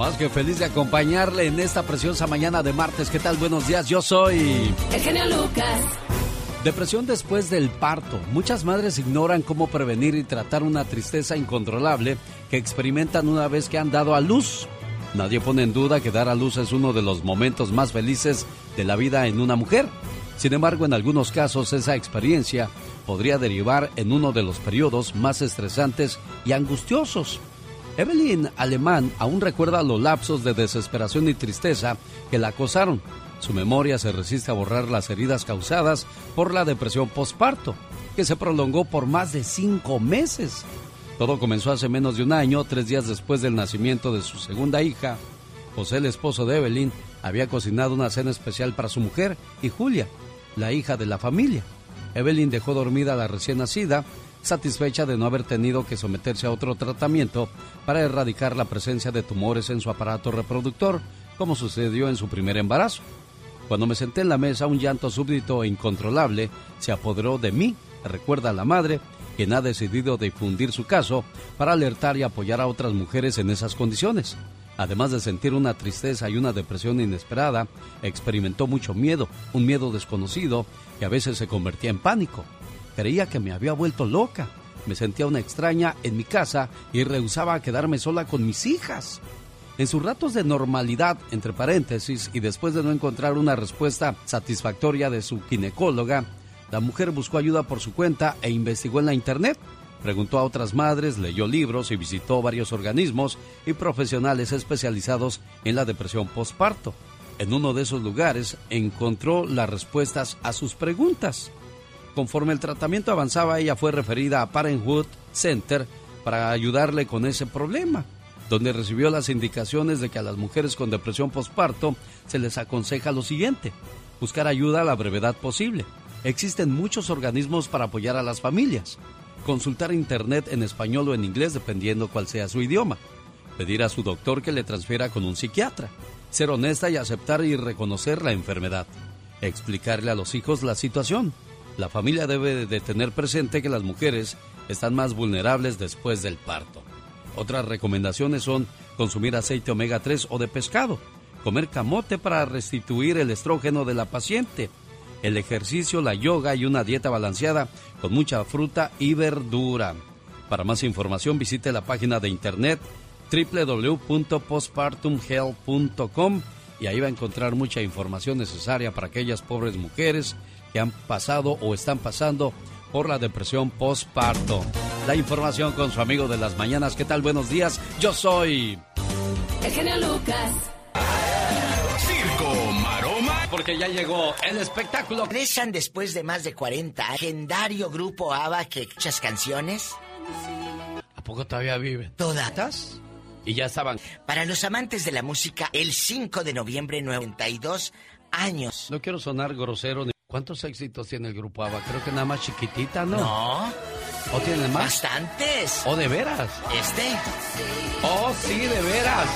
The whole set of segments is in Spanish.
Más que feliz de acompañarle en esta preciosa mañana de martes. ¿Qué tal? Buenos días, yo soy... El genio Lucas. Depresión después del parto. Muchas madres ignoran cómo prevenir y tratar una tristeza incontrolable que experimentan una vez que han dado a luz. Nadie pone en duda que dar a luz es uno de los momentos más felices de la vida en una mujer. Sin embargo, en algunos casos esa experiencia podría derivar en uno de los periodos más estresantes y angustiosos. Evelyn Alemán aún recuerda los lapsos de desesperación y tristeza que la acosaron. Su memoria se resiste a borrar las heridas causadas por la depresión postparto, que se prolongó por más de cinco meses. Todo comenzó hace menos de un año, tres días después del nacimiento de su segunda hija. José, el esposo de Evelyn, había cocinado una cena especial para su mujer y Julia, la hija de la familia. Evelyn dejó dormida a la recién nacida satisfecha de no haber tenido que someterse a otro tratamiento para erradicar la presencia de tumores en su aparato reproductor, como sucedió en su primer embarazo. Cuando me senté en la mesa, un llanto súbdito e incontrolable se apoderó de mí, recuerda la madre, quien ha decidido difundir su caso para alertar y apoyar a otras mujeres en esas condiciones. Además de sentir una tristeza y una depresión inesperada, experimentó mucho miedo, un miedo desconocido que a veces se convertía en pánico. Creía que me había vuelto loca. Me sentía una extraña en mi casa y rehusaba quedarme sola con mis hijas. En sus ratos de normalidad, entre paréntesis, y después de no encontrar una respuesta satisfactoria de su ginecóloga, la mujer buscó ayuda por su cuenta e investigó en la internet. Preguntó a otras madres, leyó libros y visitó varios organismos y profesionales especializados en la depresión postparto. En uno de esos lugares encontró las respuestas a sus preguntas. Conforme el tratamiento avanzaba, ella fue referida a Parenthood Center para ayudarle con ese problema, donde recibió las indicaciones de que a las mujeres con depresión postparto se les aconseja lo siguiente, buscar ayuda a la brevedad posible. Existen muchos organismos para apoyar a las familias. Consultar internet en español o en inglés dependiendo cuál sea su idioma. Pedir a su doctor que le transfiera con un psiquiatra. Ser honesta y aceptar y reconocer la enfermedad. Explicarle a los hijos la situación la familia debe de tener presente que las mujeres están más vulnerables después del parto. Otras recomendaciones son consumir aceite omega 3 o de pescado, comer camote para restituir el estrógeno de la paciente, el ejercicio, la yoga y una dieta balanceada con mucha fruta y verdura. Para más información visite la página de internet www.postpartumhealth.com y ahí va a encontrar mucha información necesaria para aquellas pobres mujeres que han pasado o están pasando por la depresión postparto. La información con su amigo de las mañanas. ¿Qué tal? Buenos días. Yo soy. El genio Lucas. Circo, maroma. Porque ya llegó el espectáculo. Regresan después de más de 40. Legendario grupo ABBA que muchas canciones. ¿A poco todavía viven? Todas. Y ya estaban. Para los amantes de la música, el 5 de noviembre, 92 años. No quiero sonar grosero ni ¿Cuántos éxitos tiene el grupo ABBA? Creo que nada más chiquitita, ¿no? No. ¿O tiene más? Bastantes. ¿O de veras? ¿Este? ¡Oh, sí, de veras!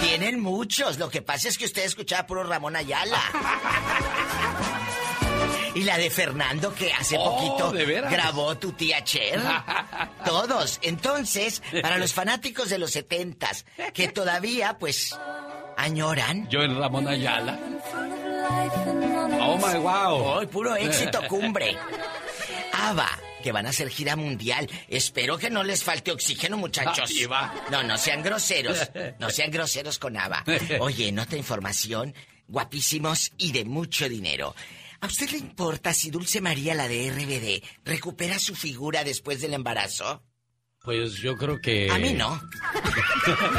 Tienen muchos. Lo que pasa es que usted escuchaba puro Ramón Ayala. Y la de Fernando que hace Oh, poquito ¿de veras? grabó tu tía Cher. Todos. Entonces, para los fanáticos de los setentas, que todavía, pues, añoran. Yo en Ramón Ayala. Oh my wow. ¡Ay, puro éxito cumbre! ABBA, que van a hacer gira mundial. Espero que no les falte oxígeno, muchachos. Ah. No, no sean groseros. No sean groseros con ABBA. Oye, nota información, guapísimos y de mucho dinero. ¿A usted le importa si Dulce María, la de RBD, recupera su figura después del embarazo? Pues yo creo que. A mí no.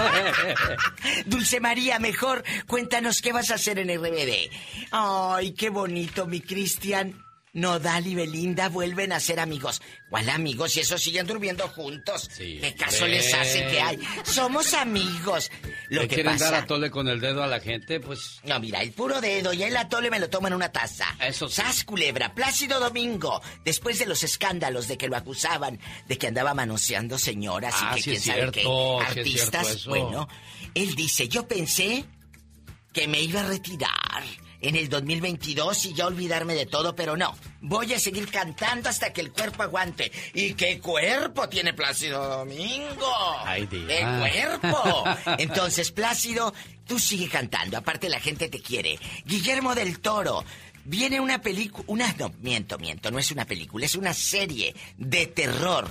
Dulce María, mejor cuéntanos qué vas a hacer en RBD. Ay, qué bonito, mi Cristian. Nodal y Belinda vuelven a ser amigos. ¿Cuál amigos? Y eso siguen durmiendo juntos. Sí. ¿Qué caso les hace que hay? Somos amigos. Lo ¿Le que quieren pasa... dar a tole con el dedo a la gente? Pues. No, mira, el puro dedo y el atole me lo tomo en una taza. Eso sí. Sas Culebra, Plácido Domingo, después de los escándalos de que lo acusaban de que andaba manoseando señoras Ah, y que sí quién sabe qué artistas. Bueno, él dice, yo pensé que me iba a retirar. En el 2022 y ya olvidarme de todo, pero no. Voy a seguir cantando hasta que el cuerpo aguante. ¿Y qué cuerpo tiene Plácido Domingo? Ay, Dios. ¡Qué cuerpo! Entonces, Plácido, tú sigue cantando. Aparte, la gente te quiere. Guillermo del Toro. Viene una película, una, no, miento, miento, no es una película, es una serie de terror.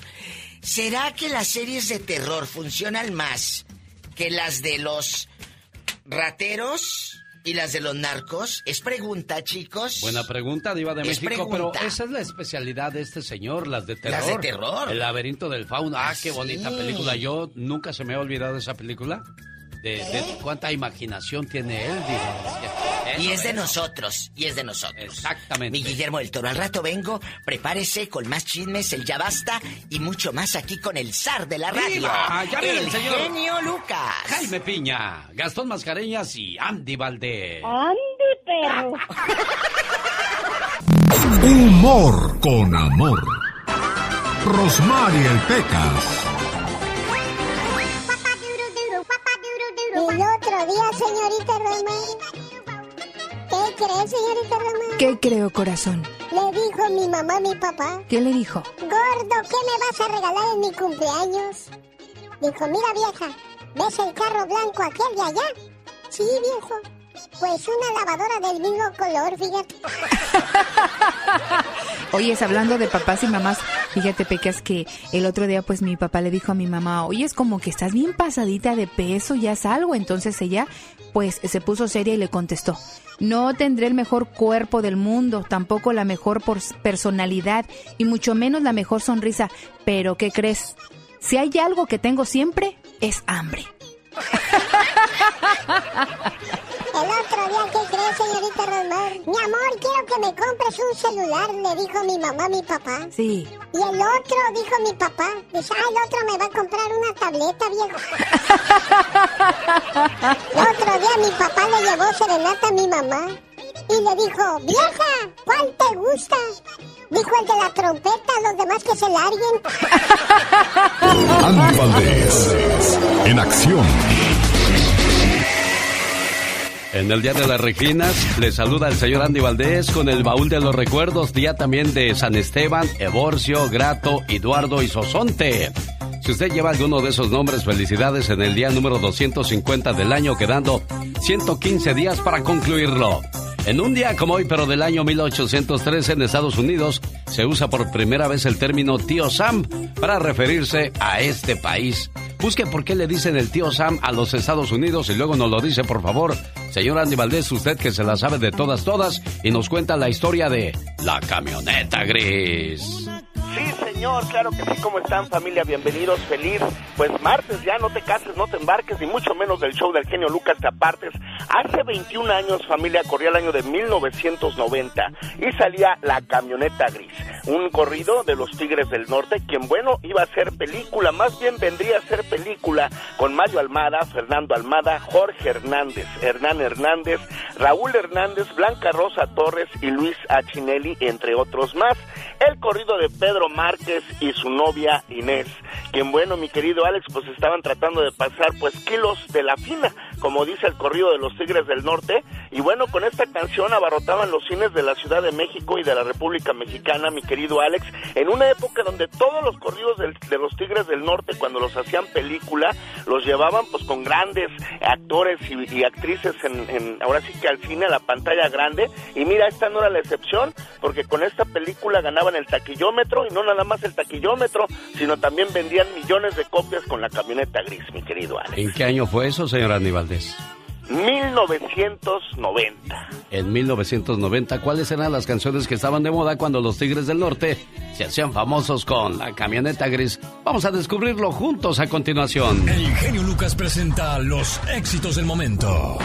¿Será que las series de terror funcionan más que las de los rateros y las de los narcos? Es pregunta, chicos. Buena pregunta, Diva de Es México, pero pregunta. esa es la especialidad de este señor, las de terror. Las de terror. El laberinto del fauno. Ah, Ah, qué bonita sí. película. Yo nunca se me ha olvidado esa película. De, de cuánta imaginación tiene él, Diva. Y es de nosotros, y es de nosotros. Exactamente. Mi Guillermo del Toro, al rato vengo, prepárese con más chismes, el ya basta y mucho más aquí con el zar de la radio. ¡Viva! Ya viene el señor. genio Lucas. Jaime Piña, Gastón Mascareñas y Andy Valdés. Andy, perro. Humor con amor. Rosmarie Pecas. El otro día, señorita Román. ¿Qué cree, señorita Román? ¿Qué creo, corazón? Le dijo mi mamá a mi papá. ¿Qué le dijo? Gordo, ¿qué me vas a regalar en mi cumpleaños? Dijo, mira vieja, ¿ves el carro blanco aquel de allá? Sí, viejo. Pues una lavadora del mismo color, fíjate. Oyes, hablando de papás y mamás, fíjate, Pecas, que el otro día pues mi papá le dijo a mi mamá, oye, es como que estás bien pasadita de peso, ya es algo. Entonces ella pues se puso seria y le contestó, no tendré el mejor cuerpo del mundo, tampoco la mejor personalidad y mucho menos la mejor sonrisa, pero ¿qué crees? Si hay algo que tengo siempre, es hambre. El otro día, ¿qué crees, señorita Román? Mi amor, quiero que me compres un celular, le dijo mi mamá a mi papá. Sí. Y el otro, dijo mi papá, dice, ah, el otro me va a comprar una tableta, viejo. El otro día mi papá le llevó serenata a mi mamá y le dijo, vieja, ¿cuál te gusta? Dijo el de la trompeta, los demás que se larguen. Andy Valdés. En acción. En el Día de las Reginas, le saluda el señor Andy Valdés con el baúl de los recuerdos, día también de San Esteban, Evorcio, Grato, Eduardo y Sosonte. Si usted lleva alguno de esos nombres, felicidades en el día número 250 del año, quedando 115 días para concluirlo. En un día como hoy, pero del año 1813 en Estados Unidos, se usa por primera vez el término tío Sam para referirse a este país. Busque por qué le dicen el tío Sam a los Estados Unidos y luego nos lo dice, por favor. Señor Andy Valdés, usted que se la sabe de todas, todas, y nos cuenta la historia de la camioneta gris. Sí, señor, claro que sí. ¿Cómo están, familia? Bienvenidos, feliz. Pues martes ya, no te cases, no te embarques, ni mucho menos del show del genio Lucas te apartes. Hace 21 años, familia, corría el año de 1990 y salía La Camioneta Gris, un corrido de los Tigres del Norte, quien, bueno, iba a ser película, más bien vendría a ser película con Mario Almada, Fernando Almada, Jorge Hernández, Hernán Hernández, Raúl Hernández, Blanca Rosa Torres y Luis Achinelli, entre otros más. El corrido de Pedro Márquez y su novia Inés, quien bueno, mi querido Alex, pues estaban tratando de pasar pues kilos de la fina, como dice el corrido de los Tigres del Norte, y bueno, con esta canción abarrotaban los cines de la Ciudad de México y de la República Mexicana, mi querido Alex, en una época donde todos los corridos de los Tigres del Norte, cuando los hacían película, los llevaban pues con grandes actores y, actrices en, en- ahora sí que al cine, a la pantalla grande, y mira, esta no era la excepción, porque con esta película ganaban el taquillómetro, y no nada más el taquillómetro, sino también vendían millones de copias con la camioneta gris, mi querido Alex. ¿En qué año fue eso, señor Andy Valdés? 1990. En 1990, ¿cuáles eran las canciones que estaban de moda cuando los Tigres del Norte se hacían famosos con la camioneta gris? Vamos a descubrirlo juntos a continuación. El genio Lucas presenta los éxitos del momento.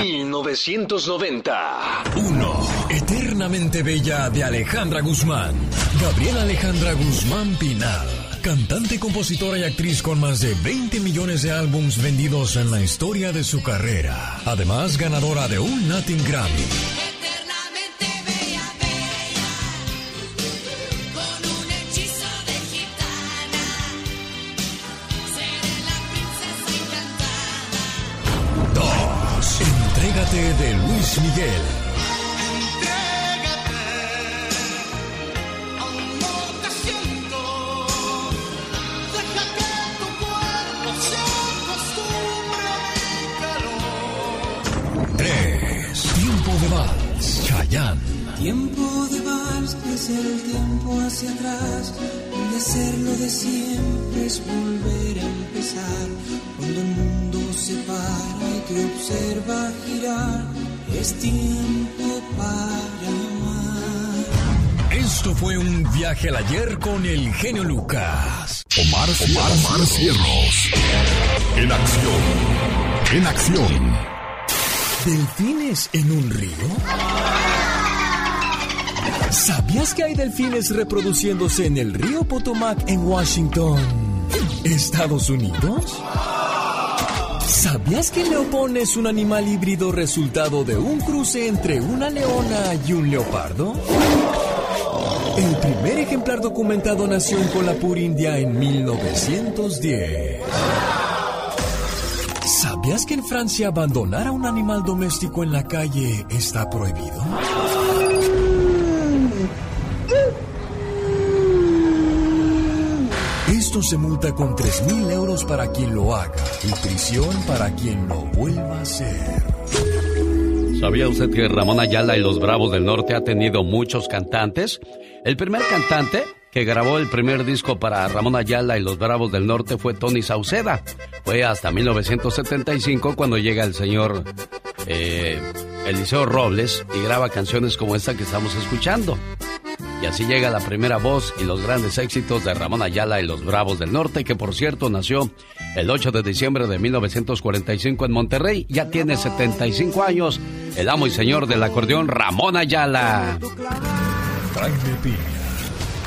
1990. 1. Eternamente Bella de Alejandra Guzmán. Gabriela Alejandra Guzmán Pinal. Cantante, compositora y actriz con más de 20 millones de álbums vendidos en la historia de su carrera. Además, ganadora de un Latin Grammy. Eternamente bella, bella, con un hechizo de gitana. Seré Tiempo de vals es el tiempo hacia atrás, donde hacerlo de siempre es volver a empezar. Cuando el mundo se para y te observa girar, es tiempo para amar. Esto fue un viaje al ayer con el genio Lucas. Omar, Omar, Omar Cierros. En acción. En acción. ¿Delfines en un río? ¿Sabías que hay delfines reproduciéndose en el río Potomac en Washington, Estados Unidos? ¿Sabías que el leopón es un animal híbrido resultado de un cruce entre una leona y un leopardo? El primer ejemplar documentado nació en Colapur, India en 1910. ¿Sabías que en Francia abandonar a un animal doméstico en la calle está prohibido? Esto se multa con 3.000 euros para quien lo haga y prisión para quien lo vuelva a hacer. ¿Sabía usted que Ramón Ayala y los Bravos del Norte ha tenido muchos cantantes? El primer cantante que grabó el primer disco para Ramón Ayala y los Bravos del Norte fue Tony Sauceda. Fue hasta 1975 cuando llega el señor eh, Eliseo Robles y graba canciones como esta que estamos escuchando. Y así llega la primera voz y los grandes éxitos de Ramón Ayala y los Bravos del Norte, que por cierto nació el 8 de diciembre de 1945 en Monterrey. Ya tiene 75 años, el amo y señor del acordeón Ramón Ayala.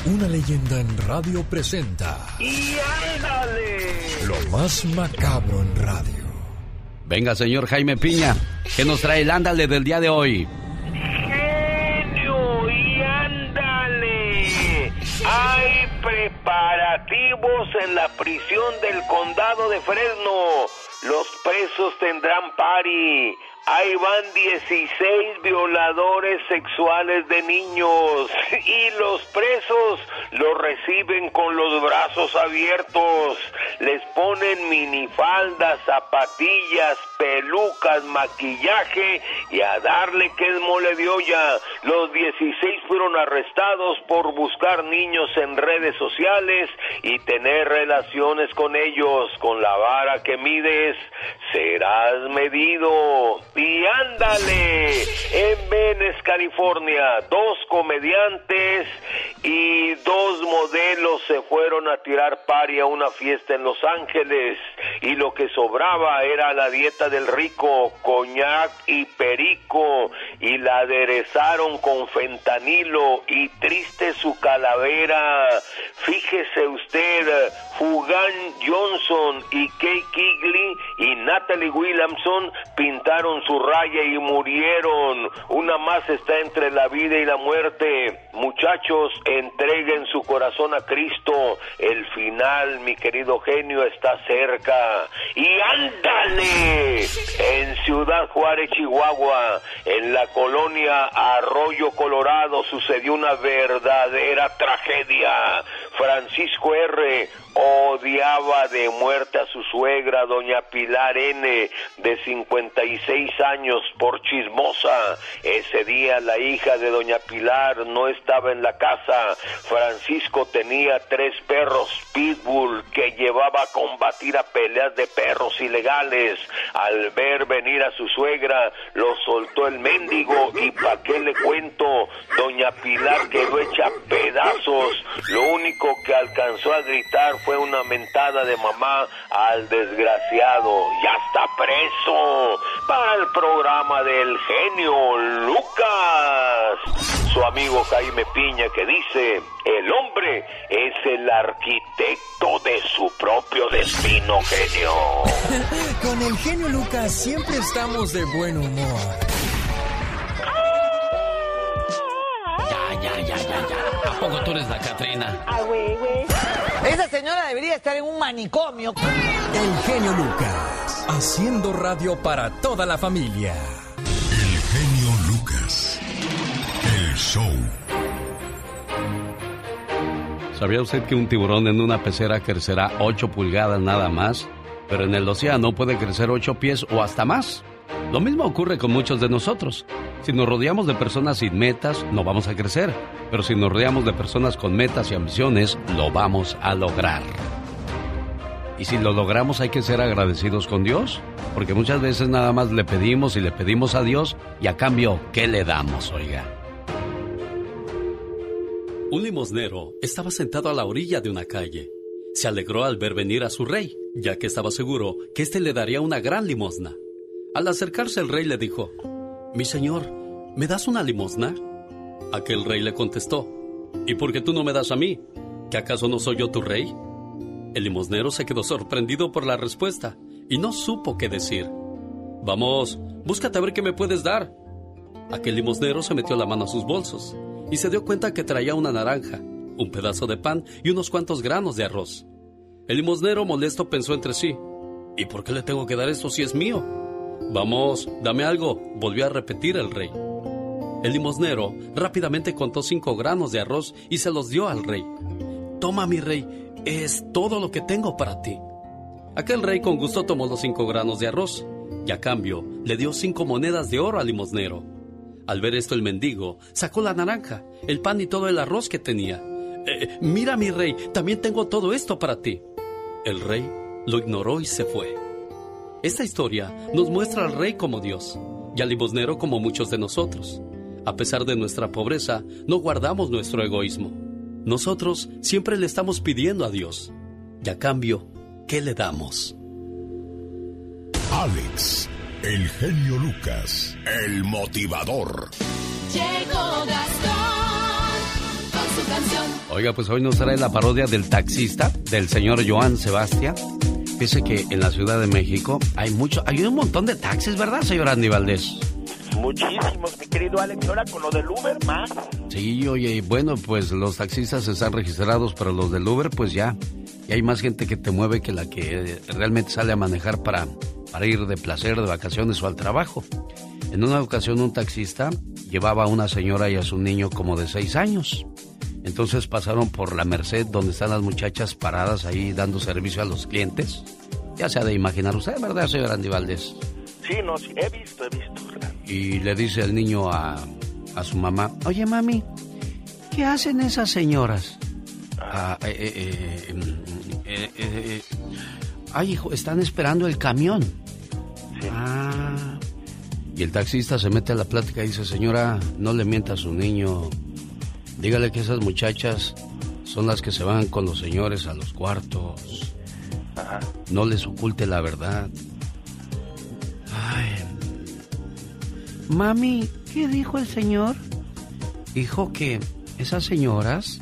Una leyenda en radio presenta ¡Y ándale! lo más macabro en radio. Venga, señor Jaime Piña, que nos trae el ándale del día de hoy. genio y ándale. Hay preparativos en la prisión del condado de Fresno. Los presos tendrán pari. Ahí van 16 violadores sexuales de niños y los presos los reciben con los brazos abiertos. Les ponen minifaldas, zapatillas, pelucas, maquillaje y a darle que es mole de olla. Los 16 fueron arrestados por buscar niños en redes sociales y tener relaciones con ellos. Con la vara que mides serás medido. Y ándale, en Venice, California, dos comediantes y dos modelos se fueron a tirar pari a una fiesta en Los Ángeles y lo que sobraba era la dieta del rico, coñac y perico y la aderezaron con fentanilo y triste su calavera. Fíjese usted, Fugan Johnson y Kay Kigley y Natalie Williamson pintaron su raya y murieron. Una más está entre la vida y la muerte. Muchachos, entreguen su corazón a Cristo. El final, mi querido genio, está cerca. Y ándale, en Ciudad Juárez, Chihuahua, en la colonia Arroyo Colorado, sucedió una verdadera tragedia. Francisco R. odiaba de muerte a su suegra, doña Pilar N., de 56 años, por chismosa. Ese día la hija de doña Pilar no estaba en la casa. Francisco tenía tres perros pitbull que llevaba a combatir a peleas de perros ilegales. Al ver venir a su suegra, lo soltó el mendigo y pa' qué le cuento, doña Pilar quedó hecha pedazos. Lo único que alcanzó a gritar fue una mentada de mamá al desgraciado. Ya está preso para el programa del genio Lucas. Su amigo Jaime Piña que dice, el hombre es el arquitecto de su propio destino, genio. Con el genio Lucas siempre estamos de buen humor. poco tú eres la Catrina? Ah, güey, güey. Esa señora debería estar en un manicomio. El genio Lucas, haciendo radio para toda la familia. El genio Lucas, el show. ¿Sabía usted que un tiburón en una pecera crecerá 8 pulgadas nada más? Pero en el océano puede crecer 8 pies o hasta más. Lo mismo ocurre con muchos de nosotros. Si nos rodeamos de personas sin metas, no vamos a crecer. Pero si nos rodeamos de personas con metas y ambiciones, lo vamos a lograr. Y si lo logramos hay que ser agradecidos con Dios, porque muchas veces nada más le pedimos y le pedimos a Dios y a cambio, ¿qué le damos, oiga? Un limosnero estaba sentado a la orilla de una calle. Se alegró al ver venir a su rey, ya que estaba seguro que éste le daría una gran limosna. Al acercarse el rey le dijo, Mi señor, ¿me das una limosna? Aquel rey le contestó, ¿Y por qué tú no me das a mí? ¿Que acaso no soy yo tu rey? El limosnero se quedó sorprendido por la respuesta y no supo qué decir. Vamos, búscate a ver qué me puedes dar. Aquel limosnero se metió la mano a sus bolsos y se dio cuenta que traía una naranja, un pedazo de pan y unos cuantos granos de arroz. El limosnero molesto pensó entre sí, ¿y por qué le tengo que dar esto si es mío? Vamos, dame algo, volvió a repetir el rey. El limosnero rápidamente contó cinco granos de arroz y se los dio al rey. Toma, mi rey, es todo lo que tengo para ti. Aquel rey con gusto tomó los cinco granos de arroz y a cambio le dio cinco monedas de oro al limosnero. Al ver esto el mendigo sacó la naranja, el pan y todo el arroz que tenía. Eh, mira mi rey, también tengo todo esto para ti. El rey lo ignoró y se fue. Esta historia nos muestra al rey como Dios y al limosnero como muchos de nosotros. A pesar de nuestra pobreza, no guardamos nuestro egoísmo. Nosotros siempre le estamos pidiendo a Dios. Y a cambio, ¿qué le damos? Alex, el genio Lucas, el motivador. Llegó Gastón con su canción. Oiga, pues hoy nos trae la parodia del taxista, del señor Joan Sebastián. Fíjese que en la Ciudad de México hay mucho, hay un montón de taxis, ¿verdad, señor Andy Valdés? Muchísimos, mi querido Alex. Ahora con lo del Uber, más. Sí, oye, bueno, pues los taxistas están registrados, pero los del Uber, pues ya. Y hay más gente que te mueve que la que realmente sale a manejar para, para ir de placer, de vacaciones o al trabajo. En una ocasión un taxista llevaba a una señora y a su niño como de seis años. Entonces pasaron por la Merced, donde están las muchachas paradas ahí dando servicio a los clientes. Ya se ha de imaginar usted, ¿verdad, señor Andy Valdés? Sí, no, sí, he visto, he visto. Y le dice el niño a, a su mamá, oye mami, ¿qué hacen esas señoras? Ah, eh, eh, eh, mm, ay, hijo, están esperando el camión. Ah. Y el taxista se mete a la plática y dice, señora, no le mienta a su niño. Dígale que esas muchachas son las que se van con los señores a los cuartos. No les oculte la verdad. Ay. Mami, ¿qué dijo el señor? Dijo que esas señoras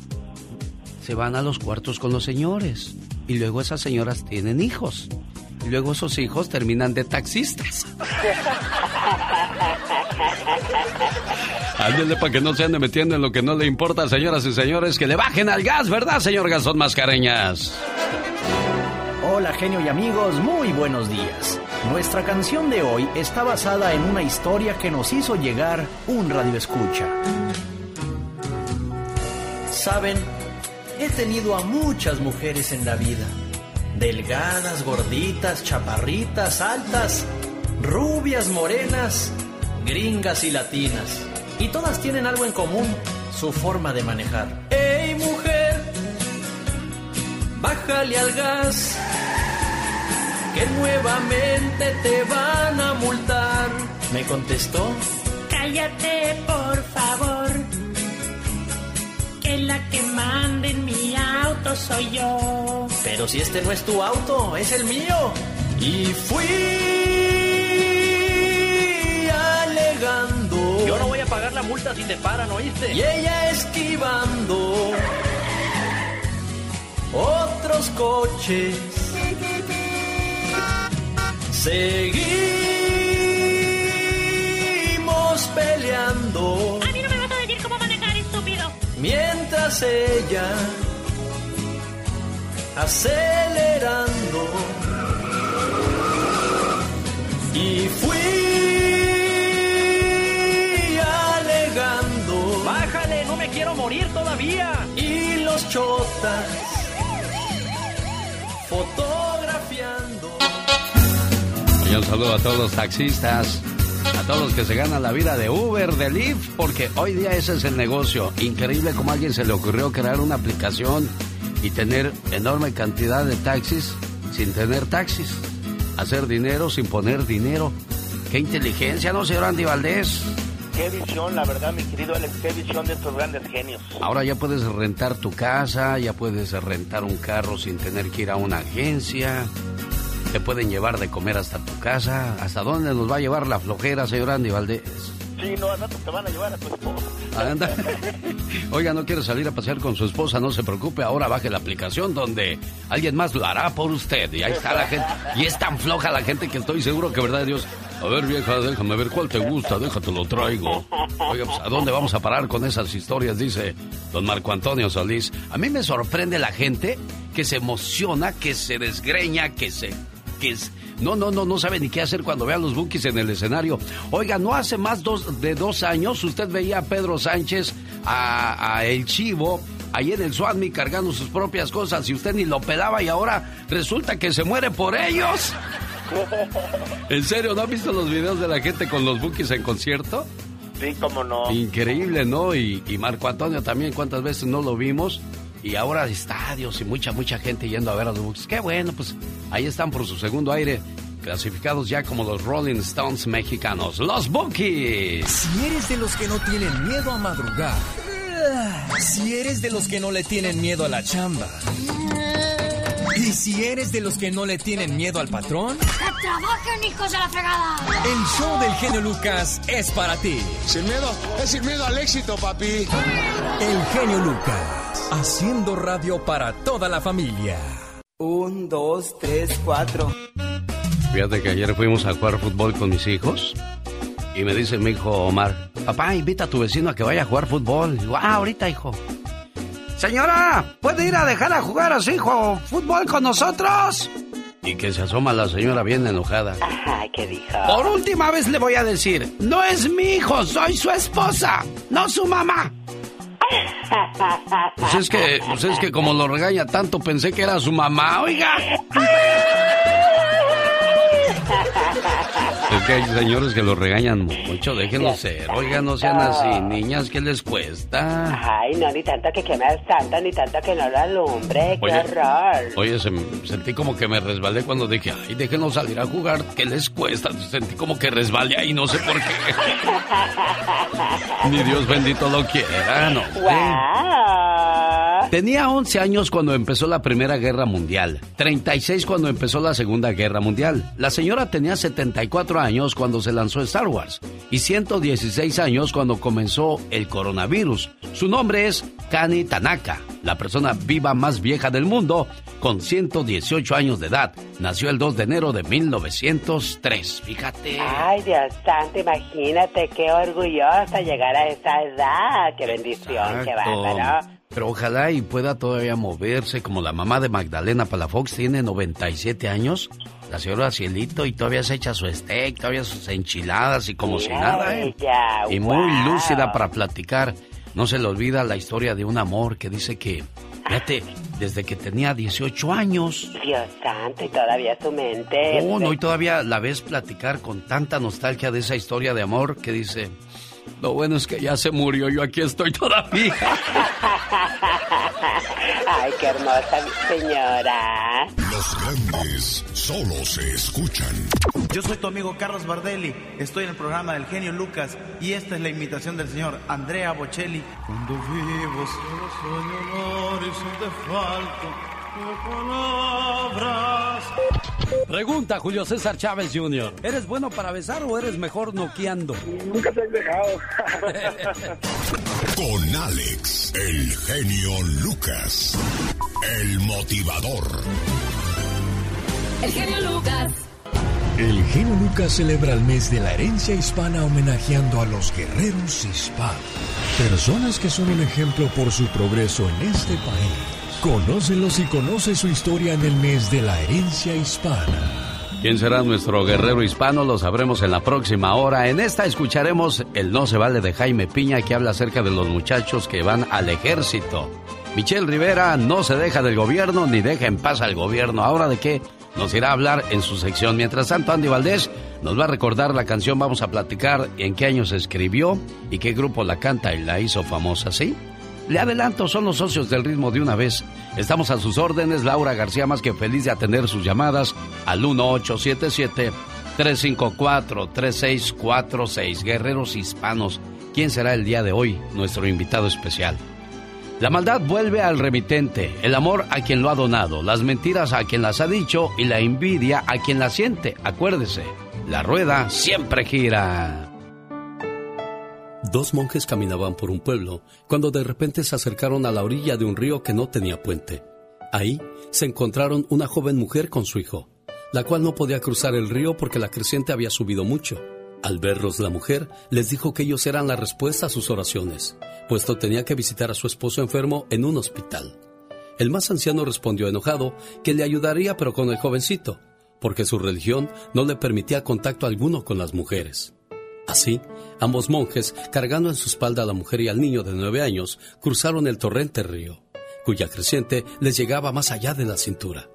se van a los cuartos con los señores. Y luego esas señoras tienen hijos. Y luego esos hijos terminan de taxistas. Ándele para que no se ande metiendo en lo que no le importa, señoras y señores, que le bajen al gas, ¿verdad, señor Gastón Mascareñas? Hola genio y amigos, muy buenos días. Nuestra canción de hoy está basada en una historia que nos hizo llegar un radio escucha. Saben, he tenido a muchas mujeres en la vida. Delgadas, gorditas, chaparritas, altas, rubias, morenas, gringas y latinas. Y todas tienen algo en común, su forma de manejar. ¡Ey mujer! Bájale al gas, que nuevamente te van a multar. Me contestó, Cállate, por favor. Que la que manda en mi auto soy yo. pero si este no es tu auto, es el mío. Y fui alegando. Yo no voy a pagar la multa si te paran, ¿oíste? Y ella esquivando otros coches. Seguimos peleando A mí no me vas a decir cómo manejar, estúpido. mientras ella acelerando. Y fui sabía. Y los chotas fotografiando. Un saludo a todos los taxistas, a todos los que se ganan la vida de Uber, de Lyft, porque hoy día ese es el negocio. Increíble cómo a alguien se le ocurrió crear una aplicación y tener enorme cantidad de taxis sin tener taxis. Hacer dinero sin poner dinero. Qué inteligencia, ¿no, señor Andy Valdés? Qué visión, la verdad, mi querido Alex, qué visión de estos grandes genios. Ahora ya puedes rentar tu casa, ya puedes rentar un carro sin tener que ir a una agencia. Te pueden llevar de comer hasta tu casa. ¿Hasta dónde nos va a llevar la flojera, señor Andy Valdés? Sí, no, rato te van a llevar a tu esposa. Anda. Oiga, no quiere salir a pasear con su esposa, no se preocupe. Ahora baje la aplicación donde alguien más lo hará por usted. Y ahí está la gente. Y es tan floja la gente que estoy seguro que, verdad Dios. A ver, vieja, déjame ver cuál te gusta, déjate lo traigo. Oiga, pues, ¿a dónde vamos a parar con esas historias? Dice don Marco Antonio Solís. A mí me sorprende la gente que se emociona, que se desgreña, que se. que es no, no, no, no sabe ni qué hacer cuando vea a los bookies en el escenario. Oiga, no hace más de dos años usted veía a Pedro Sánchez, a, El Chivo, ahí en el Swami cargando sus propias cosas y usted ni lo pelaba y ahora resulta que se muere por ellos. ¿En serio? ¿No ha visto los videos de la gente con los bookies en concierto? Sí, cómo no. Increíble, ¿no? Y, y Marco Antonio también, ¿cuántas veces no lo vimos? Y ahora estadios y mucha, mucha gente yendo a ver a los Bookies. Qué bueno, pues ahí están por su segundo aire, clasificados ya como los Rolling Stones mexicanos, los Bookies. Si eres de los que no tienen miedo a madrugar, si eres de los que no le tienen miedo a la chamba, y si eres de los que no le tienen miedo al patrón, ¡que trabajen, hijos de la fregada! El show del genio Lucas es para ti. Sin miedo, es sin miedo al éxito, papi. El genio Lucas, haciendo radio para toda la familia. Un, dos, tres, cuatro. Fíjate que ayer fuimos a jugar fútbol con mis hijos. Y me dice mi hijo Omar, papá, invita a tu vecino a que vaya a jugar fútbol. Y digo, ah, ahorita, hijo. Señora, ¿puede ir a dejar a jugar a su hijo fútbol con nosotros? Y que se asoma la señora bien enojada. Ajá, ¿qué dijo? Por última vez le voy a decir, no es mi hijo, soy su esposa, no su mamá. Pues es que, pues es que como lo regaña tanto pensé que era su mamá, oiga. Es que hay señores que lo regañan mucho, déjenlos ser. Oigan, no sean así, niñas, ¿qué les cuesta? Ay, no, ni tanto que quemes tanto, ni tanto que no lo alumbre, qué horror. Oye, sentí como que me resbalé cuando dije, ay, déjenlos salir a jugar, ¿qué les cuesta? Sentí como que resbalé ahí, no sé por qué. ni Dios bendito lo quiera, no. Tenía 11 años cuando empezó la Primera Guerra Mundial, 36 cuando empezó la Segunda Guerra Mundial. La señora tenía 74 años cuando se lanzó Star Wars y 116 años cuando comenzó el coronavirus. Su nombre es Kani Tanaka, la persona viva más vieja del mundo, con 118 años de edad. Nació el 2 de enero de 1903, fíjate. Ay, Dios santo, imagínate qué orgullosa llegar a esa edad. Qué bendición, qué bárbaro. Pero ojalá y pueda todavía moverse, como la mamá de Magdalena Palafox tiene 97 años. La señora Cielito y todavía se echa su steak, todavía sus enchiladas y como si nada, ¿eh? y muy lúcida para platicar. No se le olvida la historia de un amor que dice que, fíjate, desde que tenía 18 años. Dios santo, y todavía su mente. Oh, no, y todavía la ves platicar con tanta nostalgia de esa historia de amor que dice, lo bueno es que ya se murió, yo aquí estoy todavía. Ay, qué hermosa señora. Los grandes solo se escuchan. Yo soy tu amigo Carlos Bardelli, estoy en el programa del genio Lucas y esta es la invitación del señor Andrea Bocelli. Cuando vivo solo sueño te falto palabras. Pregunta Julio César Chávez Jr. ¿Eres bueno para besar o eres mejor noqueando? Nunca te has dejado. Con Alex, el genio Lucas, el motivador. El genio Lucas. El genio Lucas celebra el mes de la herencia hispana homenajeando a los guerreros hispanos, personas que son un ejemplo por su progreso en este país. Conócelos y conoce su historia en el mes de la herencia hispana. ¿Quién será nuestro guerrero hispano? Lo sabremos en la próxima hora. En esta escucharemos el No se vale de Jaime Piña que habla acerca de los muchachos que van al ejército. Michelle Rivera no se deja del gobierno ni deja en paz al gobierno. ¿Ahora de qué? Nos irá a hablar en su sección. Mientras tanto, Andy Valdés nos va a recordar la canción. Vamos a platicar en qué año se escribió y qué grupo la canta y la hizo famosa, ¿sí? Le adelanto, son los socios del ritmo de una vez. Estamos a sus órdenes, Laura García, más que feliz de atender sus llamadas al 1877-354-3646. Guerreros Hispanos, ¿quién será el día de hoy nuestro invitado especial? La maldad vuelve al remitente, el amor a quien lo ha donado, las mentiras a quien las ha dicho y la envidia a quien la siente. Acuérdese, la rueda siempre gira. Dos monjes caminaban por un pueblo cuando de repente se acercaron a la orilla de un río que no tenía puente. Ahí se encontraron una joven mujer con su hijo, la cual no podía cruzar el río porque la creciente había subido mucho. Al verlos la mujer les dijo que ellos eran la respuesta a sus oraciones, puesto tenía que visitar a su esposo enfermo en un hospital. El más anciano respondió enojado que le ayudaría pero con el jovencito, porque su religión no le permitía contacto alguno con las mujeres. Así, ambos monjes, cargando en su espalda a la mujer y al niño de nueve años, cruzaron el torrente río, cuya creciente les llegaba más allá de la cintura.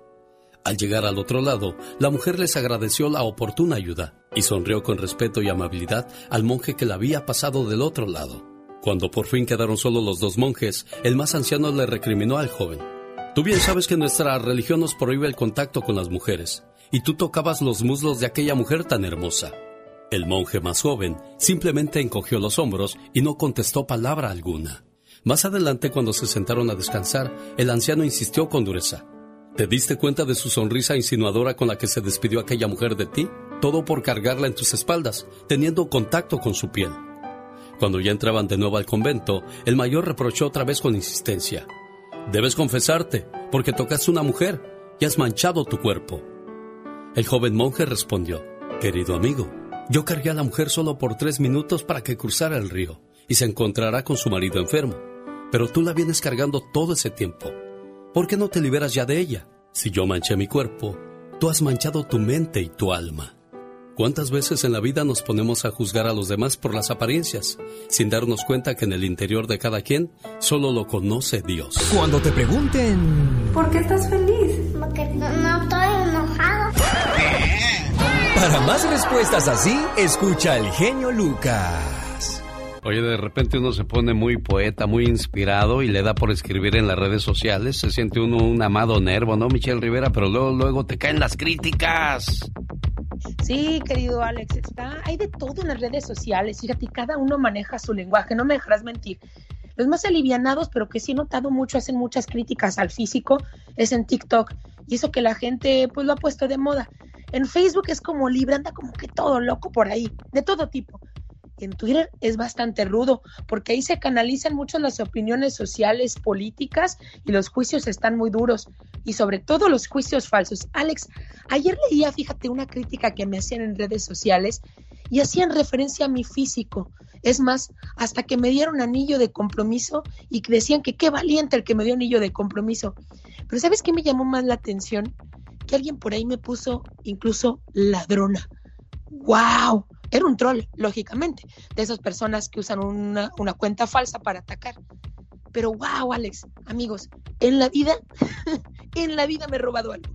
Al llegar al otro lado, la mujer les agradeció la oportuna ayuda y sonrió con respeto y amabilidad al monje que la había pasado del otro lado. Cuando por fin quedaron solos los dos monjes, el más anciano le recriminó al joven. Tú bien sabes que nuestra religión nos prohíbe el contacto con las mujeres, y tú tocabas los muslos de aquella mujer tan hermosa. El monje más joven simplemente encogió los hombros y no contestó palabra alguna. Más adelante, cuando se sentaron a descansar, el anciano insistió con dureza. ¿Te diste cuenta de su sonrisa insinuadora con la que se despidió aquella mujer de ti? Todo por cargarla en tus espaldas, teniendo contacto con su piel. Cuando ya entraban de nuevo al convento, el mayor reprochó otra vez con insistencia. Debes confesarte, porque tocaste una mujer y has manchado tu cuerpo. El joven monje respondió, Querido amigo, yo cargué a la mujer solo por tres minutos para que cruzara el río y se encontrará con su marido enfermo. Pero tú la vienes cargando todo ese tiempo. ¿Por qué no te liberas ya de ella? Si yo manché mi cuerpo, tú has manchado tu mente y tu alma. ¿Cuántas veces en la vida nos ponemos a juzgar a los demás por las apariencias, sin darnos cuenta que en el interior de cada quien solo lo conoce Dios? Cuando te pregunten... ¿Por qué estás feliz? Porque no, no estoy enojado. Para más respuestas así, escucha el genio Lucas. Oye, de repente uno se pone muy poeta, muy inspirado y le da por escribir en las redes sociales. Se siente uno un amado nervo, ¿no, Michelle Rivera? Pero luego, luego te caen las críticas. Sí, querido Alex, está, hay de todo en las redes sociales. Fíjate, cada uno maneja su lenguaje, no me dejarás mentir. Los más alivianados, pero que sí he notado mucho, hacen muchas críticas al físico, es en TikTok. Y eso que la gente, pues, lo ha puesto de moda. En Facebook es como libre, anda como que todo loco por ahí, de todo tipo. En Twitter es bastante rudo, porque ahí se canalizan mucho las opiniones sociales, políticas y los juicios están muy duros. Y sobre todo los juicios falsos. Alex, ayer leía, fíjate, una crítica que me hacían en redes sociales y hacían referencia a mi físico. Es más, hasta que me dieron anillo de compromiso y decían que qué valiente el que me dio anillo de compromiso. Pero ¿sabes qué me llamó más la atención? Que alguien por ahí me puso incluso ladrona. ¡Wow! Era un troll, lógicamente, de esas personas que usan una, una cuenta falsa para atacar. Pero wow, Alex, amigos, en la vida, en la vida me he robado algo.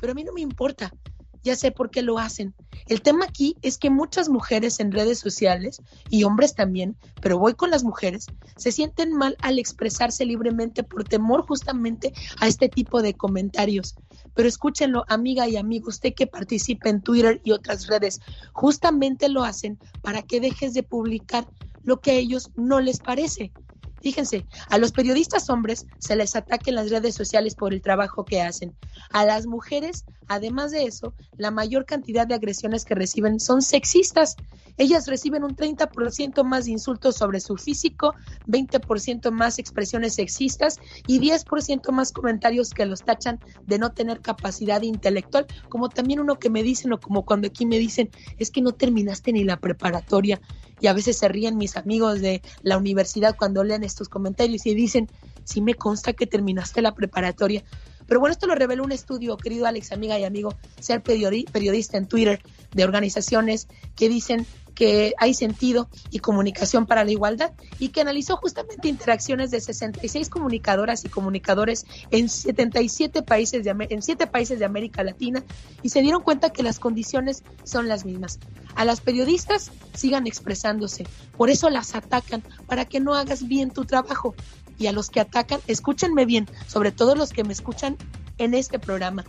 Pero a mí no me importa ya sé por qué lo hacen. El tema aquí es que muchas mujeres en redes sociales y hombres también, pero voy con las mujeres, se sienten mal al expresarse libremente por temor justamente a este tipo de comentarios. Pero escúchenlo, amiga y amigo, usted que participa en Twitter y otras redes, justamente lo hacen para que dejes de publicar lo que a ellos no les parece. Fíjense, a los periodistas hombres se les ataca en las redes sociales por el trabajo que hacen. A las mujeres, además de eso, la mayor cantidad de agresiones que reciben son sexistas. Ellas reciben un 30% más de insultos sobre su físico, 20% más expresiones sexistas y 10% más comentarios que los tachan de no tener capacidad intelectual, como también uno que me dicen o como cuando aquí me dicen, es que no terminaste ni la preparatoria y a veces se ríen mis amigos de la universidad cuando leen estos comentarios y dicen, sí me consta que terminaste la preparatoria. Pero bueno, esto lo reveló un estudio, querido Alex, amiga y amigo, ser periodista en Twitter de organizaciones que dicen que hay sentido y comunicación para la igualdad y que analizó justamente interacciones de 66 comunicadoras y comunicadores en 77 países de, en 7 países de América Latina y se dieron cuenta que las condiciones son las mismas. A las periodistas sigan expresándose, por eso las atacan para que no hagas bien tu trabajo y a los que atacan, escúchenme bien, sobre todo los que me escuchan en este programa.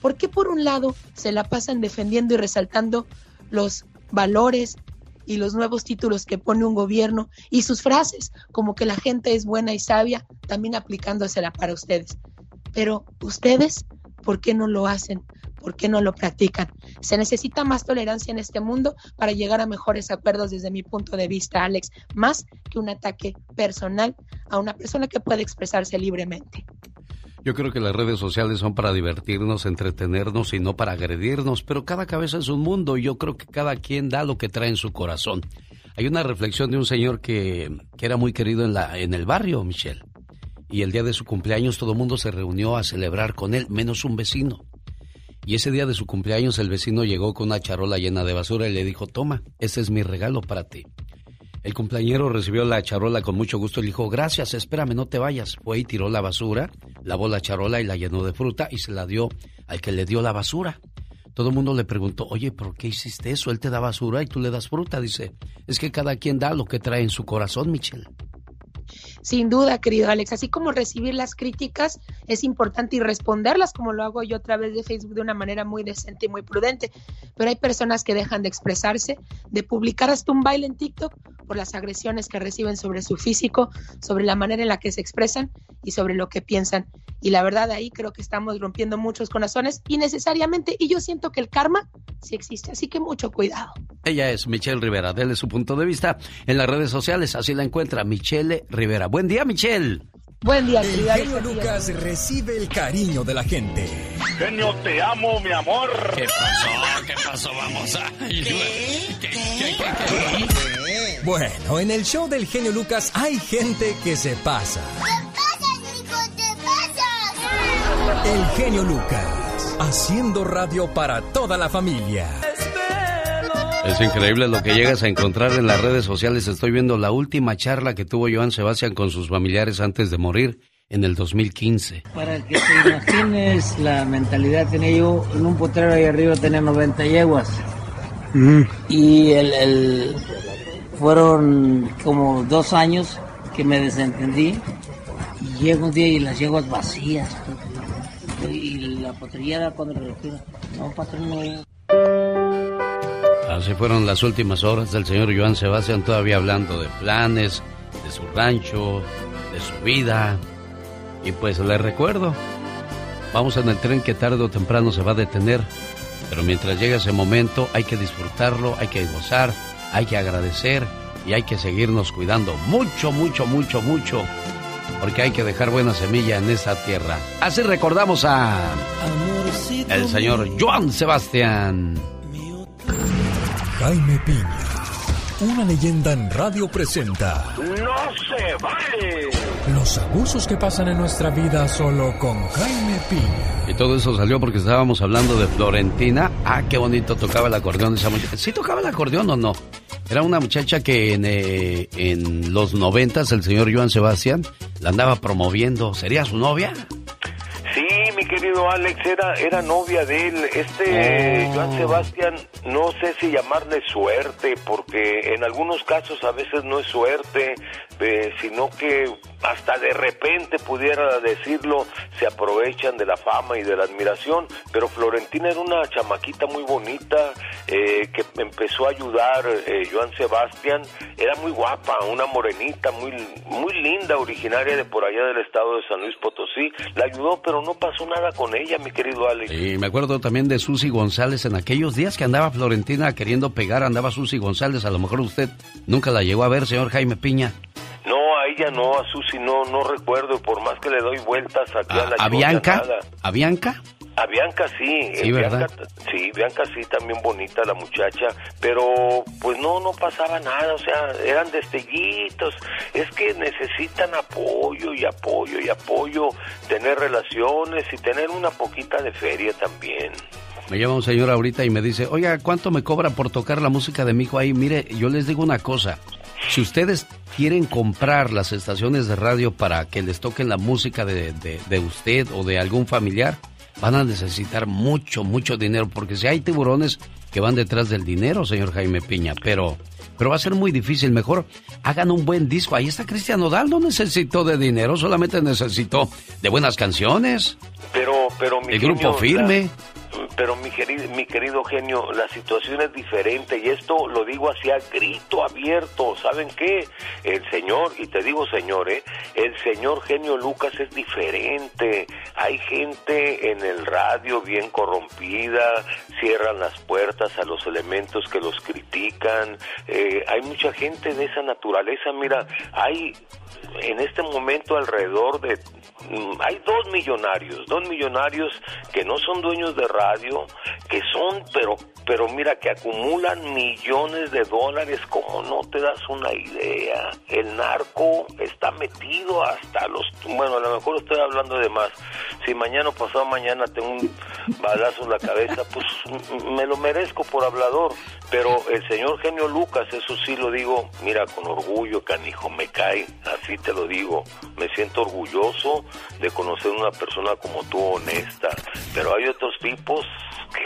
¿Por qué por un lado se la pasan defendiendo y resaltando los valores y los nuevos títulos que pone un gobierno y sus frases, como que la gente es buena y sabia, también aplicándosela para ustedes. Pero ustedes, ¿por qué no lo hacen? ¿Por qué no lo practican? Se necesita más tolerancia en este mundo para llegar a mejores acuerdos desde mi punto de vista, Alex, más que un ataque personal a una persona que puede expresarse libremente. Yo creo que las redes sociales son para divertirnos, entretenernos y no para agredirnos, pero cada cabeza es un mundo y yo creo que cada quien da lo que trae en su corazón. Hay una reflexión de un señor que, que era muy querido en, la, en el barrio, Michelle. Y el día de su cumpleaños todo el mundo se reunió a celebrar con él, menos un vecino. Y ese día de su cumpleaños el vecino llegó con una charola llena de basura y le dijo, toma, este es mi regalo para ti. El cumpleañero recibió la charola con mucho gusto y le dijo, gracias, espérame, no te vayas. Fue y tiró la basura, lavó la charola y la llenó de fruta y se la dio al que le dio la basura. Todo el mundo le preguntó, oye, ¿por qué hiciste eso? Él te da basura y tú le das fruta. Dice, es que cada quien da lo que trae en su corazón, Michelle. Sin duda, querido Alex, así como recibir las críticas es importante y responderlas como lo hago yo a través de Facebook de una manera muy decente y muy prudente, pero hay personas que dejan de expresarse, de publicar hasta un baile en TikTok por las agresiones que reciben sobre su físico, sobre la manera en la que se expresan y sobre lo que piensan. Y la verdad ahí creo que estamos rompiendo muchos corazones innecesariamente y yo siento que el karma sí existe, así que mucho cuidado. Ella es Michelle Rivera, dele su punto de vista en las redes sociales, así la encuentra Michelle Rivera. Buen día, Michelle. Buen día, El genio Lucas recibe el cariño de la gente. Genio, te amo, mi amor. ¿Qué pasó? ¿Qué pasó? Vamos a... Bueno, en el show del genio Lucas hay gente que se pasa. ¿Qué? ¿Qué pasa? El genio Lucas, haciendo radio para toda la familia. Es increíble lo que llegas a encontrar en las redes sociales. Estoy viendo la última charla que tuvo Joan Sebastián con sus familiares antes de morir en el 2015. Para que te imagines la mentalidad tenía yo, en un potrero ahí arriba tenía 90 yeguas. Y el, el- fueron como dos años que me desentendí. Y llego un día y las yeguas vacías. La cuando no, patrón. Así fueron las últimas horas del señor Joan Sebastián, todavía hablando de planes, de su rancho, de su vida. Y pues le recuerdo, vamos en el tren que tarde o temprano se va a detener, pero mientras llega ese momento hay que disfrutarlo, hay que gozar, hay que agradecer y hay que seguirnos cuidando mucho, mucho, mucho, mucho, porque hay que dejar buena semilla en esta tierra. Así recordamos a el señor Joan Sebastián. Jaime Piña, una leyenda en radio presenta ¡No se vale! los abusos que pasan en nuestra vida solo con Jaime Piña. Y todo eso salió porque estábamos hablando de Florentina. Ah, qué bonito tocaba el acordeón esa muchacha. ¿Sí tocaba el acordeón o no? Era una muchacha que en, eh, en los noventas el señor Joan Sebastián la andaba promoviendo. ¿Sería su novia? Querido Alex, era, era novia de él. Este Oh. Joan Sebastián, no sé si llamarle suerte, porque en algunos casos a veces no es suerte, eh, sino que hasta de repente pudiera decirlo, se aprovechan de la fama y de la admiración. Pero Florentina era una chamaquita muy bonita eh, que empezó a ayudar eh, Joan Sebastián. Era muy guapa, una morenita muy, muy linda, originaria de por allá del estado de San Luis Potosí. La ayudó, pero no pasó nada con ella, mi querido Alex. Y me acuerdo también de Susy González en aquellos días que andaba Florentina queriendo pegar, andaba Susy González. A lo mejor usted nunca la llegó a ver, señor Jaime Piña. No, a ella no, a Susi no, no recuerdo, por más que le doy vueltas aquí a, la ¿A Bianca? nada. ¿A Bianca? A Bianca sí, Sí, eh, ¿verdad? Bianca, sí, Bianca sí, también bonita la muchacha, pero pues no, no pasaba nada, o sea, eran destellitos, es que necesitan apoyo y apoyo y apoyo, tener relaciones y tener una poquita de feria también. Me llama un señor ahorita y me dice, oiga, ¿cuánto me cobra por tocar la música de mi hijo ahí? Mire, yo les digo una cosa, si ustedes quieren comprar las estaciones de radio para que les toquen la música de, de- de usted o de algún familiar, van a necesitar mucho, mucho dinero, porque si hay tiburones que van detrás del dinero, señor Jaime Piña, pero, pero va a ser muy difícil. Mejor hagan un buen disco. Ahí está Cristian Nodal, no necesitó de dinero, solamente necesitó de buenas canciones, Pero, pero mi el grupo firme. la- pero mi querido, mi querido genio, la situación es diferente y esto lo digo así a grito abierto. ¿Saben qué? El señor, y te digo señor, ¿eh? el señor genio Lucas es diferente. Hay gente en el radio bien corrompida, cierran las puertas a los elementos que los critican. Eh, hay mucha gente de esa naturaleza. Mira, hay en este momento alrededor de hay dos millonarios, dos millonarios que no son dueños de radio, que son pero pero mira que acumulan millones de dólares como no te das una idea. El narco está metido hasta los bueno, a lo mejor estoy hablando de más. Si mañana o pasado mañana tengo un balazo en la cabeza, pues mm, me lo merezco por hablador. Pero el señor genio Lucas, eso sí lo digo, mira, con orgullo, canijo, me cae, así te lo digo. Me siento orgulloso de conocer una persona como tú, honesta. Pero hay otros tipos que...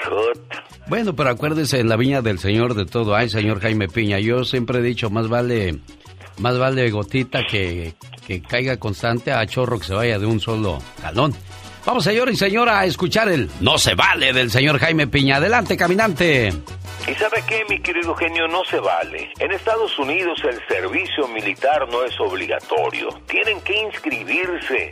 Bueno, pero acuérdese, en la viña del Señor de todo hay, señor Jaime Piña. Yo siempre he dicho, más vale, más vale gotita que, que caiga constante a chorro que se vaya de un solo jalón. Vamos, señor y señora, a escuchar el No se vale del señor Jaime Piña. Adelante, caminante. ¿Y sabe qué, mi querido genio? No se vale. En Estados Unidos el servicio militar no es obligatorio. Tienen que inscribirse,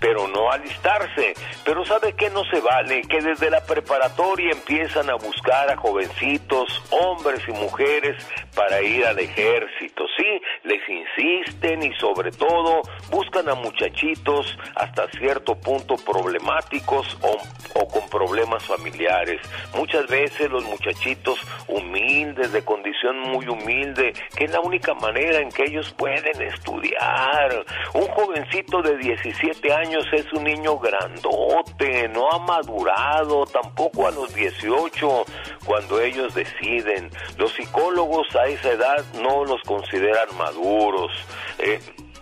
pero no alistarse. Pero ¿sabe qué no se vale? Que desde la preparatoria empiezan a buscar a jovencitos, hombres y mujeres, para ir al ejército. Sí, les insisten y sobre todo buscan a muchachitos hasta cierto punto problemáticos o, con problemas familiares. Muchas veces los muchachitos humildes, de condición muy humilde, que es la única manera en que ellos pueden estudiar. Un jovencito de 17 años es un niño grandote, no ha madurado, tampoco a los 18, cuando ellos deciden. Los psicólogos a esa edad no los consideran maduros. Eh,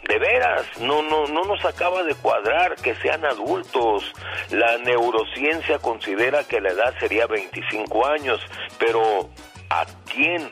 de veras, no, no, no nos acaba de cuadrar que sean adultos. La neurociencia considera que la edad sería 25 años, pero ¿a quién?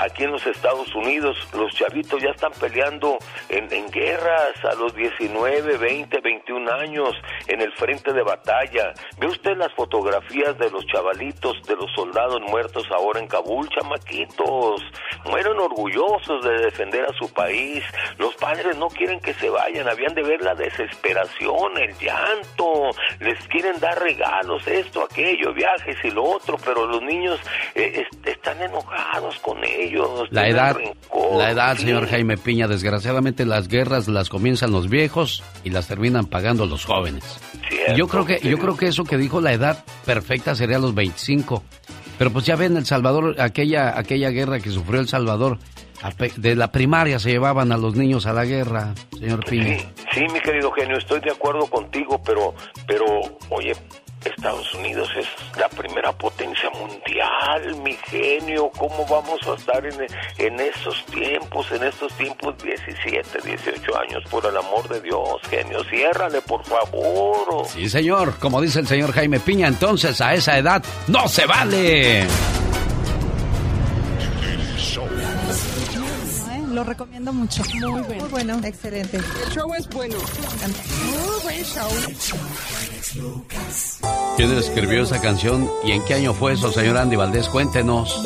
Aquí en los Estados Unidos los chavitos ya están peleando en, guerras a los 19, 20, 21 años en el frente de batalla. ¿Ve usted las fotografías de los chavalitos, de los soldados muertos ahora en Kabul, chamaquitos? Mueren orgullosos de defender a su país. Los padres no quieren que se vayan, habían de ver la desesperación, el llanto. Les quieren dar regalos, esto, aquello, viajes y lo otro, pero los niños eh, est- están enojados con ellos. La edad, rencor, la edad, sí. señor Jaime Piña, desgraciadamente las guerras las comienzan los viejos y las terminan pagando los jóvenes. Yo creo que yo creo que eso que dijo la edad perfecta sería los 25. Pero pues ya ven El Salvador, aquella aquella guerra que sufrió El Salvador, de la primaria se llevaban a los niños a la guerra, señor Piña. Sí, mi querido genio, estoy de acuerdo contigo, pero, pero, oye, Estados Unidos es la primera potencia mundial, mi genio. ¿Cómo vamos a estar en, en esos tiempos, en estos tiempos 17, 18 años? Por el amor de Dios, genio, ciérrale, por favor. Sí, señor, como dice el señor Jaime Piña, entonces a esa edad no se vale. Lo recomiendo mucho. Muy bueno. Muy bueno. Excelente. El show es bueno. Muy buen show. ¿Quién escribió esa canción y en qué año fue eso, señor Andy Valdés? Cuéntenos.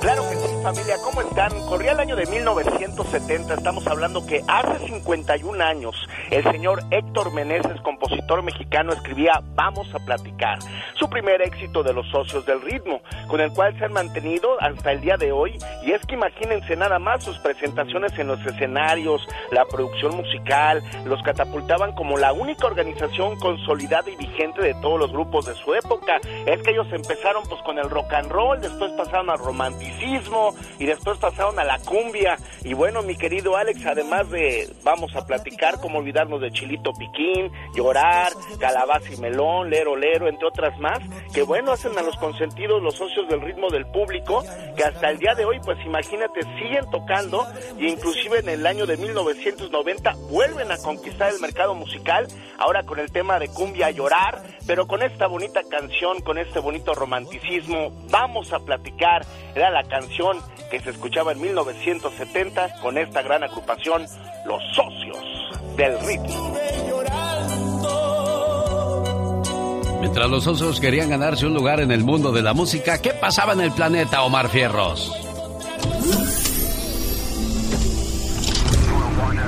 Claro que sí. familia? ¿Cómo están? Corría el año de 1970, estamos hablando que hace 51 años el señor Héctor Meneses, compositor mexicano, escribía Vamos a platicar, su primer éxito de los socios del ritmo, con el cual se han mantenido hasta el día de hoy, y es que imagínense nada más sus presentaciones en los escenarios, la producción musical, los catapultaban como la única organización consolidada y vigente de todos los grupos de su época. Es que ellos empezaron pues con el rock and roll, después pasaron al romanticismo y después pasaron a la cumbia. Y bueno, mi querido Alex, además de vamos a platicar, cómo olvidarnos de Chilito Piquín, Llorar, Calabaza y Melón, Lero Lero, entre otras más, que bueno, hacen a los consentidos los socios del ritmo del público, que hasta el día de hoy, pues imagínate, siguen tocando inclusive en el año de 1990 vuelven a conquistar el mercado musical, ahora con el tema de cumbia Llorar, pero con esta bonita canción, con este bonito romanticismo, vamos a platicar, era la canción que se escuchaba en 1970 con esta gran agrupación, Los Socios del Ritmo. Mientras los osos querían ganarse un lugar en el mundo de la música, ¿qué pasaba en el planeta Omar Fierros?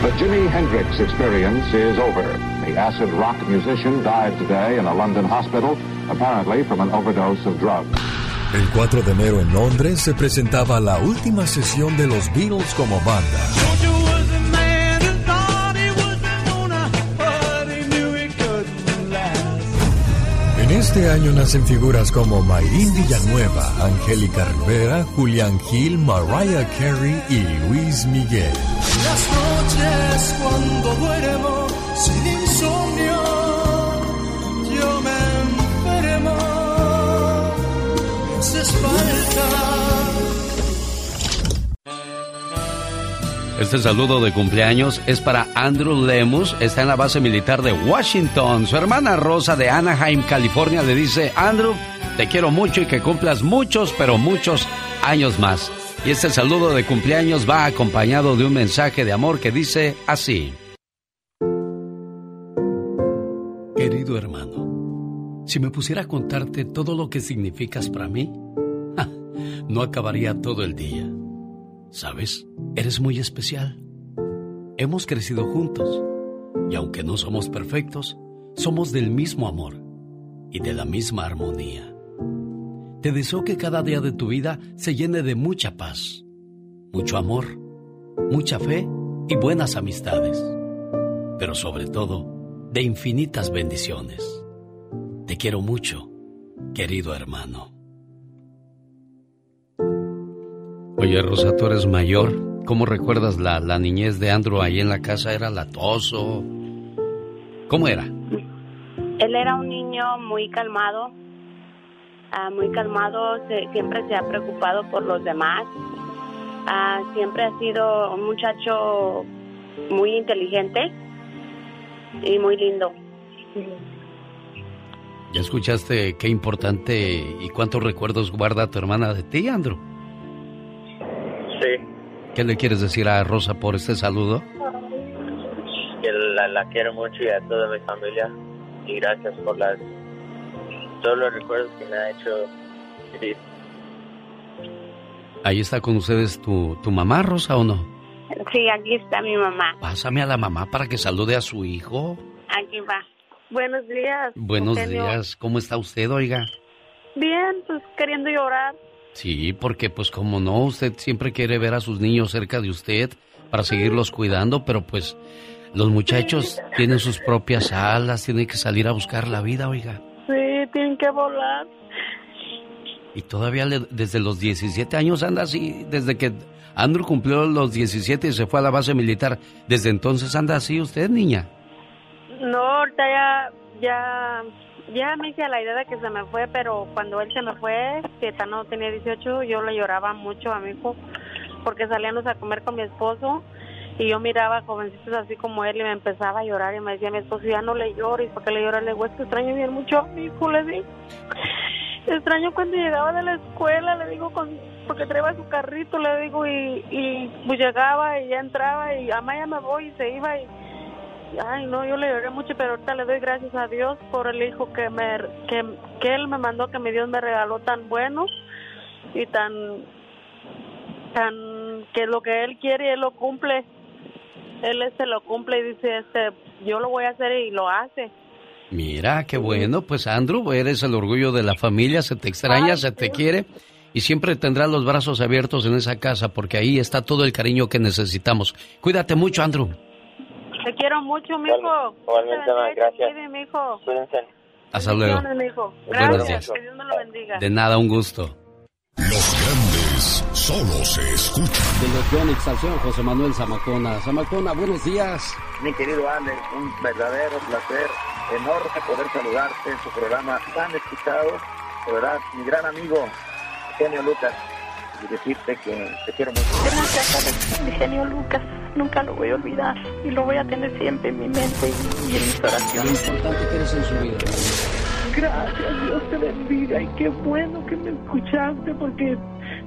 The Jimi Hendrix experience is over. The acid rock musician died today in a London hospital, apparently from an overdose of drugs. El 4 de enero en Londres se presentaba la última sesión de los Beatles como banda. En este año nacen figuras como Mayrín Villanueva, Angélica Rivera, Julián Gil, Mariah Carey y Luis Miguel. Las noches cuando duermo sin insomnio, yo me enfermo, falta. Este saludo de cumpleaños es para Andrew Lemus, está en la base militar de Washington. Su hermana Rosa de Anaheim, California, le dice, Andrew, te quiero mucho y que cumplas muchos, pero muchos años más. Y este saludo de cumpleaños va acompañado de un mensaje de amor que dice así. Querido hermano, si me pusiera a contarte todo lo que significas para mí, no acabaría todo el día. ¿Sabes? Eres muy especial. Hemos crecido juntos y aunque no somos perfectos, somos del mismo amor y de la misma armonía. Te deseo que cada día de tu vida se llene de mucha paz, mucho amor, mucha fe y buenas amistades, pero sobre todo de infinitas bendiciones. Te quiero mucho, querido hermano. Oye, Rosa, tú eres mayor. ¿Cómo recuerdas la, la niñez de Andrew ahí en la casa? ¿Era latoso? ¿Cómo era? Él era un niño muy calmado, ah, muy calmado, se- siempre se ha preocupado por los demás. Ah, siempre ha sido un muchacho muy inteligente y muy lindo. ¿Ya escuchaste qué importante y cuántos recuerdos guarda tu hermana de ti, Andrew? Sí, ¿Qué le quieres decir a Rosa por este saludo? que la, la quiero mucho y a toda mi familia. Y gracias por las todos los recuerdos que me ha hecho vivir. Ahí está con ustedes tu, tu mamá, Rosa, ¿o no? Sí, aquí está mi mamá. Pásame a la mamá para que salude a su hijo. Aquí va. Buenos días. Buenos Eugenio. días, ¿cómo está usted, oiga? Bien, pues queriendo llorar. Sí, porque pues como no, usted siempre quiere ver a sus niños cerca de usted para seguirlos cuidando, pero pues los muchachos tienen sus propias alas, tienen que salir a buscar la vida, oiga. Sí, tienen que volar. Y todavía le- desde los 17 años anda así, desde que Andrew cumplió los 17 y se fue a la base militar, desde entonces anda así usted, niña. No, ahorita ya, ya, ya me hice a la idea de que se me fue, pero cuando él se me fue, que tan no tenía 18, yo le lloraba mucho a mi hijo, porque salíamos a comer con mi esposo y yo miraba jovencitos así como él y me empezaba a llorar y me decía mi esposo ya no le llores porque le llora le digo es que extraño bien mucho a mi hijo le digo extraño cuando llegaba de la escuela le digo con porque traía su carrito le digo y, y pues llegaba y ya entraba y ama ya me voy y se iba y ay no yo le lloré mucho pero ahorita le doy gracias a Dios por el hijo que me que, que él me mandó que mi Dios me regaló tan bueno y tan tan que lo que él quiere él lo cumple él este lo cumple y dice este yo lo voy a hacer y lo hace Mira, qué bueno. Pues Andrew, eres el orgullo de la familia, se te extraña, se te quiere y siempre tendrás los brazos abiertos en esa casa porque ahí está todo el cariño que necesitamos. Cuídate mucho, Andrew. Te quiero mucho, mijo. Igualmente, gracias. Cuídense. Hasta luego. Buenos días. Que Dios me lo bendiga. De nada, un gusto. Solo se escuchan. De los Yonix al señor José Manuel Zamacona. Zamacona, buenos días. Mi querido Alex, un verdadero placer, enorme poder saludarte en tu programa tan escuchado. De verdad, mi gran amigo, Genio Lucas, y decirte que te quiero mucho. Gracias, Alex, mi genio Lucas. Nunca lo voy a olvidar y lo voy a tener siempre en mi mente y, en mis Lo oraciones. importante que eres en su vida. Gracias, Dios te bendiga y qué bueno que me escuchaste porque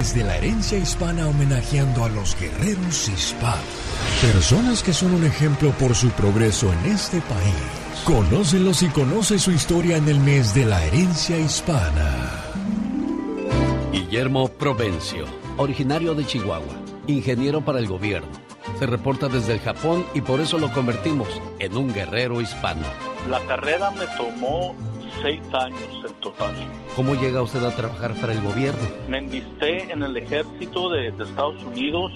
Desde la herencia hispana homenajeando a los guerreros hispanos. Personas que son un ejemplo por su progreso en este país. Conócelos y conoce su historia en el mes de la herencia hispana. Guillermo Provencio, originario de Chihuahua, ingeniero para el gobierno. Se reporta desde el Japón y por eso lo convertimos en un guerrero hispano. La carrera me tomó seis años en total. ¿Cómo llega usted a trabajar para el gobierno? Me enlisté en el ejército de, de Estados Unidos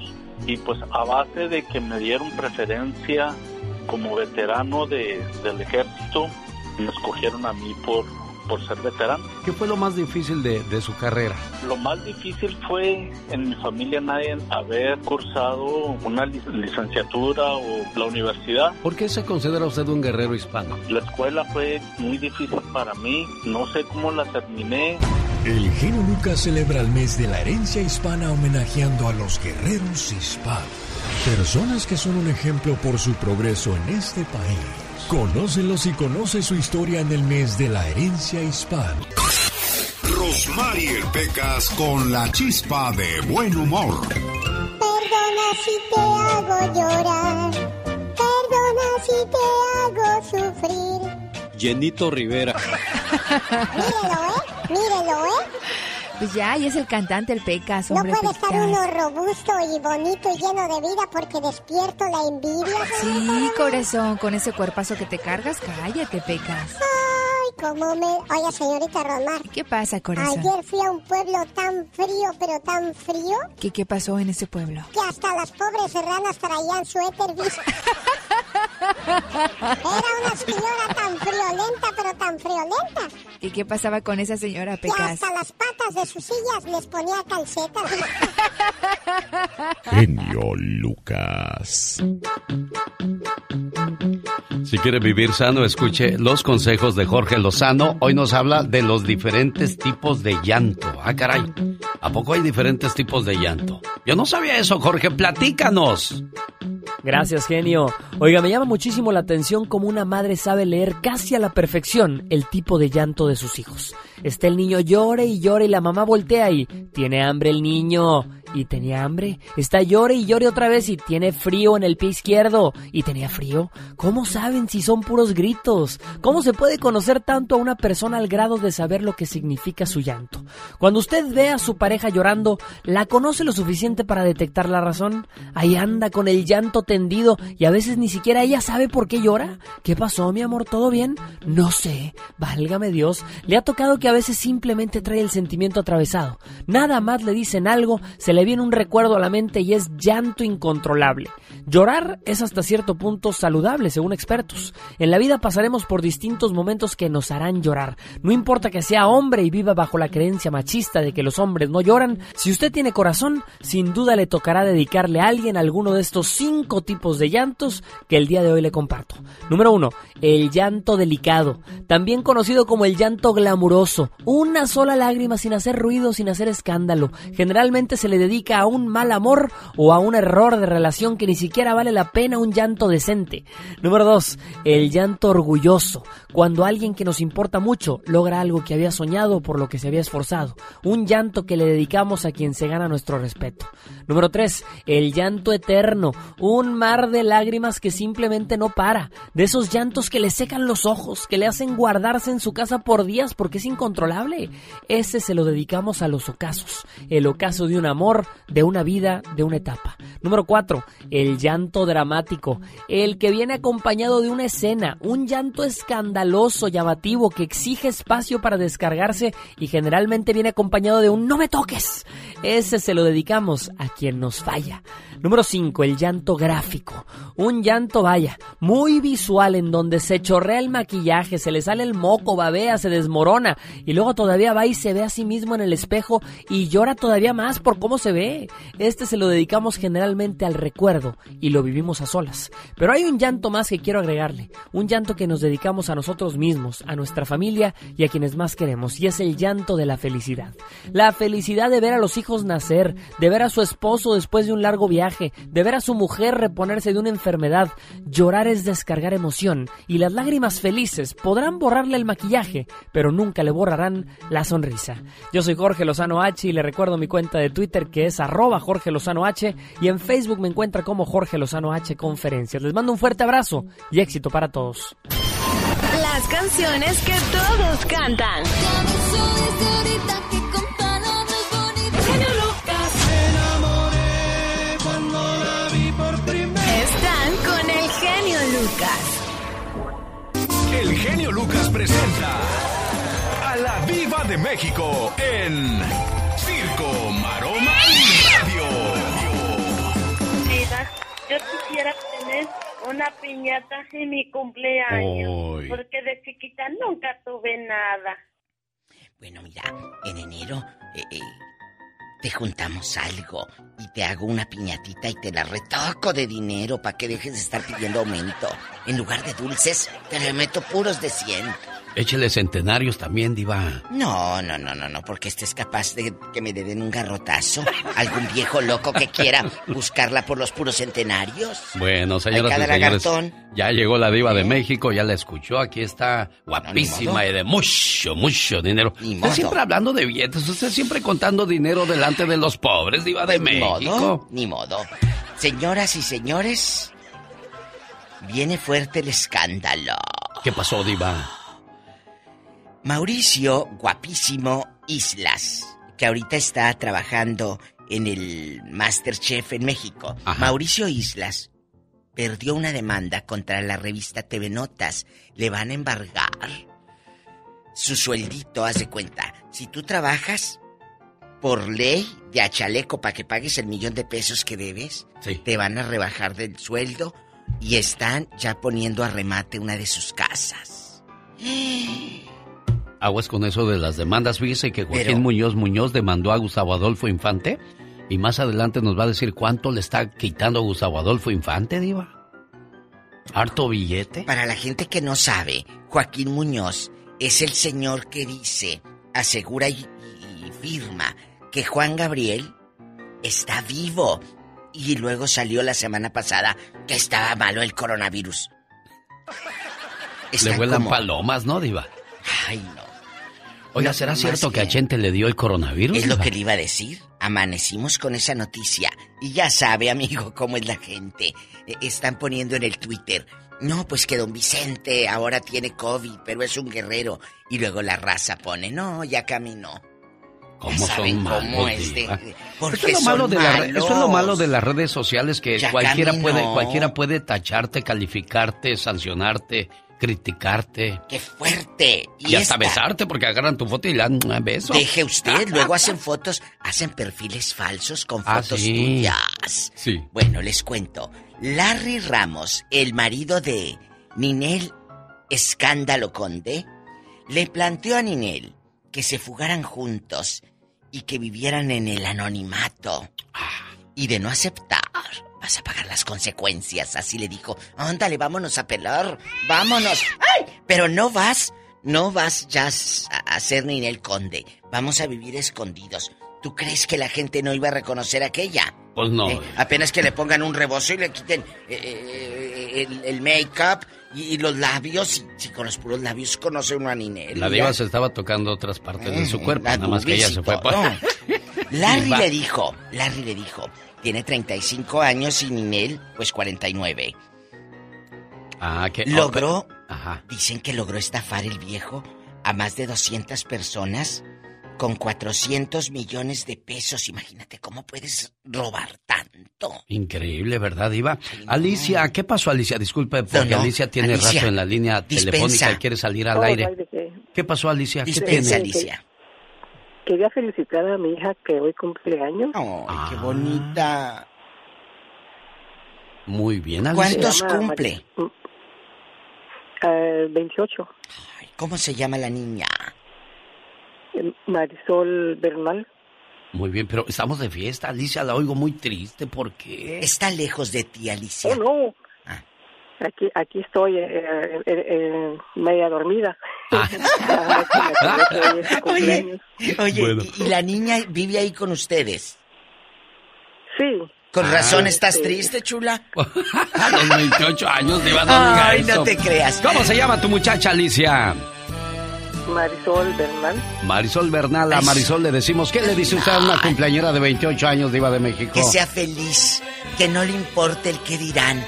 y pues a base de que me dieron preferencia como veterano de, del ejército, me escogieron a mí por, por ser veterano. ¿Qué fue lo más difícil de, de su carrera? Lo más difícil fue en mi familia nadie haber cursado una lic- licenciatura o la universidad. ¿Por qué se considera usted un guerrero hispano? La escuela fue muy difícil para mí, no sé cómo la terminé. El genio Lucas celebra el mes de la herencia hispana homenajeando a los guerreros hispanos. Personas que son un ejemplo por su progreso en este país. Conócelos y conoce su historia en el mes de la herencia hispana. Rosmarie Pecas con la chispa de buen humor. Perdona si te hago llorar. Perdona si te hago sufrir. Llenito Rivera. Mírelo, ¿eh? Mírelo, ¿eh? Pues ya, y es el cantante, el Pecas, No puede estar uno robusto y bonito y lleno de vida porque despierto la envidia. Sí, corazón, con ese cuerpazo que te cargas, cállate, Pecas. Ay, cómo me... Oiga, señorita Romar. ¿Qué pasa, corazón? Ayer fui a un pueblo tan frío, pero tan frío, ¿Qué, ¿Qué pasó en ese pueblo? que hasta las pobres serranas traían suéter. Era una señora tan friolenta, pero tan friolenta, ¿Y qué pasaba con esa señora que Pecas? hasta las patas de sus sillas les ponía calcetas. Genio Lucas. Si quiere vivir sano, escuche los consejos de Jorge Lozano. Hoy nos habla de los diferentes tipos de llanto. Ah, caray. ¿A poco hay diferentes tipos de llanto? Yo no sabía eso, Jorge. Platícanos. Gracias, genio. Oiga, me llama muchísimo la atención cómo una madre sabe leer casi a la perfección el tipo de llanto de sus hijos. Está el niño llore y llore y la mamá voltea y tiene hambre el niño y tenía hambre. Está llore y llore otra vez y tiene frío en el pie izquierdo y tenía frío. ¿Cómo saben si son puros gritos? ¿Cómo se puede conocer tanto a una persona al grado de saber lo que significa su llanto? Cuando usted ve a su pareja llorando, ¿la conoce lo suficiente para detectar la razón? Ahí anda con el llanto entendido y a veces ni siquiera ella sabe por qué llora. ¿Qué pasó, mi amor? ¿Todo bien? No sé. Válgame Dios. Le ha tocado que a veces simplemente trae el sentimiento atravesado. Nada más le dicen algo, se le viene un recuerdo a la mente y es llanto incontrolable. Llorar es hasta cierto punto saludable, según expertos. En la vida pasaremos por distintos momentos que nos harán llorar. No importa que sea hombre y viva bajo la creencia machista de que los hombres no lloran, si usted tiene corazón, sin duda le tocará dedicarle a alguien alguno de estos cinco tipos de llantos que el día de hoy le comparto. Número uno, el llanto delicado, también conocido como el llanto glamuroso. Una sola lágrima sin hacer ruido, sin hacer escándalo. Generalmente se le dedica a un mal amor o a un error de relación que ni siquiera vale la pena un llanto decente. Número el llanto orgulloso, cuando alguien que nos importa mucho logra algo que había soñado por lo que se había esforzado. Un llanto que le dedicamos a quien se gana nuestro respeto. Número 3. El llanto eterno. Un mar de lágrimas que simplemente no para. De esos llantos que le secan los ojos, que le hacen guardarse en su casa por días porque es incontrolable. Ese se lo dedicamos a los ocasos. El ocaso de un amor, de una vida, de una etapa. Número 4. El llanto dramático. El que viene acompañado de una escena. Un llanto escandaloso, llamativo, que exige espacio para descargarse y generalmente viene acompañado de un no me toques. Ese se lo dedicamos a quien nos falla. Número 5. El llanto gráfico. Un llanto, vaya, muy visual en donde se chorrea el maquillaje, se le sale el moco, babea, se desmorona y luego todavía va y se ve a sí mismo en el espejo y llora todavía más por cómo se ve. Este se lo dedicamos generalmente al recuerdo y lo vivimos a solas. Pero hay un llanto más que quiero agregarle. Un llanto que nos dedicamos a nosotros mismos, a nuestra familia y a quienes más queremos y es el llanto de la felicidad. La felicidad de ver a los hijos nacer, de ver a su después de un largo viaje, de ver a su mujer reponerse de una enfermedad. Llorar es descargar emoción y las lágrimas felices podrán borrarle el maquillaje, pero nunca le borrarán la sonrisa. Yo soy Jorge Lozano H y le recuerdo mi cuenta de Twitter que es arroba Jorge Lozano H y en Facebook me encuentra como Jorge Lozano H Conferencias. Les mando un fuerte abrazo y éxito para todos. Las canciones que todos cantan. Lucas presenta a la Viva de México en Circo, Maroma y Radio. Mira, yo quisiera tener una piñata en mi cumpleaños, porque de chiquita nunca tuve nada. Bueno, mira, en enero eh, eh, te juntamos algo y te hago una piñatita y te la retoco de dinero para que dejes de estar pidiendo aumento. En lugar de dulces, te le meto puros de 100. Échele centenarios también, diva. No, no, no, no, no, porque este es capaz de que me den un garrotazo. Algún viejo loco que quiera buscarla por los puros centenarios. Bueno, señoras y señores, ya llegó la diva de México, ya la escuchó, aquí está guapísima y de mucho, mucho dinero. Usted modo. siempre hablando de billetes, usted siempre contando dinero delante de los pobres, diva de Ni México. modo, ni modo. Señoras y señores, viene fuerte el escándalo. ¿Qué pasó, diva? Mauricio, guapísimo Islas, que ahorita está trabajando en el Masterchef en México. Mauricio Islas perdió una demanda contra la revista TV Notas. Le van a embargar su sueldito, haz de cuenta. Si tú trabajas por ley de a chaleco para que pagues el millón de pesos que debes, te van a rebajar del sueldo y están ya poniendo a remate una de sus casas. Aguas con eso de las demandas. Fíjese que Joaquín Pero- Muñoz Muñoz demandó a Gustavo Adolfo Infante y más adelante nos va a decir cuánto le está quitando Gustavo Adolfo Infante, diva. Harto billete. Para la gente que no sabe, Joaquín Muñoz es el señor que dice, asegura y, y firma que Juan Gabriel está vivo. Y luego salió la semana pasada que estaba malo el coronavirus. Le vuelan como- palomas, ¿no, diva? Ay, no. Oiga, ¿será cierto que a Chente le dio el coronavirus? Es lo que le iba a decir. Amanecimos con esa noticia. Y ya sabe, amigo, cómo es la gente. Eh, Están poniendo en el Twitter. No, pues que don Vicente ahora tiene COVID, pero es un guerrero. Y luego la raza pone, no, ya caminó. ¿Cómo saben son malos, cómo es de- Eso es, lo malo de la re- eso es lo malo malos. de las redes sociales que Ya cualquiera caminó. puede cualquiera puede tacharte, calificarte, sancionarte, criticarte ¡Qué fuerte! y, hasta esta- besarte porque agarran tu foto y le dan un beso. Deje usted, luego hacen fotos, hacen perfiles falsos con Ah, fotos sí. tuyas. Sí. Bueno, les cuento. Larry Ramos, el marido de Ninel Escándalo Conde, le planteó a Ninel que se fugaran juntos y que vivieran en el anonimato. Y de no aceptar, vas a pagar las consecuencias. Así le dijo, ándale, vámonos a pelar, vámonos. ¡Ay! Pero no vas, no vas ya a ser Ninel Conde. Vamos a vivir escondidos. ¿Tú crees que la gente no iba a reconocer aquella? Pues no. Eh, apenas que le pongan un rebozo y le quiten eh, eh, el, el make-up y, y los labios. Y, si con los puros labios conoce uno a Ninel. La diva se estaba tocando otras partes de su Eh, cuerpo, nada más que ella se fue por... Larry le dijo, Larry le dijo, tiene 35 años y Ninel, pues 49. Ah, que Logró, Ajá. dicen que logró estafar el viejo a más de 200 personas con 400 millones de pesos. Imagínate cómo puedes robar tanto. Increíble, ¿verdad, Diva? Alicia, ¿qué pasó, Alicia? Disculpe, porque No, no, Alicia tiene Alicia, rato en la línea dispensa. telefónica y quiere salir al Oh, aire. qué. ¿Qué pasó, Alicia? ¿Qué Dispensa, tiene? Alicia. Quería felicitar a mi hija que hoy cumple años. ¡Ay, qué bonita! Muy bien, Alicia. ¿Cuántos cumple? Mari- Eh, 28. ¿Cómo se llama la niña? Eh, Marisol Bernal. Muy bien, pero estamos de fiesta, Alicia, la oigo muy triste, ¿por qué? Está lejos de ti, Alicia. Oh, no. Aquí, aquí estoy eh, eh, eh, eh, media dormida. Ah. Cumpleaños. Oye, Bueno. ¿y, la niña vive ahí con ustedes? Sí. Con Ah. razón estás Sí. triste, chula. A los 28 años, Diva, no diga Ay, eso. no te creas. ¿Cómo se llama tu muchacha, Alicia? Marisol Bernal. Marisol Bernal. A Marisol le decimos, ¿qué le dice usted a una cumpleañera de 28 años, Diva de México? Que sea feliz, que no le importe el que dirán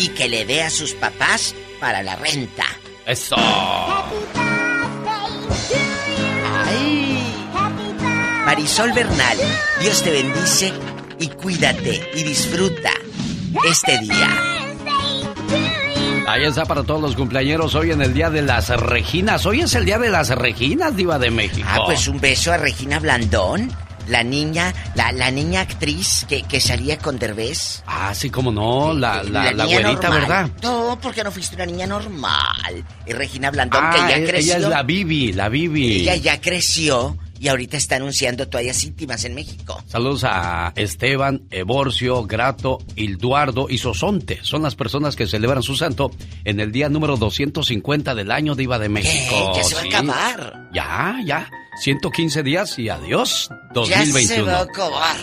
y que le dé a sus papás para la renta. Eso. Ay. Marisol Bernal, Dios te bendice y cuídate y disfruta este día. Ahí está para todos los cumpleañeros hoy en el Día de las Reginas. Hoy es el Día de las Reginas, Diva de México. Ah, pues un beso a Regina Blandón, la niña, la, la niña actriz que, que salía con Derbez. Ah, sí, como no, la, la, la güerita, normal. ¿verdad? No, porque no fuiste una niña normal. Y Regina Blandón, Ah, que ya creció. ella es la Bibi, la Bibi. Ella ya creció y ahorita está anunciando toallas íntimas en México. Saludos a Esteban, Evorcio, Grato, Hilduardo y Sosonte. Son las personas que celebran su santo en el día número 250 del año Diva de México. Ya se va a acabar. Ya, ya. 115 días y adiós. Ya se 2021. va a acabar.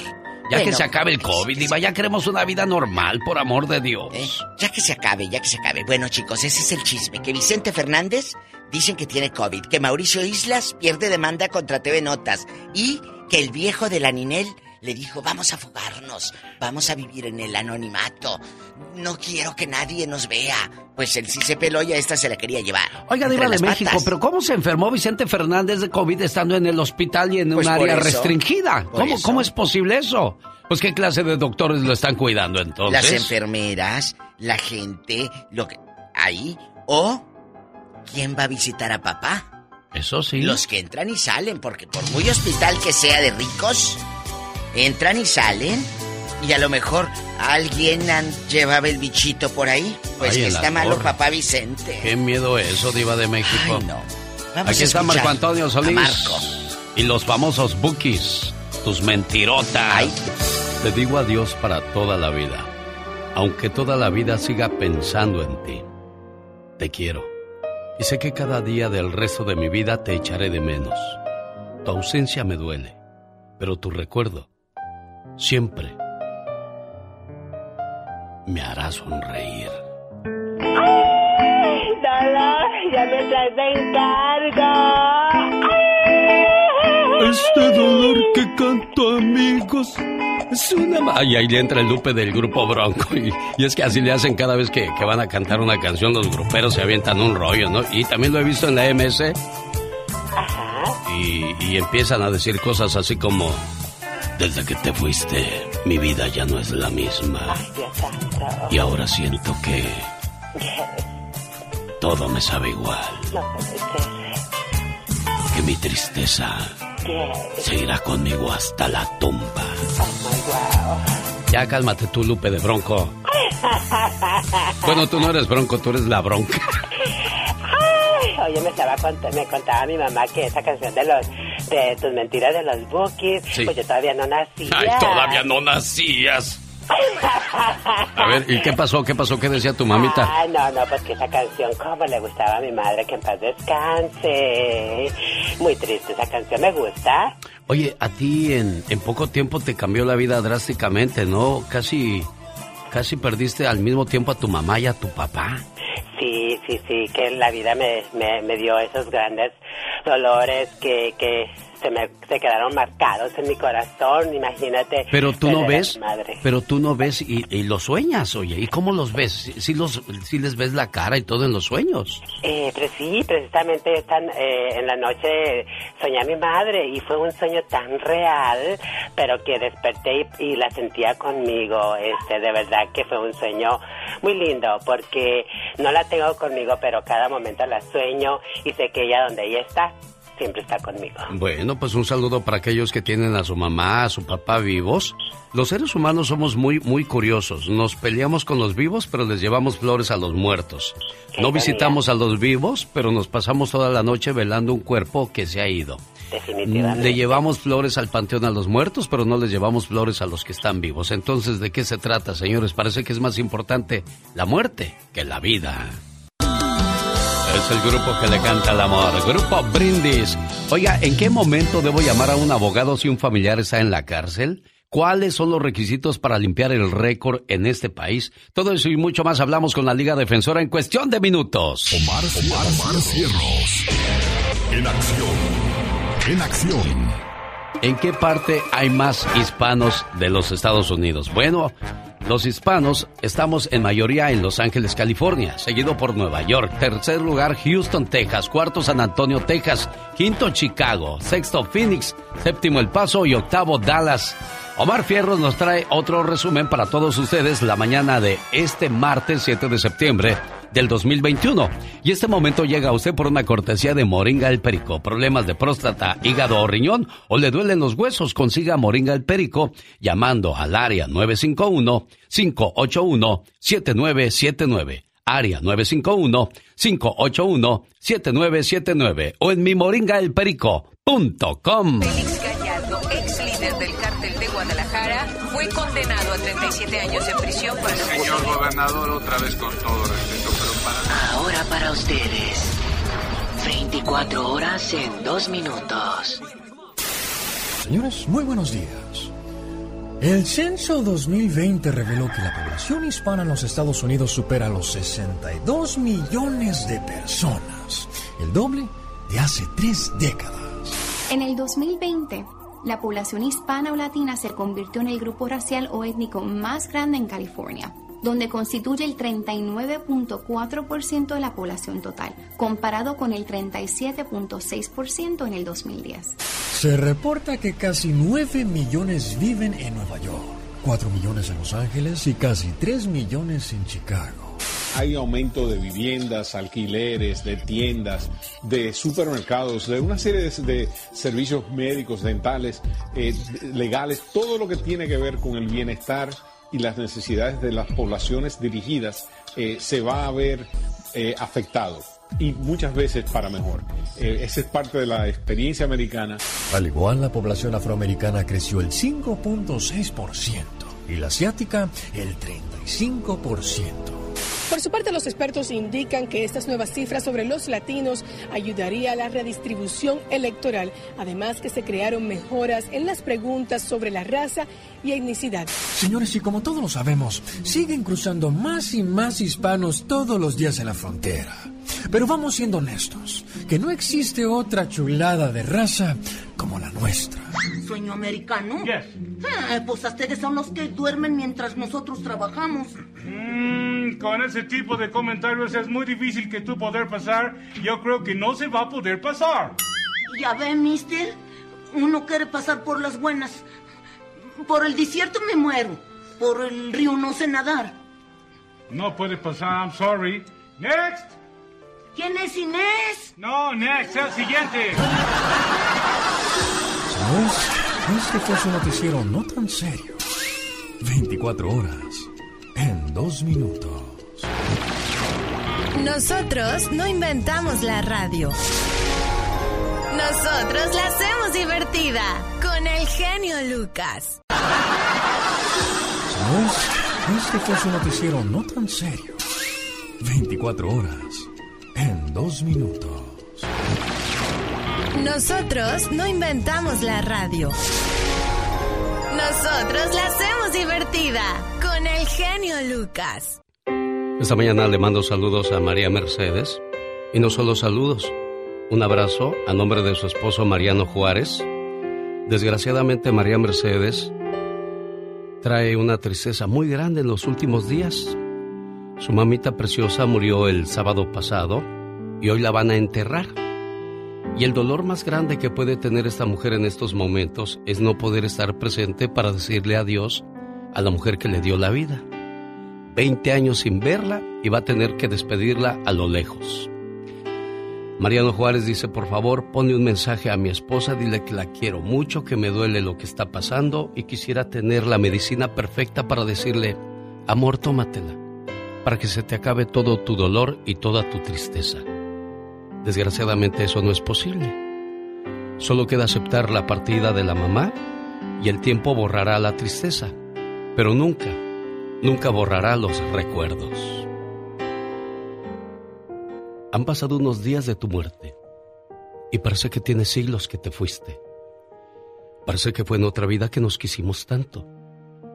Ya que se acabe el COVID, Diva, ya queremos una vida normal, por amor de Dios. Eh, ya que se acabe, ya que se acabe. Bueno, chicos, ese es el chisme. Que Vicente Fernández dicen que tiene COVID. Que Mauricio Islas pierde demanda contra TV Notas. Y que el viejo de la Ninel le dijo, vamos a fugarnos, vamos a vivir en el anonimato. No quiero que nadie nos vea. Pues él sí se peló y a esta se la quería llevar. Oiga, Diva de México, patas. pero ¿cómo se enfermó Vicente Fernández de COVID estando en el hospital y en Pues un área eso. restringida? ¿Cómo, eso. ¿Cómo es posible eso? Pues qué clase de doctores lo están cuidando entonces. Las enfermeras, la gente, lo que... Ahí. O... ¿Quién va a visitar a papá? Eso sí. Los que entran y salen, porque por muy hospital que sea de ricos, entran y salen. Y a lo mejor alguien llevaba el bichito por ahí. Pues Ay, que está malo torre. papá Vicente. Qué miedo eso, Diva de México. Ay, no. Vamos Aquí está Marco Antonio Solís. Marco. Y los famosos bookies. Tus mentirotas. Te digo adiós para toda la vida. Aunque toda la vida siga pensando en ti. Te quiero. Y sé que cada día del resto de mi vida te echaré de menos. Tu ausencia me duele. Pero tu recuerdo siempre me hará sonreír. Dolor, ya me traes de encargo. Este dolor que canto, amigos, es una... ma- Ay, ahí le entra el Lupe del grupo Bronco. Y, y es que así le hacen cada vez que, que van a cantar una canción, los gruperos se avientan un rollo, ¿no? Y también lo he visto en la MS. y, y empiezan a decir cosas así como, desde que te fuiste, mi vida ya no es la misma. Y ahora siento que todo me sabe igual. Que mi tristeza seguirá conmigo hasta la tumba. Ya cálmate tú, Lupe de Bronco. Bueno, tú no eres Bronco, tú eres la Bronca. oye, me estaba me contaba mi mamá que esa canción de los de tus mentiras de los bookies, pues yo todavía no nacía. Ay, todavía no nacías. A ver, ¿y qué pasó? ¿Qué pasó? ¿Qué decía tu mamita? Ah, no, no, pues que esa canción, como le gustaba a mi madre, que en paz descanse. Muy triste esa canción, me gusta. Oye, a ti en, en poco tiempo te cambió la vida drásticamente, ¿no? Casi, casi perdiste al mismo tiempo a tu mamá y a tu papá. Sí, sí, sí, que la vida me, me, me dio esos grandes dolores que, que se me se quedaron marcados en mi corazón, imagínate. Pero tú no ves, pero tú no ves y, y los sueñas, oye, ¿y cómo los ves? ¿Sí, los, sí les ves la cara y todo en los sueños? Eh, pero sí, precisamente están, eh, en la noche soñé a mi madre y fue un sueño tan real, pero que desperté y, y, la sentía conmigo, este, de verdad que fue un sueño muy lindo, porque no la tengo conmigo, pero cada momento la sueño y sé que ella donde ella está, siempre está conmigo. Bueno, pues un saludo para aquellos que tienen a su mamá, a su papá vivos. Los seres humanos somos muy, muy curiosos. Nos peleamos con los vivos, pero les llevamos flores a los muertos. No visitamos a los vivos, pero nos pasamos toda la noche velando un cuerpo que se ha ido. Definitivamente. Le llevamos flores al panteón a los muertos, pero no les llevamos flores a los que están vivos. Entonces, ¿de qué se trata, señores? Parece que es más importante la muerte que la vida. Es el grupo que le canta el amor. Grupo Brindis. Oiga, ¿en qué momento debo llamar a un abogado si un familiar está en la cárcel? ¿Cuáles son los requisitos para limpiar el récord en este país? Todo eso y mucho más hablamos con la Liga Defensora en cuestión de minutos. Omar, Omar, Omar Cierros. En acción. En acción. ¿En qué parte hay más hispanos de los Estados Unidos? Bueno, los hispanos estamos en mayoría en Los Ángeles, California, seguido por Nueva York, tercer lugar Houston, Texas, cuarto San Antonio, Texas, quinto Chicago, sexto Phoenix, séptimo El Paso y octavo Dallas. Omar Fierros nos trae otro resumen para todos ustedes la mañana de este martes 7 de septiembre del 2021. Y este momento llega a usted por una cortesía de Moringa el Perico. Problemas de próstata, hígado o riñón o le duelen los huesos, consiga Moringa el Perico llamando al área 951-581-7979. Área 951-581-7979 o en mi moringaelperico.com. Félix Gallardo, ex líder del cártel de Guadalajara, fue condenado a 37 años de prisión por el Señor gobernador, otra vez con todo para ustedes, 24 horas en 2 minutos. Señores, muy buenos días. El censo 2020 reveló que la población hispana en los Estados Unidos supera los 62 millones de personas, el doble de hace tres décadas. En el 2020, la población hispana o latina se convirtió en el grupo racial o étnico más grande en California, donde constituye el 39.4% de la población total, comparado con el 37.6% en el 2010. Se reporta que casi 9 millones viven en Nueva York, 4 millones en Los Ángeles y casi 3 millones en Chicago. Hay aumento de viviendas, alquileres, de tiendas, de supermercados, de una serie de, de servicios médicos, dentales, eh, legales, todo lo que tiene que ver con el bienestar y las necesidades de las poblaciones dirigidas eh, se va a ver eh, afectado y muchas veces para mejor. Eh, esa es parte de la experiencia americana. Al igual, la población afroamericana creció el 5.6% y la asiática el 35%. Por su parte, los expertos indican que estas nuevas cifras sobre los latinos ayudaría a la redistribución electoral, además que se crearon mejoras en las preguntas sobre la raza y etnicidad. Señores, y como todos lo sabemos, siguen cruzando más y más hispanos todos los días en la frontera. Pero vamos siendo honestos, que no existe otra chulada de raza como la nuestra. ¿Sueño americano? Ah, pues ustedes son los que duermen mientras nosotros trabajamos. Mm, con ese tipo de comentarios es muy difícil que tú poder pasar. Yo creo que no se va a poder pasar. Ya ve, mister. Uno quiere pasar por las buenas. Por el desierto me muero. Por el río no sé nadar. No puede pasar, I'm sorry. Next. ¿Quién es Inés? No, next, el siguiente. ¿Sabes? Este fue su noticiero no tan serio. 24 horas en dos minutos. Nosotros no inventamos la radio. Nosotros la hacemos divertida con el genio Lucas. ¿Sabes? Este fue su noticiero no tan serio. 24 horas en dos minutos. Nosotros no inventamos la radio. Nosotros la hacemos divertida con el genio Lucas. Esta mañana le mando saludos a María Mercedes. Y no solo saludos, un abrazo a nombre de su esposo Mariano Juárez. Desgraciadamente María Mercedes trae una tristeza muy grande en los últimos días. Su mamita preciosa murió el sábado pasado y hoy la van a enterrar. Y el dolor más grande que puede tener esta mujer en estos momentos es no poder estar presente para decirle adiós a la mujer que le dio la vida. 20 años sin verla y va a tener que despedirla a lo lejos. Mariano Juárez dice, por favor, ponle un mensaje a mi esposa, dile que la quiero mucho, que me duele lo que está pasando y quisiera tener la medicina perfecta para decirle, amor, tómatela, para que se te acabe todo tu dolor y toda tu tristeza. Desgraciadamente eso no es posible. Solo queda aceptar la partida de la mamá y el tiempo borrará la tristeza, pero nunca, nunca borrará los recuerdos. Han pasado unos días de tu muerte y parece que tiene siglos que te fuiste. Parece que fue en otra vida que nos quisimos tanto,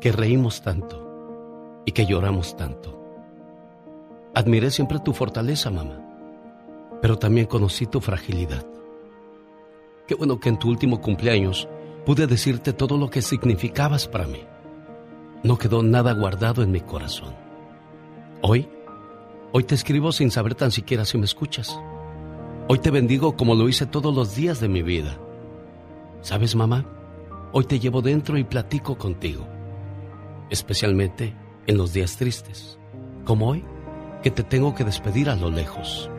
que reímos tanto y que lloramos tanto. Admiré siempre tu fortaleza, mamá, pero también conocí tu fragilidad. Qué bueno que en tu último cumpleaños pude decirte todo lo que significabas para mí. No quedó nada guardado en mi corazón. Hoy Hoy te escribo sin saber tan siquiera si me escuchas. Hoy te bendigo como lo hice todos los días de mi vida. ¿Sabes, mamá? Hoy te llevo dentro y platico contigo. Especialmente en los días tristes, como hoy, que te tengo que despedir a lo lejos.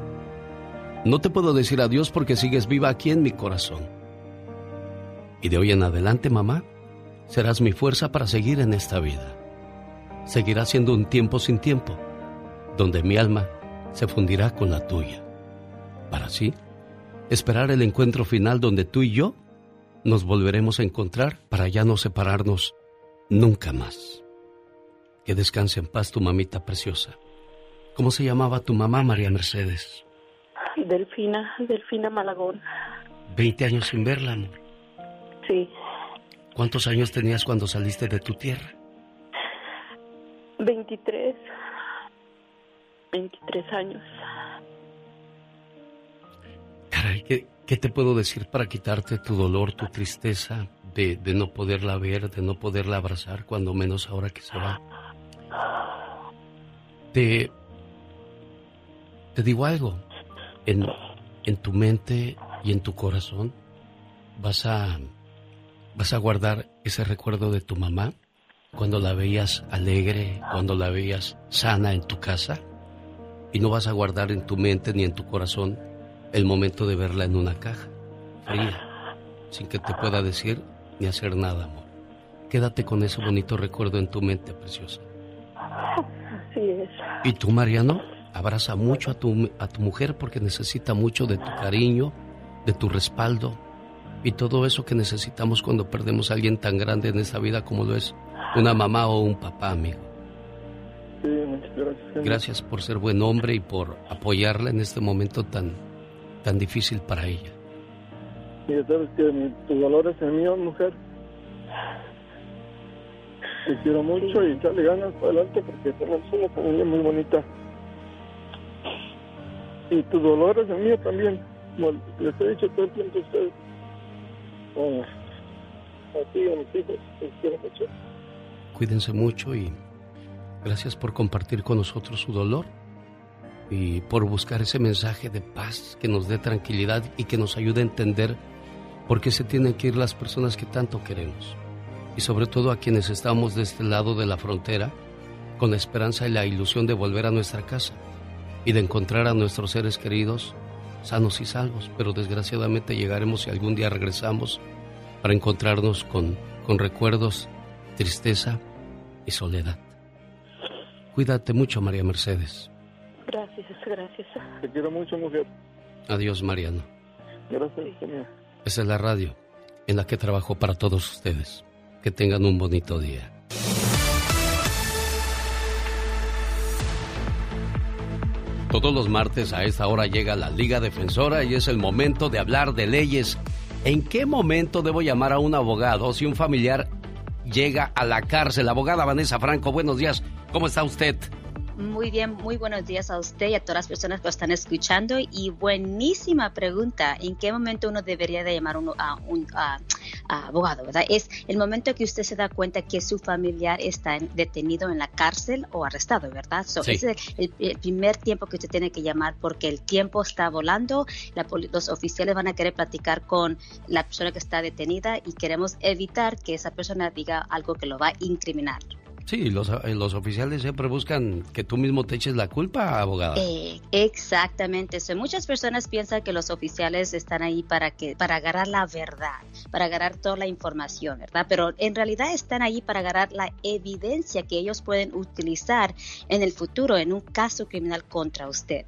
No te puedo decir adiós porque sigues viva aquí en mi corazón. Y de hoy en adelante, mamá, serás mi fuerza para seguir en esta vida. Seguirá siendo un tiempo sin tiempo donde mi alma se fundirá con la tuya, para así esperar el encuentro final donde tú y yo nos volveremos a encontrar para ya no separarnos nunca más. Que descanse en paz tu mamita preciosa. ¿Cómo se llamaba tu mamá, María Mercedes? Delfina, Delfina Malagón. Veinte años sin verla, amor. Sí. ¿Cuántos años tenías cuando saliste de tu tierra? Veintitrés. 23 años. Caray, ¿qué, ¿qué, te puedo decir para quitarte tu dolor, tu tristeza de, de, no poderla ver, de no poderla abrazar, cuando menos ahora que se va? Te, te digo algo, en, en tu mente y en tu corazón vas a, vas a guardar ese recuerdo de tu mamá cuando la veías alegre, cuando la veías sana en tu casa y no vas a guardar en tu mente ni en tu corazón el momento de verla en una caja, fría, sin que te pueda decir ni hacer nada, amor. Quédate con ese bonito recuerdo en tu mente, preciosa. Así es. Y tú, Mariano, abraza mucho a tu, a tu mujer porque necesita mucho de tu cariño, de tu respaldo y todo eso que necesitamos cuando perdemos a alguien tan grande en esta vida como lo es una mamá o un papá, amigo gracias. Gracias por ser buen hombre y por apoyarla en este momento tan, tan difícil para ella. Y sabes que tu es el mío, mujer. Te quiero mucho y echarle ganas para adelante porque tenemos una familia muy bonita. Y tu dolor es el mío también. Como les he dicho todo el tiempo a ustedes. a ti y a mis hijos. Quiero mucho. Cuídense mucho y Gracias por compartir con nosotros su dolor y por buscar ese mensaje de paz que nos dé tranquilidad y que nos ayude a entender por qué se tienen que ir las personas que tanto queremos. Y sobre todo a quienes estamos de este lado de la frontera con la esperanza y la ilusión de volver a nuestra casa y de encontrar a nuestros seres queridos sanos y salvos, pero desgraciadamente llegaremos si algún día regresamos para encontrarnos con, con recuerdos, tristeza y soledad. Cuídate mucho, María Mercedes. Gracias, gracias. Te quiero mucho, mujer. Adiós, Mariano. Gracias, señor. Esa es la radio en la que trabajo para todos ustedes. Que tengan un bonito día. Todos los martes a esta hora llega la Liga Defensora y es el momento de hablar de leyes. ¿En qué momento debo llamar a un abogado si un familiar llega a la cárcel? Abogada Vanessa Franco, buenos días. ¿Cómo está usted? Muy bien, muy buenos días a usted y a todas las personas que lo están escuchando. Y buenísima pregunta, ¿en qué momento uno debería de llamar uno a un abogado? ¿verdad? Es el momento que usted se da cuenta que su familiar está detenido en la cárcel o arrestado, ¿verdad? Ese es el, primer tiempo que usted tiene que llamar porque el tiempo está volando, los oficiales van a querer platicar con la persona que está detenida y queremos evitar que esa persona diga algo que lo va a incriminar. Sí, los, eh, los oficiales siempre buscan que tú mismo te eches la culpa, abogada. Eh, exactamente. muchas personas piensan que los oficiales están ahí para que para agarrar la verdad, para agarrar toda la información, ¿verdad? Pero en realidad están ahí para agarrar la evidencia que ellos pueden utilizar en el futuro en un caso criminal contra usted.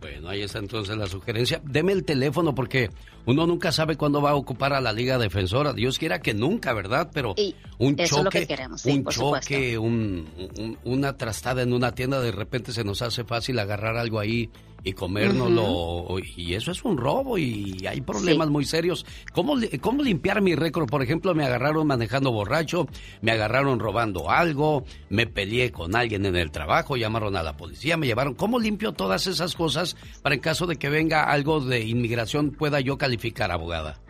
Bueno, ahí está entonces la sugerencia. Deme el teléfono porque uno nunca sabe cuándo va a ocupar a la Liga Defensora. Dios quiera que nunca, ¿verdad? Pero un choque, un choque, una trastada en una tienda, de repente se nos hace fácil agarrar algo ahí y comérnoslo. Y eso es un robo y hay problemas muy serios. ¿Cómo, ¿Cómo limpiar mi récord? Por ejemplo, me agarraron manejando borracho, me agarraron robando algo, me peleé con alguien en el trabajo, llamaron a la policía, me llevaron. ¿Cómo limpio todas esas cosas para en caso de que venga algo de inmigración pueda yo calificar, abogada?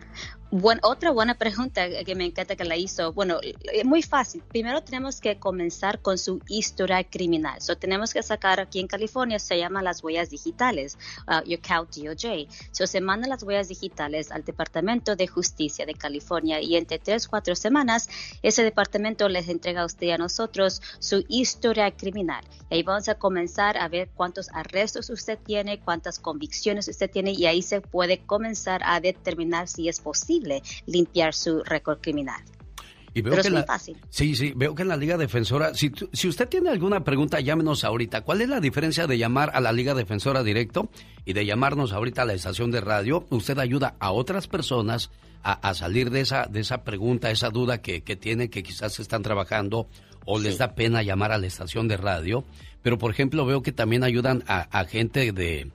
Otra buena pregunta que me encanta que la hizo. Bueno, eh, muy fácil. Primero tenemos que comenzar con su historia criminal. So, tenemos que sacar aquí en California, se llama las huellas digitales, uh, your count DOJ. So, se mandan las huellas digitales al Departamento de Justicia de California y entre tres, cuatro semanas, ese departamento les entrega a usted y a nosotros su historia criminal. Y ahí vamos a comenzar a ver cuántos arrestos usted tiene, cuántas convicciones usted tiene y ahí se puede comenzar a determinar si es posible limpiar su récord criminal. Y veo Pero que es muy fácil. Sí, sí, veo que en la Liga Defensora, si, si usted tiene alguna pregunta, llámenos ahorita. ¿Cuál es la diferencia de llamar a la Liga Defensora directo y de llamarnos ahorita a la estación de radio? Usted ayuda a otras personas a, salir de esa, de esa pregunta, esa duda que, que tienen, que quizás están trabajando o les da pena llamar a la estación de radio. Pero, por ejemplo, veo que también ayudan a, a gente de,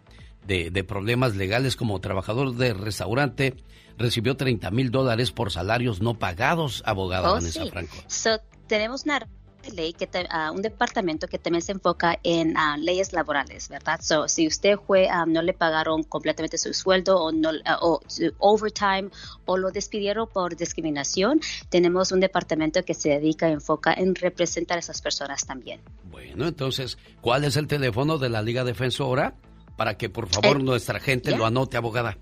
de, de problemas legales como trabajador de restaurante recibió 30 mil dólares por salarios no pagados, abogada Oh, Vanessa sí. Franco. So, tenemos una ley que te- ah, un departamento que también se enfoca en ah, leyes laborales, ¿verdad? So, si usted fue ah, no le pagaron completamente su sueldo o no ah, o su overtime o lo despidieron por discriminación, tenemos un departamento que se dedica enfoca en representar a esas personas también. Bueno, entonces, ¿cuál es el teléfono de la Liga Defensora? Para que por favor Eh, nuestra gente lo anote, abogada.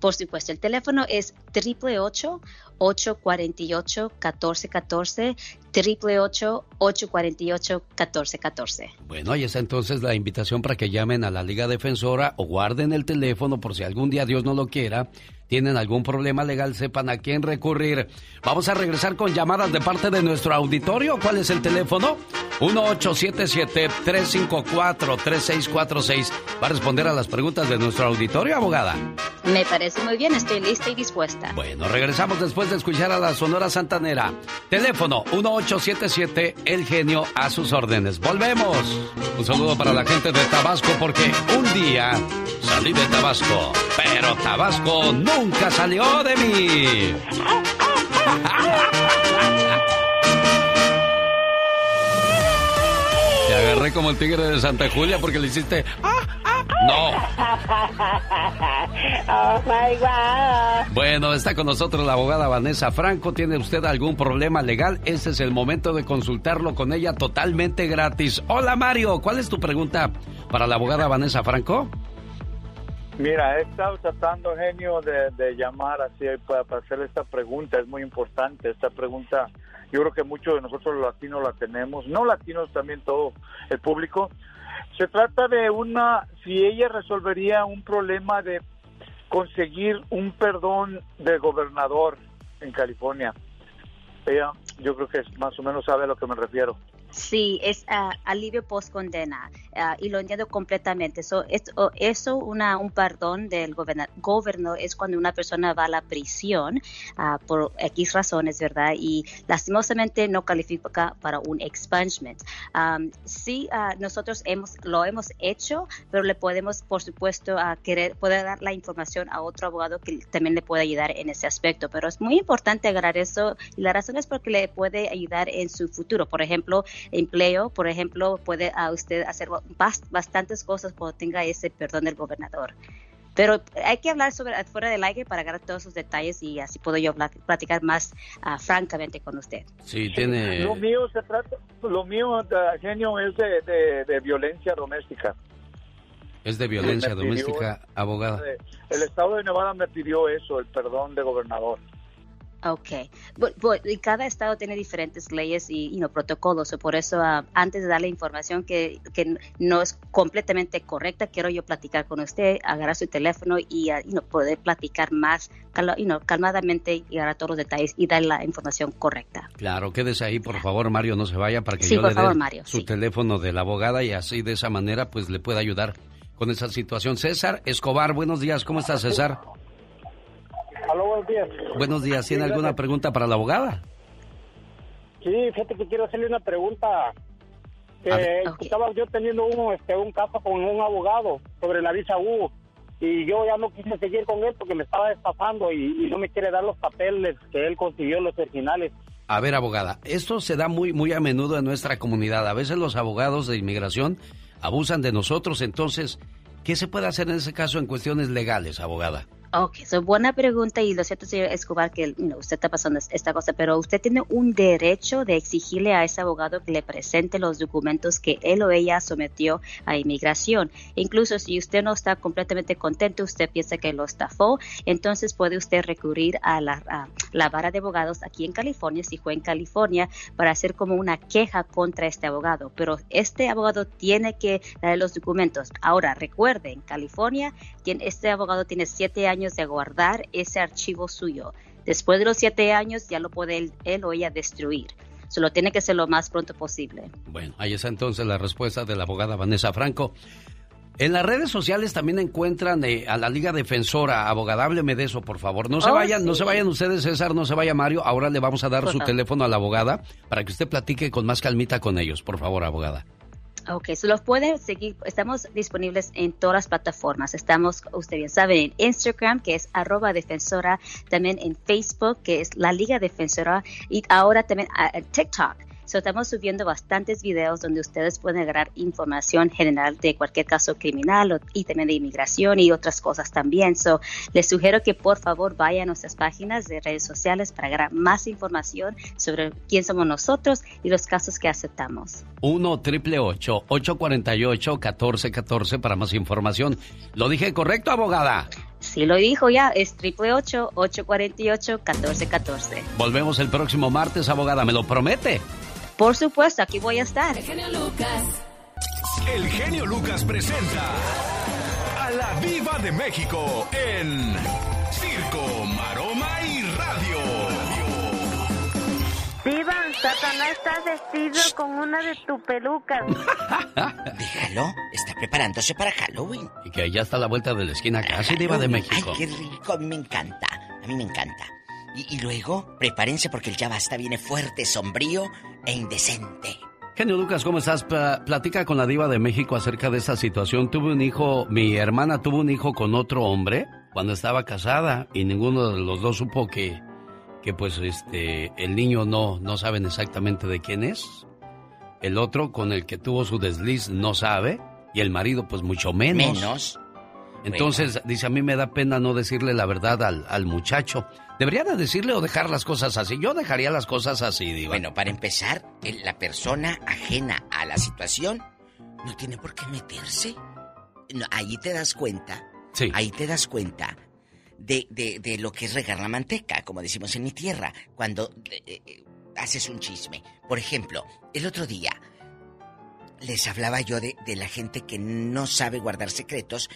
Por supuesto, el teléfono es 888-848-1414, 888-848-1414. Bueno, ahí está entonces la invitación para que llamen a la Liga Defensora o guarden el teléfono por si algún día Dios no lo quiera. Tienen algún problema legal, sepan a quién recurrir. Vamos a regresar con llamadas de parte de nuestro auditorio. ¿Cuál es el teléfono? 1877-354-3646. Va a responder a las preguntas de nuestro auditorio, abogada. Me parece muy bien, estoy lista y dispuesta. Bueno, regresamos después de escuchar a la Sonora Santanera. Teléfono 1877 El Genio a sus órdenes. Volvemos. Un saludo para la gente de Tabasco porque un día salí de Tabasco, pero Tabasco nunca salió de mí. Te agarré como el tigre de Santa Julia porque le hiciste... "Ah, ah, ah". No. oh my God. Bueno, está con nosotros la abogada Vanessa Franco. ¿Tiene usted algún problema legal? Este es el momento de consultarlo con ella totalmente gratis. Hola Mario, ¿cuál es tu pregunta para la abogada Vanessa Franco? Mira, he estado tratando, genio, de, llamar así para, para hacer esta pregunta. Es muy importante. Esta pregunta, yo creo que muchos de nosotros los latinos la tenemos. No latinos, también todo el público. Se trata de una, si ella resolvería un problema de conseguir un perdón de gobernador en California. Ella, yo creo que más o menos sabe a lo que me refiero. Sí, es uh, alivio post condena uh, y lo entiendo completamente. So, eso, una, un perdón del gobierno es cuando una persona va a la prisión uh, por X razones, ¿verdad? Y lastimosamente no califica para un expungement. Um, sí, nosotros hemos, lo hemos hecho, pero le podemos, por supuesto, querer, poder dar la información a otro abogado que también le puede ayudar en ese aspecto. Pero es muy importante agarrar eso y la razón es porque le puede ayudar en su futuro. Por ejemplo, empleo, por ejemplo, puede a usted hacer bastantes cosas cuando tenga ese perdón del gobernador. Pero hay que hablar sobre fuera del aire para agarrar todos esos detalles y así puedo yo platicar más uh, francamente con usted. Sí, tiene. Lo mío se trata, lo mío, genio, es de, de, violencia doméstica. Es de violencia doméstica, abogada. El estado de Nevada me pidió eso, el perdón de gobernador. Ok. y cada estado tiene diferentes leyes y, protocolos. por eso, ah, antes de darle información que, que, no es completamente correcta, quiero yo platicar con usted, agarrar su teléfono y uh, poder platicar más calmadamente y agarrar todos los detalles y dar la información correcta. Claro, quédese ahí, por favor, Mario, no se vaya para que yo le dé su teléfono de la abogada y así de esa manera pues le pueda ayudar con esa situación. César Escobar, buenos días. ¿Cómo estás, César? Buenos días. Buenos días. ¿Tiene alguna pregunta para la abogada? Sí, fíjate que quiero hacerle una pregunta. Estaba yo teniendo un, este, un caso con un abogado sobre la visa U y yo ya no quise seguir con él porque me estaba estafando y, no me quiere dar los papeles que él consiguió, los originales. A ver, abogada, esto se da muy, muy a menudo en nuestra comunidad. A veces los abogados de inmigración abusan de nosotros. Entonces, ¿qué se puede hacer en ese caso en cuestiones legales, abogada? Ok, so buena pregunta y lo cierto, señor Escobar, que usted está pasando esta cosa, pero usted tiene un derecho de exigirle a ese abogado que le presente los documentos que él o ella sometió a inmigración. Incluso si usted no está completamente contento, usted piensa que lo estafó, entonces puede usted recurrir a la, la vara de abogados aquí en California, si fue en California, para hacer como una queja contra este abogado. Pero este abogado tiene que dar los documentos. Ahora, recuerden, California, este abogado tiene siete años de guardar ese archivo suyo. Después de los siete años ya lo puede él, o ella destruir. Solo tiene que ser lo más pronto posible. Bueno, ahí está entonces la respuesta de la abogada Vanessa Franco. En las redes sociales también encuentran eh, a la Liga Defensora. Abogada, hábleme de eso, por favor. No se oh, vayan, no se vayan ustedes, César, no se vaya Mario. Ahora le vamos a dar su teléfono a la abogada para que usted platique con más calmita con ellos. Por favor, abogada. Ok, se los puede seguir. Estamos disponibles en todas las plataformas. Estamos, usted bien sabe, en Instagram, que es arroba defensora, también en Facebook, que es la Liga Defensora, y ahora también ah, en TikTok estamos subiendo bastantes videos donde ustedes pueden agarrar información general de cualquier caso criminal y también de inmigración y otras cosas también. So, les sugiero que por favor vayan a nuestras páginas de redes sociales para agarrar más información sobre quién somos nosotros y los casos que aceptamos. 1 triple 848 1414 para más información. ¿Lo dije correcto, abogada? Sí lo dijo ya, es triple 848 1414. Volvemos el próximo martes, abogada, ¿me lo promete? Por supuesto, aquí voy a estar. El genio Lucas. El genio Lucas presenta a la Viva de México en Circo, Maroma y Radio. Viva, Satanás está vestido con una de tu pelucas. Déjalo, está preparándose para Halloween. Y que ya está a la vuelta de la esquina casi Diva de México. Ay, qué rico, a mí me encanta. A mí me encanta. Y, luego, prepárense porque el ya basta viene fuerte, sombrío e indecente. Genio Lucas, ¿cómo estás? platica con la diva de México acerca de esa situación. Tuve un hijo, mi hermana tuvo un hijo con otro hombre cuando estaba casada y ninguno de los dos supo que, que pues este, el niño no, no saben exactamente de quién es. El otro con el que tuvo su desliz no sabe. Y el marido, pues mucho menos. Menos. Entonces, dice, a mí me da pena no decirle la verdad al, al muchacho. ¿Debería de decirle o dejar las cosas así? Yo dejaría las cosas así, Diva. Bueno, para empezar, la persona ajena a la situación no tiene por qué meterse. No, ahí te das cuenta. Sí. Ahí te das cuenta de, de- de lo que es regar la manteca, como decimos en mi tierra, cuando eh, eh, haces un chisme. Por ejemplo, el otro día les hablaba yo de, de la gente que no sabe guardar secretos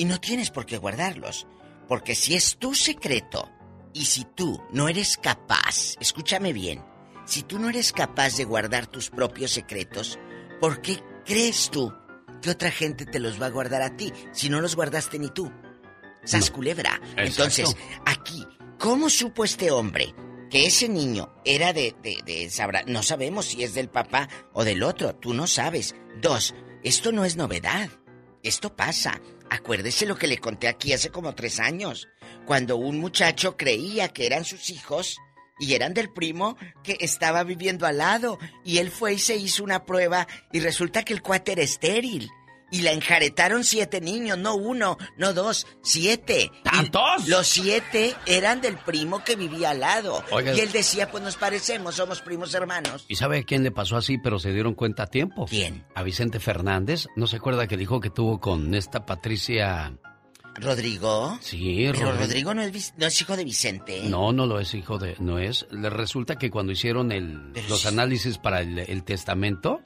y no tienes por qué guardarlos. Porque si es tu secreto y si tú no eres capaz, escúchame bien, si tú no eres capaz de guardar tus propios secretos, ¿por qué crees tú que otra gente te los va a guardar a ti si no los guardaste ni tú? Sas culebra. Exacto. Entonces, aquí, ¿cómo supo este hombre que ese niño era de, de, de sabrá- no sabemos si es del papá o del otro, tú no sabes. Dos, esto no es novedad. Esto pasa. Acuérdese lo que le conté aquí hace como tres años, cuando un muchacho creía que eran sus hijos y eran del primo que estaba viviendo al lado y él fue y se hizo una prueba y resulta que el cuate era estéril. Y la enjaretaron siete niños, no uno, no dos, siete. ¿Tantos? Los siete eran del primo que vivía al lado. Oiga. Y él decía, pues nos parecemos, somos primos hermanos. ¿Y sabe a quién le pasó así, pero se dieron cuenta a tiempo? ¿Quién? A Vicente Fernández. ¿No se acuerda que dijo que tuvo con esta Patricia... ¿Rodrigo? Sí, Pero Rodrigo. Rodrigo no es, no es hijo de Vicente. No, no lo es hijo de... No es. Resulta que cuando hicieron el, los análisis para el, el testamento,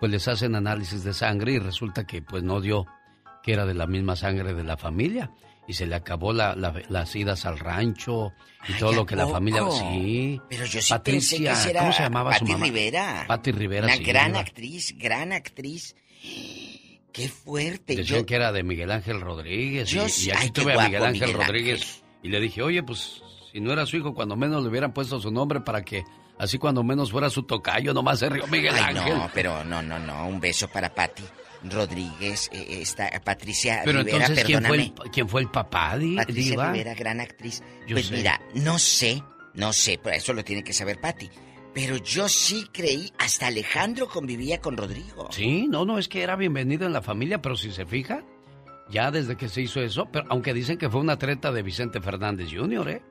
pues les hacen análisis de sangre y resulta que pues no dio que era de la misma sangre de la familia. Y se le acabó la, la- las idas al rancho y todo ¿a lo que la familia... Sí. Pero yo sí Patricia, pensé que ¿cómo se llamaba su mamá? Rivera. Pati Rivera, Una sí, gran actriz, gran actriz. Qué fuerte. Decían Yo, que era de Miguel Ángel Rodríguez. Yo y, y aquí ay, tuve a Miguel Ángel Miguel Rodríguez. Y le dije, oye, pues si no era su hijo, cuando menos le hubieran puesto su nombre para que así cuando menos fuera su tocayo, nomás se rió Miguel Ay, Ángel. no, pero no, no, no. Un beso para Pati Rodríguez. eh, esta Patricia Pero Rivera, entonces, ¿quién fue, el, ¿quién fue el papá, Di- Patricia Diva? Rivera, gran actriz. Yo pues sé. mira, no sé, no sé, pero eso lo tiene que saber Pati. Pero yo sí creí, hasta Alejandro convivía con Rodrigo. Sí, no, no, es que era bienvenido en la familia, pero si se fija, ya desde que se hizo eso, pero aunque dicen que fue una treta de Vicente Fernández Jr., ¿eh?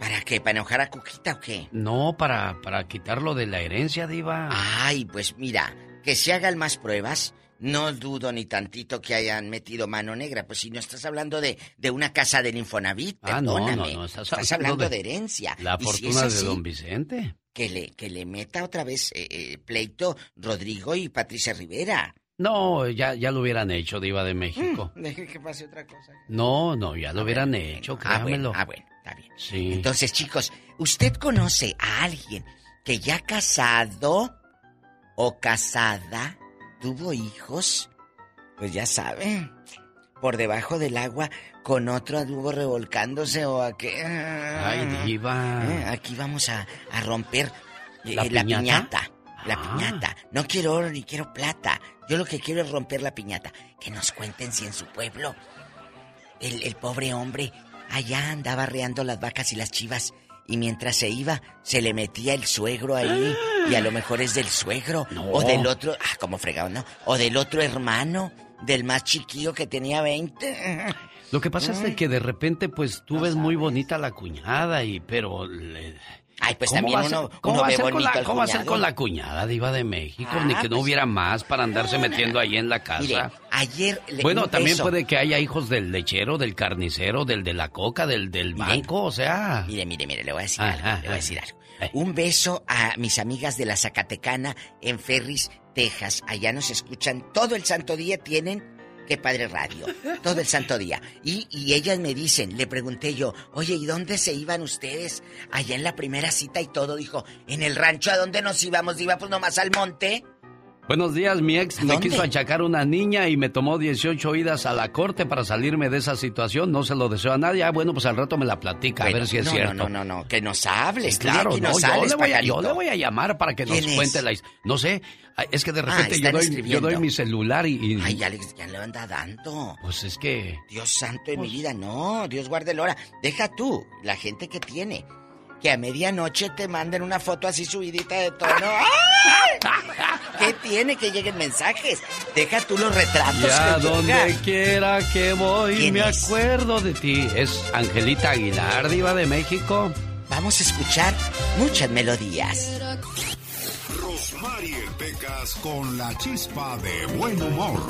¿Para qué? ¿Para enojar a Cuquita o qué? No, para, para quitarlo de la herencia, Diva. Ay, pues mira, que se hagan más pruebas. No dudo ni tantito que hayan metido mano negra, pues si no estás hablando de, de una casa del Infonavit, Ah, no, no, perdóname. no, estás estás hablando de de, herencia. La Y si es fortuna de don Vicente. Que le, que le meta otra vez eh, eh, pleito Rodrigo y Patricia Rivera. No, ya, ya lo hubieran hecho, Diva de México. Deje que pase otra cosa. No, no, ya lo hubieran hecho, Ah, bueno, créamelo. ah, bueno, está bien. Sí. Entonces, chicos, ¿usted conoce a alguien que ya casado o casada tuvo hijos? Pues ya saben, por debajo del agua con otro anduvo revolcándose o a qué. Ay, Diva. Eh, Aquí vamos a, a romper eh, ¿La la, piñata? piñata. La Ah. piñata. No quiero oro ni quiero plata. Yo lo que quiero es romper la piñata. Que nos cuenten si en su pueblo el, el pobre hombre allá andaba arreando las vacas y las chivas. Y mientras se iba, se le metía el suegro ahí. Y a lo mejor es del suegro. O del otro. Ah, como fregado, ¿no? O del otro hermano. Del más chiquillo que tenía 20. Lo que pasa es de que de repente, pues, tú ves muy bonita la cuñada y, pero... le- Ay, pues ¿Cómo también uno, ¿Cómo uno va a ve ser con bonito la, al cómo va a ser con la cuñada diva de México? Ah, Ni que no pues- hubiera más para andarse metiendo ahí en la casa. Mire, ayer... le- bueno, también puede que haya hijos del lechero, del carnicero, del de la coca, del del banco, o sea... Mire, mire, mire, le voy a decir algo, le voy a decir algo. Un beso a mis amigas de la Zacatecana en Ferris, Texas. Allá nos escuchan todo el santo día, tienen Qué padre radio. Todo el santo día. Y, y ellas me dicen, le pregunté yo, oye, ¿y dónde se iban ustedes? Allá en la primera cita y todo. Dijo, en el rancho, ¿a dónde nos íbamos? Iba pues nomás al monte. Buenos días, mi ex ¿A me quiso achacar una niña y me tomó 18 idas a la corte para salirme de esa situación. No se lo deseo a nadie. Ah, bueno, pues al rato me la platica, a ver si es no, cierto. No, no, no, no, que nos hables. De claro, no, nos yo, sales, le voy a, yo le voy a llamar para que nos ¿Quién cuente la No sé, es que de Ah, repente yo, doy, yo doy mi celular y... y- Ay, ya le, ya le anda dando. Pues es que... Dios santo de mi Pues- vida, no, Dios guarde el hora. Deja tú, la gente que tiene. Que a medianoche te manden una foto así subidita de tono. ¿Qué tiene que lleguen mensajes? Deja tú los retratos. Ya donde quiera que voy me acuerdo de ti. Es Angelita Aguilar, diva de México. Vamos a escuchar muchas melodías. Rosmarie Pecas con la chispa de buen humor.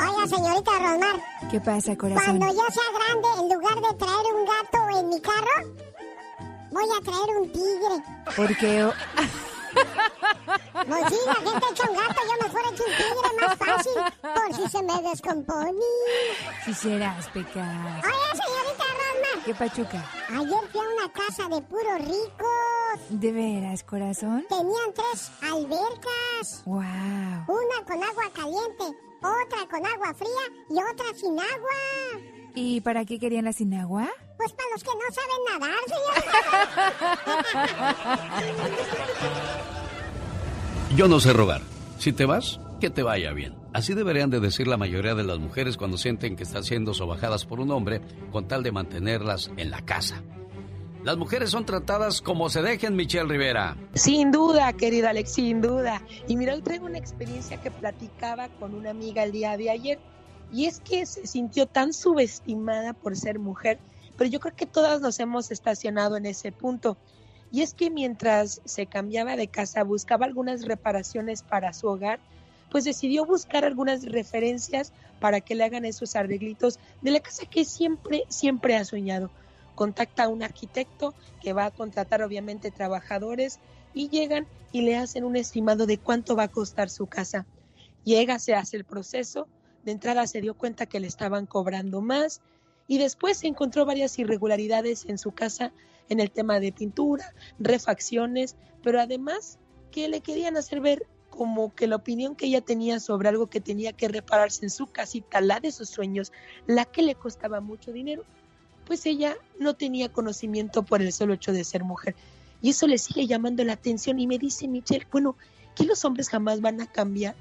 Oiga, señorita Rosmar. ¿Qué pasa, corazón? Cuando yo sea grande, en lugar de traer un gato en mi carro, voy a traer un tigre. ¿Por qué? Pues sí, la gente echa un gato, yo mejor echo un tigre más fácil, por si se me descompone. Si serás, pecas. Oye, señorita Rosmar. ¿Qué pachuca? Ayer fui a una casa de puros ricos. ¿De veras, corazón? Tenían tres albercas. Wow. Una con agua caliente, otra con agua fría y otra sin agua. ¿Y para qué querían la sin agua? Pues para los que no saben nadar, señor. Yo no sé rogar. Si te vas, que te vaya bien. Así deberían de decir la mayoría de las mujeres cuando sienten que están siendo sobajadas por un hombre con tal de mantenerlas en la casa. Las mujeres son tratadas como se dejen, Michelle Rivera. Sin duda, querida Alex, sin duda. Y mira, hoy traigo una experiencia que platicaba con una amiga el día de ayer. Y es que se sintió tan subestimada por ser mujer, pero yo creo que todas nos hemos estacionado en ese punto. Y es que mientras se cambiaba de casa, buscaba algunas reparaciones para su hogar, pues decidió buscar algunas referencias para que le hagan esos arreglitos de la casa que siempre, siempre ha soñado. Contacta a un arquitecto que va a contratar obviamente trabajadores y llegan y le hacen un estimado de cuánto va a costar su casa. Llega, se hace el proceso, de entrada se dio cuenta que le estaban cobrando más y después se encontró varias irregularidades en su casa en el tema de pintura, refacciones, pero además que le querían hacer ver como que la opinión que ella tenía sobre algo que tenía que repararse en su casita, la de sus sueños, la que le costaba mucho dinero, pues ella no tenía conocimiento por el solo hecho de ser mujer. Y eso le sigue llamando la atención y me dice Michelle, bueno, que los hombres jamás van a cambiar.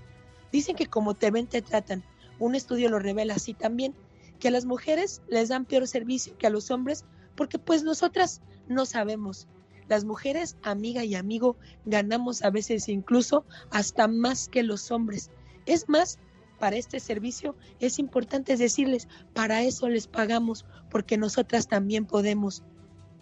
Dicen que como te ven, te tratan. Un estudio lo revela así también, que a las mujeres les dan peor servicio que a los hombres porque pues nosotras no sabemos. Las mujeres, amiga y amigo, ganamos a veces incluso hasta más que los hombres. Es más, para este servicio es importante decirles, para eso les pagamos, porque nosotras también podemos.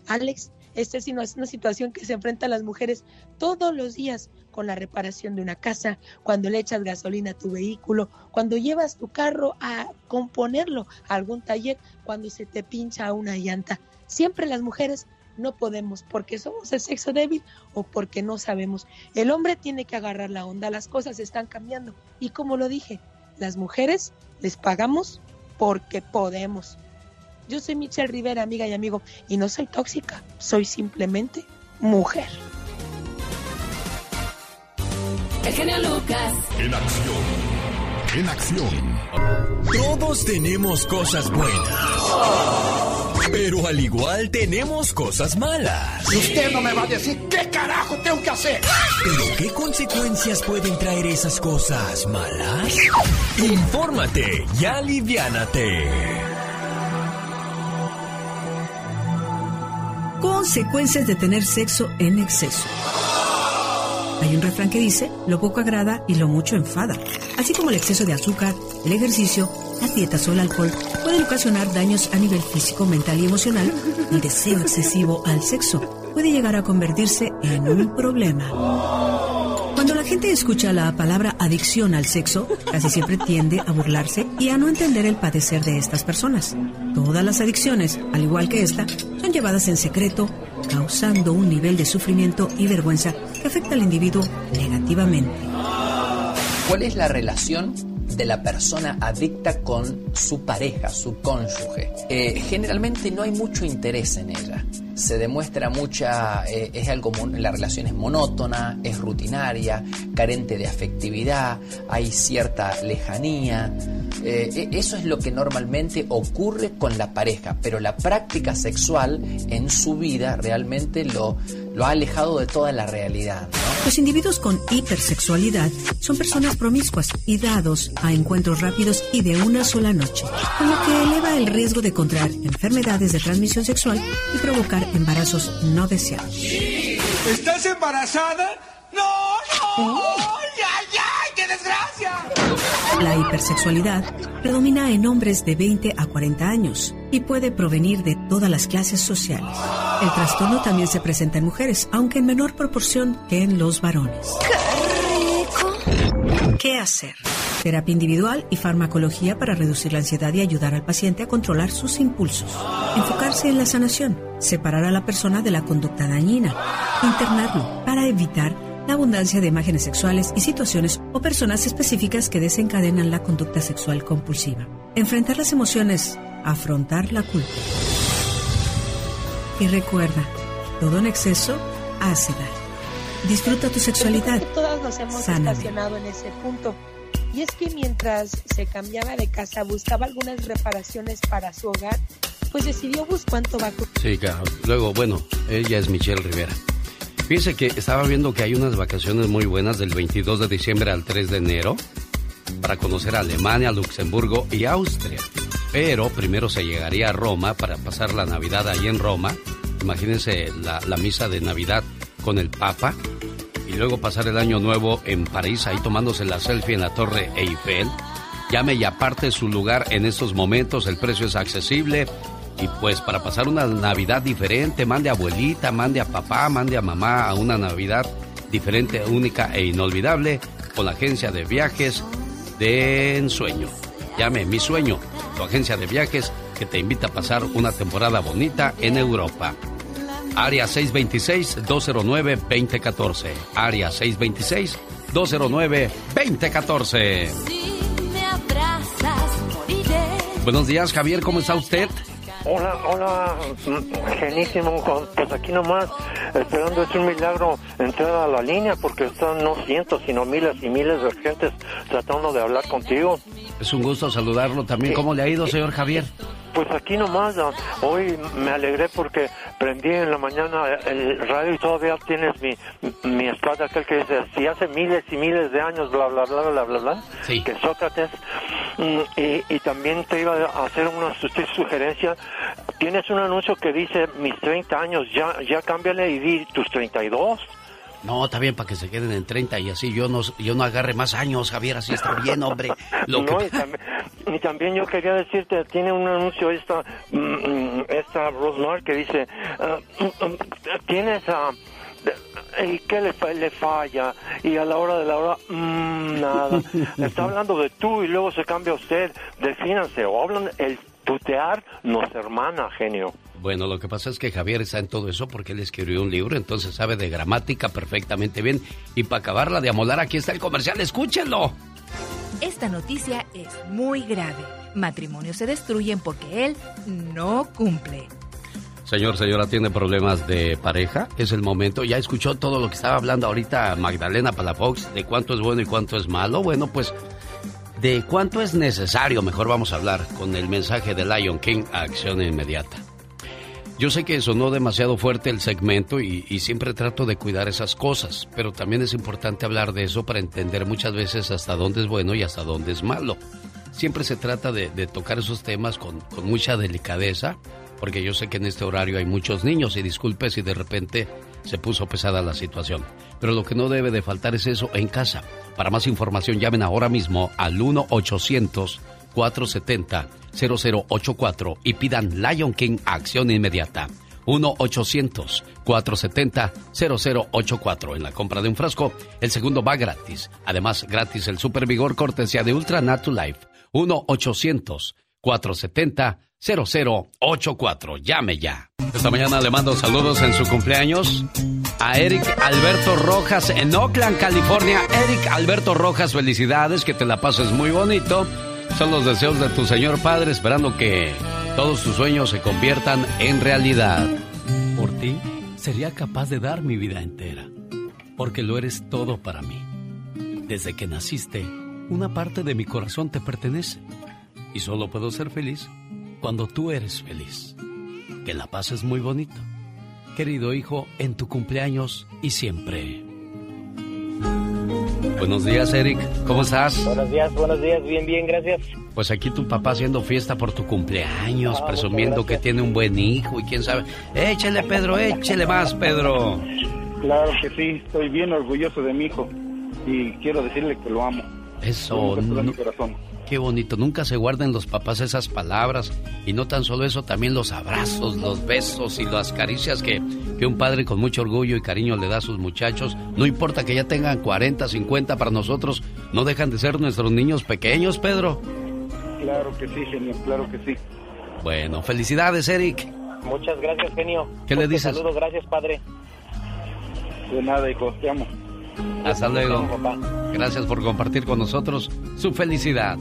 Alex, esta es una situación que se enfrentan las mujeres todos los días con la reparación de una casa, cuando le echas gasolina a tu vehículo, cuando llevas tu carro a componerlo a algún taller, cuando se te pincha una llanta. Siempre las mujeres no podemos porque somos el sexo débil o porque no sabemos. El hombre tiene que agarrar la onda, las cosas están cambiando. Y como lo dije, las mujeres les pagamos porque podemos. Yo soy Michelle Rivera, amiga y amigo, y no soy tóxica, soy simplemente mujer. El genio Lucas. En acción. En acción. Todos tenemos cosas buenas. Pero al igual tenemos cosas malas. Usted no me va a decir qué carajo tengo que hacer. ¿Pero qué consecuencias pueden traer esas cosas malas? Infórmate y aliviánate. Consecuencias de tener sexo en exceso. Hay un refrán que dice, lo poco agrada y lo mucho enfada. Así como el exceso de azúcar, el ejercicio, las dietas o el alcohol pueden ocasionar daños a nivel físico, mental y emocional, el deseo excesivo al sexo puede llegar a convertirse en un problema. Cuando la gente escucha la palabra adicción al sexo, casi siempre tiende a burlarse y a no entender el padecer de estas personas. Todas las adicciones, al igual que esta, son llevadas en secreto, causando un nivel de sufrimiento y vergüenza que afecta al individuo negativamente. ¿Cuál es la relación de la persona adicta con su pareja, su cónyuge? Eh, generalmente no hay mucho interés en ella. Se demuestra mucha, eh, es algo, la relación es monótona, es rutinaria, carente de afectividad, hay cierta lejanía. Eh, e- eso es lo que normalmente ocurre con la pareja, pero la práctica sexual en su vida realmente lo, lo ha alejado de toda la realidad. ¿no? Los individuos con hipersexualidad son personas promiscuas y dados a encuentros rápidos y de una sola noche, con lo que eleva el riesgo de contraer enfermedades de transmisión sexual y provocar embarazos no deseados. ¿Estás embarazada? No, no, qué La hipersexualidad predomina en hombres de 20 a 40 años y puede provenir de todas las clases sociales. El trastorno también se presenta en mujeres, aunque en menor proporción que en los varones. ¿Qué hacer? Terapia individual y farmacología para reducir la ansiedad y ayudar al paciente a controlar sus impulsos. Enfocarse en la sanación. Separar a la persona de la conducta dañina. Internarlo para evitar la abundancia de imágenes sexuales y situaciones o personas específicas que desencadenan la conducta sexual compulsiva. Enfrentar las emociones. Afrontar la culpa. Y recuerda, todo en exceso hace daño. Disfruta tu sexualidad. Todas nos hemos Sáname. estacionado en ese punto. Y es que mientras se cambiaba de casa, buscaba algunas reparaciones para su hogar, pues decidió buscar un tabaco. Sí, claro. Luego, bueno, ella es Michelle Rivera. Fíjese que estaba viendo que hay unas vacaciones muy buenas del 22 de diciembre al 3 de enero para conocer Alemania, Luxemburgo y Austria. Pero primero se llegaría a Roma para pasar la Navidad ahí en Roma. Imagínense la, la misa de Navidad con el Papa. Y luego pasar el año nuevo en París, ahí tomándose la selfie en la Torre Eiffel. Llame y aparte su lugar en estos momentos, el precio es accesible. Y pues para pasar una Navidad diferente, mande a abuelita, mande a papá, mande a mamá a una Navidad diferente, única e inolvidable con la agencia de viajes de Ensueño. Llame Mi Sueño, tu agencia de viajes que te invita a pasar una temporada bonita en Europa. Área 626-209-2014. Área 626-209-2014. Me abrazas, moriré. Buenos días, Javier, ¿cómo está usted? Hola, hola, genísimo, pues aquí nomás, esperando es un milagro entrar a la línea porque están no cientos, sino miles y miles de gentes tratando de hablar contigo. Es un gusto saludarlo también. ¿Cómo le ha ido, señor Javier? Pues aquí nomás, hoy me alegré porque prendí en la mañana el radio y todavía tienes mi, mi espada, aquel que dice, si hace miles y miles de años, bla, bla, bla, bla, bla, bla, Sí. que Sócrates, mm, y, y también te iba a hacer una su- sugerencia, tienes un anuncio que dice, mis 30 años, ya, ya cámbiale y di tus 32. No, está bien para que se queden en 30 y así yo no, yo no agarre más años, Javier, así está bien, hombre. Lo que- No, y, también, y también yo quería decirte, tiene un anuncio esta, mm, mm, esta Rosmar que dice, ah, mm, tienes a... ¿Y qué le, fa- le falla? Y a la hora de la hora, mm, nada. Está hablando de tú y luego se cambia usted. Defínanse o hablan, el tutear nos hermana, genio. Bueno, lo que pasa es que Javier está en todo eso porque él escribió un libro, entonces sabe de gramática perfectamente bien. Y para acabarla de amolar, aquí está el comercial, escúchenlo. Esta noticia es muy grave. Matrimonios se destruyen porque él no cumple. Señor, señora, ¿tiene problemas de pareja? Es el momento. ¿Ya escuchó todo lo que estaba hablando ahorita Magdalena Palafox de cuánto es bueno y cuánto es malo? Bueno, pues de cuánto es necesario, mejor vamos a hablar con el mensaje de Lion King a acción inmediata. Yo sé que sonó demasiado fuerte el segmento y, siempre trato de cuidar esas cosas, pero también es importante hablar de eso para entender muchas veces hasta dónde es bueno y hasta dónde es malo. Siempre se trata de, de tocar esos temas con, con mucha delicadeza, porque yo sé que en este horario hay muchos niños y disculpe si de repente se puso pesada la situación. Pero lo que no debe de faltar es eso en casa. Para más información llamen ahora mismo al 1-800-470-0084 y pidan Lion King acción inmediata. 1-800-470-0084. En la compra de un frasco, el segundo va gratis. Además, gratis el Super Vigor cortesía de Ultra Natu Life. 1-800-470-0084. Llame ya. Esta mañana le mando saludos en su cumpleaños a Eric Alberto Rojas en Oakland, California. Eric Alberto Rojas, felicidades, que te la pases muy bonito. Son los deseos de tu señor padre, esperando que todos tus sueños se conviertan en realidad. Por ti, sería capaz de dar mi vida entera, porque lo eres todo para mí. Desde que naciste, una parte de mi corazón te pertenece, y solo puedo ser feliz cuando tú eres feliz. Que la pases muy bonito. Querido hijo, en tu cumpleaños y siempre. Buenos días, Eric. ¿Cómo estás? Buenos días, buenos días, bien, bien, gracias. Pues aquí tu papá haciendo fiesta por tu cumpleaños, Ah, presumiendo que tiene un buen hijo y quién sabe. Échale, Pedro, échale más, Pedro. Claro que sí, estoy bien orgulloso de mi hijo. y quiero decirle que lo amo. Eso, no, corazón. Qué bonito, nunca se guarden los papás esas palabras y no tan solo eso, también los abrazos, los besos y las caricias que, que un padre con mucho orgullo y cariño le da a sus muchachos. No importa que ya tengan 40, 50 para nosotros, no dejan de ser nuestros niños pequeños, Pedro. Claro que sí, genio, claro que sí. Bueno, felicidades, Eric. Muchas gracias, genio. ¿Qué le dices? Saludos, gracias, padre. De nada, hijo, te amo. Hasta luego. Gracias por compartir con nosotros su felicidad.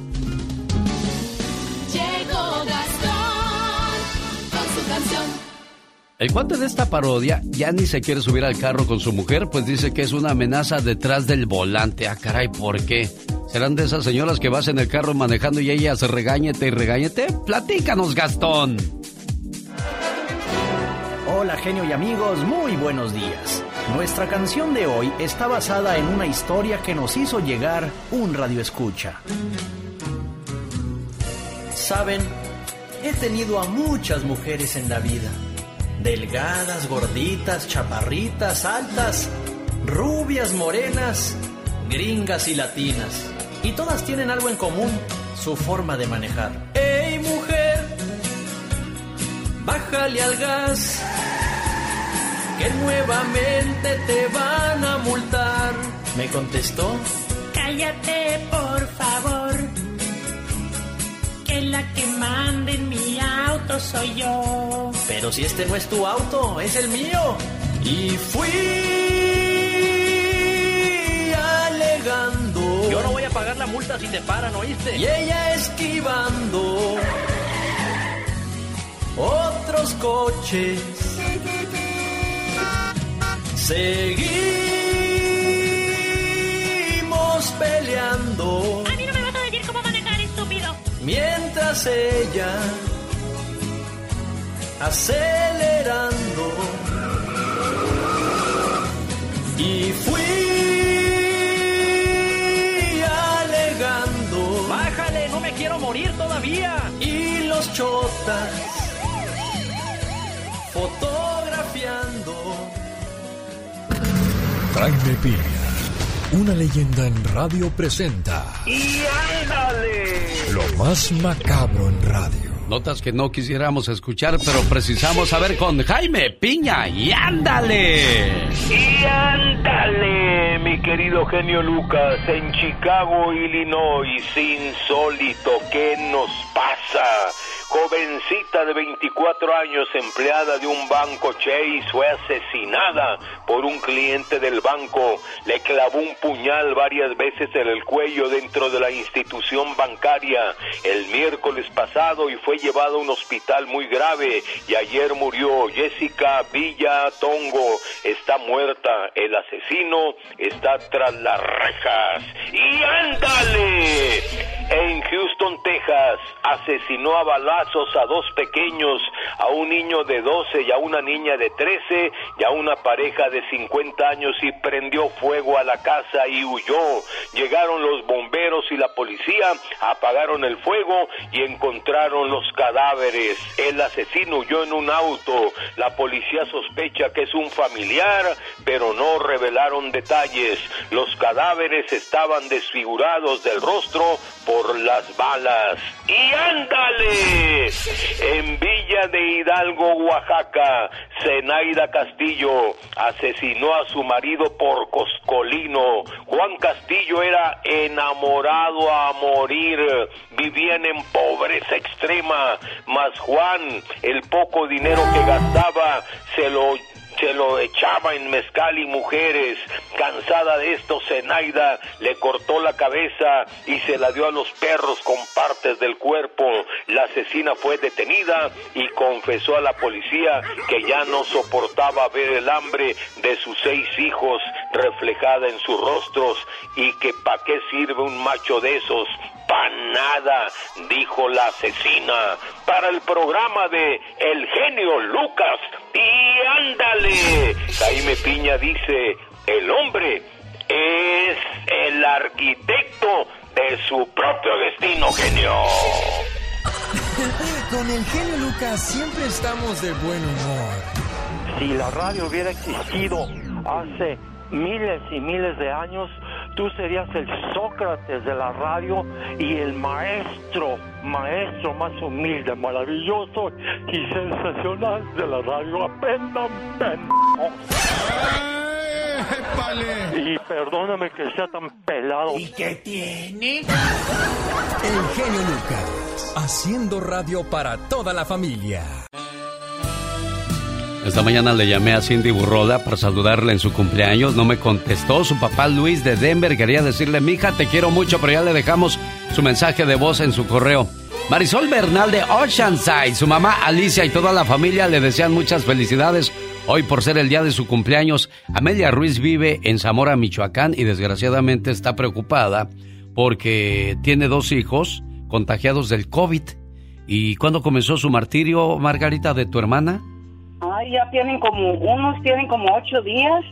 El cuate de esta parodia ya ni se quiere subir al carro con su mujer, pues dice que es una amenaza detrás del volante. Ah, caray, ¿por qué? ¿Serán de esas señoras que vas en el carro manejando y ellas regáñete y regáñete? Platícanos, Gastón. Hola, genio y amigos, muy buenos días. Nuestra canción de hoy está basada en una historia que nos hizo llegar un radioescucha. Saben, he tenido a muchas mujeres en la vida. Delgadas, gorditas, chaparritas, altas, rubias, morenas, gringas y latinas. Y todas tienen algo en común, su forma de manejar. ¡Ey, mujer! Bájale al gas que nuevamente te van a multar. Me contestó, cállate por favor, que la que manda en mi auto soy yo. Pero si este no es tu auto, es el mío. Y fui alegando. Yo no voy a pagar la multa si te paran, ¿oíste? Y ella esquivando otros coches Seguimos peleando. A mí no me vas a decir cómo manejar, estúpido. Mientras ella acelerando. Y fui alegando. Bájale, no me quiero morir todavía. Y los chotas fotografiando. Jaime Piña, una leyenda en radio presenta. ¡Y ándale! Lo más macabro en radio. Notas que no quisiéramos escuchar, pero precisamos saber con Jaime Piña. ¡Y ándale! ¡Y ándale, mi querido genio Lucas! En Chicago, Illinois, insólito, ¿qué nos pasa? Jovencita de 24 años, empleada de un banco Chase, fue asesinada por un cliente del banco. Le clavó un puñal varias veces en el cuello dentro de la institución bancaria el miércoles pasado y fue llevada a un hospital muy grave y ayer murió. Jessica Villa Tongo está muerta. El asesino está tras las rejas. ¡Y ándale! En Houston, Texas, asesinó a a dos pequeños, a un niño de 12 y a una niña de 13 y a una pareja de 50 años y prendió fuego a la casa y huyó. Llegaron los bomberos y la policía, apagaron el fuego y encontraron los cadáveres. El asesino huyó en un auto. La policía sospecha que es un familiar, pero no revelaron detalles. Los cadáveres estaban desfigurados del rostro por las balas. ¡Y ándale! En Villa de Hidalgo, Oaxaca, Zenaida Castillo asesinó a su marido por coscolino. Juan Castillo era enamorado a morir. Vivían en pobreza extrema. Mas Juan, el poco dinero que gastaba, se lo se lo echaba en mezcal y mujeres. Cansada de esto, Zenaida le cortó la cabeza y se la dio a los perros con partes del cuerpo. La asesina fue detenida y confesó a la policía que ya no soportaba ver el hambre de sus seis hijos reflejada en sus rostros y que para qué sirve un macho de esos para nada, dijo la asesina, para el programa de El genio Lucas. Ándale, Jaime Piña dice, el hombre es el arquitecto de su propio destino, genio. Con el genio Lucas siempre estamos de buen humor. Si la radio hubiera existido hace miles y miles de años, tú serías el Sócrates de la radio y el maestro, maestro más humilde, maravilloso y sensacional de la radio. Aprendan, Y perdóname que sea tan pelado. ¿Y qué tiene? El genio Lucas, haciendo radio para toda la familia. Esta mañana le llamé a Cindy Burrola para saludarle en su cumpleaños. No me contestó. Su papá Luis de Denver quería decirle, mija, te quiero mucho, pero ya le dejamos su mensaje de voz en su correo. Marisol Bernal de Oceanside, su mamá Alicia y toda la familia le desean muchas felicidades hoy por ser el día de su cumpleaños. Amelia Ruiz vive en Zamora, Michoacán y desgraciadamente está preocupada porque tiene dos hijos contagiados del COVID. ¿Y cuándo comenzó su martirio, Margarita, de tu hermana? Ay, ya tienen como, unos tienen como ocho días.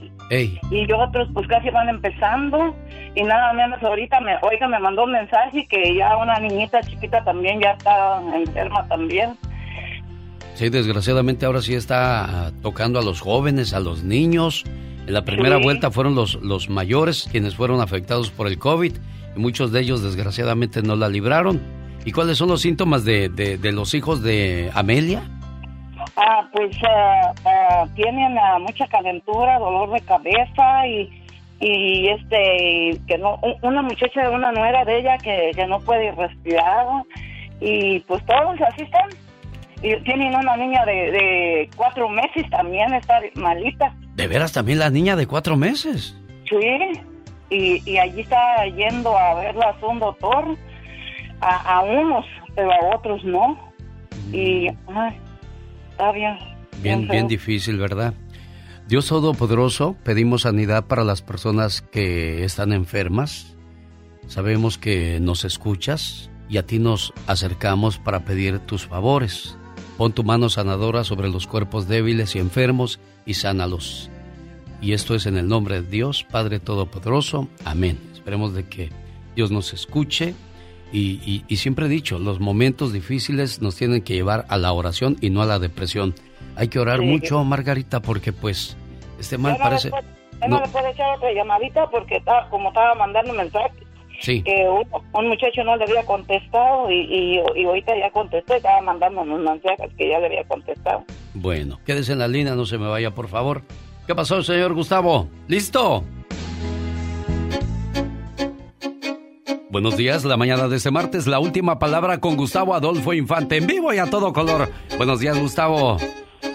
Y otros pues casi van empezando. Y nada menos ahorita, me, oiga, me mandó un mensaje que ya una niñita chiquita también ya está enferma también. Sí, desgraciadamente ahora sí está tocando a los jóvenes, a los niños. En la primera vuelta fueron los, los mayores quienes fueron afectados por el COVID y muchos de ellos desgraciadamente no la libraron. ¿Y cuáles son los síntomas de, de, de los hijos de Amelia? Ah, pues ah, ah, tienen ah, mucha calentura, dolor de cabeza y, y este, que no, una muchacha de una nuera de ella que, que no puede respirar y pues todos así están. Y tienen una niña de, de cuatro meses también, está malita. ¿De veras también la niña de cuatro meses? Sí, y, y allí está yendo a verla a un doctor, a, a unos, pero a otros no. Y, ay, está bien. Bien, bien difícil, ¿verdad? Dios Todopoderoso, pedimos sanidad para las personas que están enfermas. Sabemos que nos escuchas y a ti nos acercamos para pedir tus favores. Pon tu mano sanadora sobre los cuerpos débiles y enfermos y sánalos. Y esto es en el nombre de Dios, Padre Todopoderoso. Amén. Esperemos de que Dios nos escuche. Y, siempre he dicho, los momentos difíciles nos tienen que llevar a la oración y no a la depresión. Hay que orar mucho, Margarita, porque pues este mal parece... no, le puede echar otra llamadita porque está, como estaba mandando mensaje sí. que un, muchacho no le había contestado y, y, ahorita ya contestó, estaba mandando unos mensajes que ya le había contestado. Bueno, quédese en la línea, no se me vaya, por favor. ¿Qué pasó, señor Gustavo? ¿Listo? Buenos días, la mañana de este martes, la última palabra con Gustavo Adolfo Infante, en vivo y a todo color. Buenos días, Gustavo.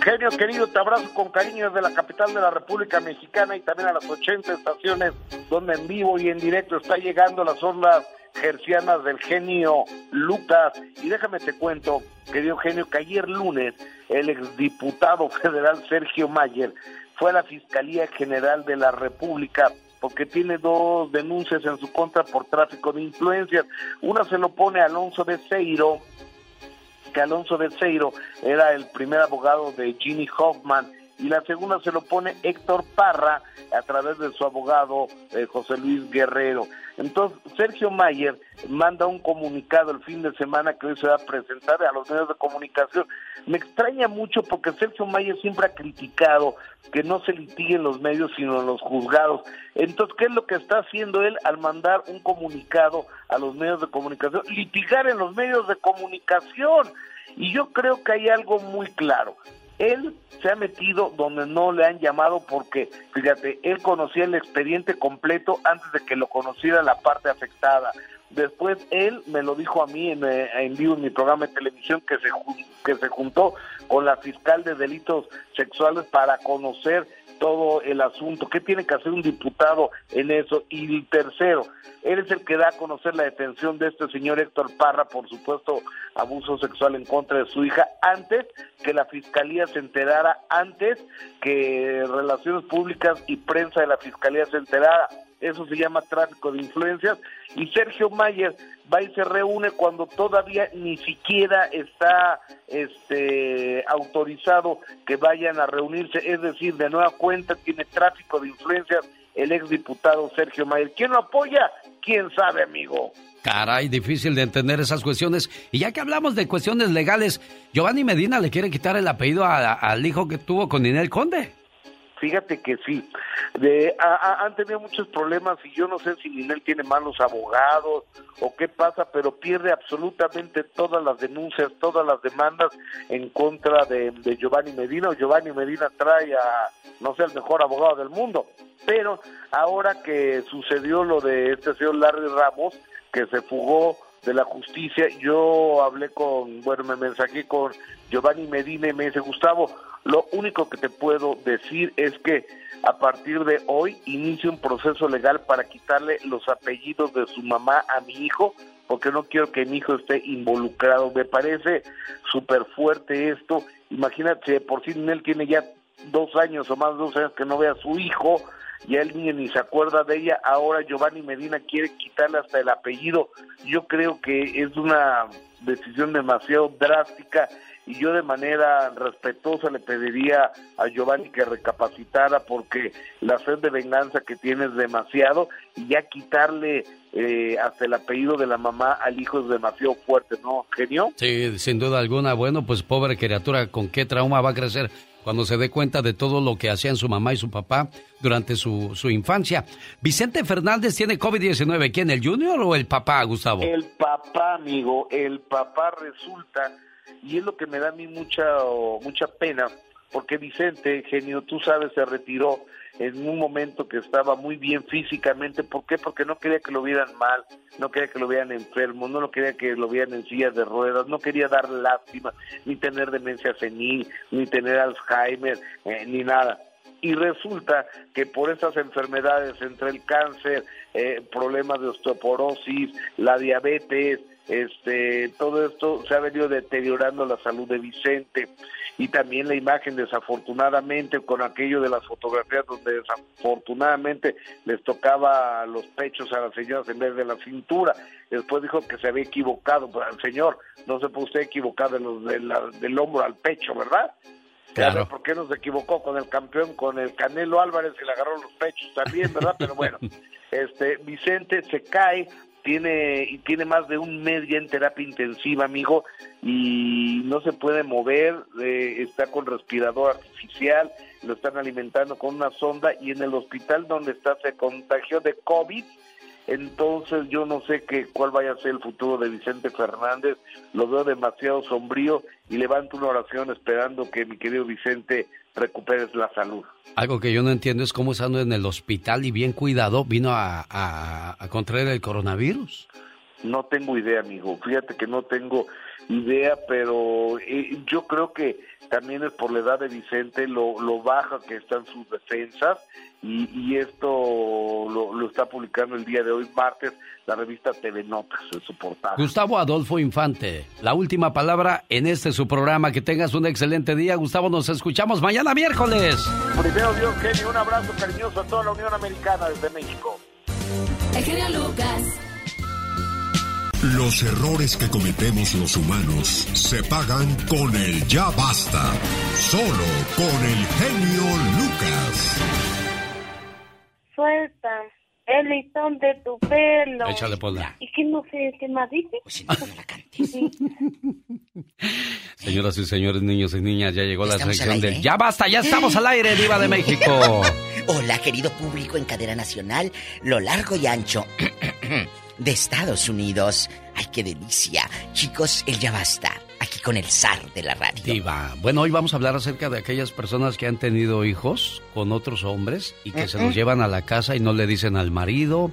Genio querido, te abrazo con cariño desde la capital de la República Mexicana y también a las 80 estaciones donde en vivo y en directo está llegando las ondas gercianas del genio Lucas. Y déjame te cuento, querido genio, que ayer lunes el exdiputado federal Sergio Mayer fue a la Fiscalía General de la República porque tiene dos denuncias en su contra por tráfico de influencias. Una se lo pone Alonso de Seiro, que Alonso de Seiro era el primer abogado de Ginny Hoffman, y la segunda se lo pone Héctor Parra a través de su abogado eh, José Luis Guerrero. Entonces, Sergio Mayer manda un comunicado el fin de semana que hoy se va a presentar a los medios de comunicación. Me extraña mucho porque Sergio Mayer siempre ha criticado que no se litigue en los medios sino los juzgados. Entonces, ¿qué es lo que está haciendo él al mandar un comunicado a los medios de comunicación? Litigar en los medios de comunicación. Y yo creo que hay algo muy claro. Él se ha metido donde no le han llamado porque, fíjate, él conocía el expediente completo antes de que lo conociera la parte afectada. Después él me lo dijo a mí en, eh, vivo en mi programa de televisión que se, que se juntó con la fiscal de delitos sexuales para conocer todo el asunto. ¿Qué tiene que hacer un diputado en eso? Y tercero, él es el que da a conocer la detención de este señor Héctor Parra, por supuesto, abuso sexual en contra de su hija, antes que la fiscalía se enterara, antes que Relaciones Públicas y prensa de la fiscalía se enterara eso se llama tráfico de influencias, y Sergio Mayer va y se reúne cuando todavía ni siquiera está este autorizado que vayan a reunirse, es decir, de nueva cuenta tiene tráfico de influencias el exdiputado Sergio Mayer. ¿Quién lo apoya? ¿Quién sabe, amigo? Caray, difícil de entender esas cuestiones. Y ya que hablamos de cuestiones legales, Giovanni Medina le quiere quitar el apellido al hijo que tuvo con Ninel Conde. Fíjate que sí. De, a- han tenido muchos problemas y yo no sé si Ninel tiene malos abogados o qué pasa, pero pierde absolutamente todas las denuncias, todas las demandas en contra de, de Giovanni Medina. O Giovanni Medina trae a, no sé, el mejor abogado del mundo. Pero ahora que sucedió lo de este señor Larry Ramos, que se fugó de la justicia, yo hablé con, bueno, me mensajé con Giovanni Medina y me dice, Gustavo, lo único que te puedo decir es que a partir de hoy inicie un proceso legal para quitarle los apellidos de su mamá a mi hijo, porque no quiero que mi hijo esté involucrado. Me parece súper fuerte esto. Imagínate, por si él tiene ya dos años o más de dos años que no ve a su hijo, ya el niño ni se acuerda de ella, ahora Giovanni Medina quiere quitarle hasta el apellido. Yo creo que es una decisión demasiado drástica y yo de manera respetuosa le pediría a Giovanni que recapacitara porque la sed de venganza que tiene es demasiado y ya quitarle eh, hasta el apellido de la mamá al hijo es demasiado fuerte, ¿no, genio? Sí, sin duda alguna. Bueno, pues pobre criatura, ¿con qué trauma va a crecer cuando se dé cuenta de todo lo que hacían su mamá y su papá durante su, su infancia? Vicente Fernández tiene COVID-19. ¿Quién, el Junior o el papá, Gustavo? El papá, amigo, el papá resulta, y es lo que me da a mí mucha, mucha pena, porque Vicente, genio, tú sabes, se retiró en un momento que estaba muy bien físicamente. ¿Por qué? Porque no quería que lo vieran mal, no quería que lo vieran enfermo, no lo quería que lo vieran en sillas de ruedas, no quería dar lástima, ni tener demencia senil, ni tener Alzheimer, eh, ni nada. Y resulta que por estas enfermedades, entre el cáncer, eh, problemas de osteoporosis, la diabetes, este, todo esto se ha venido deteriorando la salud de Vicente y también la imagen desafortunadamente con aquello de las fotografías donde desafortunadamente les tocaba los pechos a las señoras en vez de la cintura. Después dijo que se había equivocado, pero el señor no se puede usted equivocar de los, de la- del hombro al pecho, ¿verdad? Claro. ¿Por qué no se equivocó con el campeón, con el Canelo Álvarez y le agarró los pechos también, verdad? Pero bueno, este Vicente se cae, tiene tiene más de un mes ya en terapia intensiva, amigo, y no se puede mover, eh, está con respirador artificial, lo están alimentando con una sonda y en el hospital donde está se contagió de COVID. Entonces yo no sé qué cuál vaya a ser el futuro de Vicente Fernández, lo veo demasiado sombrío y levanto una oración esperando que mi querido Vicente recupere la salud. Algo que yo no entiendo es cómo estando en el hospital y bien cuidado vino a- a contraer el coronavirus. No tengo idea, amigo. Fíjate que no tengo idea, pero eh, yo creo que también es por la edad de Vicente, lo, lo baja que están sus defensas, y, y esto lo, lo está publicando el día de hoy, martes, la revista TV Notas en su portada. Gustavo Adolfo Infante, la última palabra en este su programa. Que tengas un excelente día. Gustavo, nos escuchamos mañana miércoles. Primero Dios, genio, un abrazo cariñoso a toda la Unión Americana desde México. El genio Lucas. Los errores que cometemos los humanos se pagan con el ya basta. Solo con el genio Lucas. Suelta el listón de tu pelo. Échale pola. ¿Y qué no sé qué más dice? Señoras y señores, niños y niñas, ya llegó la sección del aire. Ya basta, ya estamos al aire, Diva de México. Hola, querido público en cadena nacional, lo largo y ancho de Estados Unidos. Ay, qué delicia. Chicos, el ya basta. Aquí con el zar de la radio. Diva. Bueno, hoy vamos a hablar acerca de aquellas personas que han tenido hijos con otros hombres y que se los llevan a la casa y no le dicen al marido,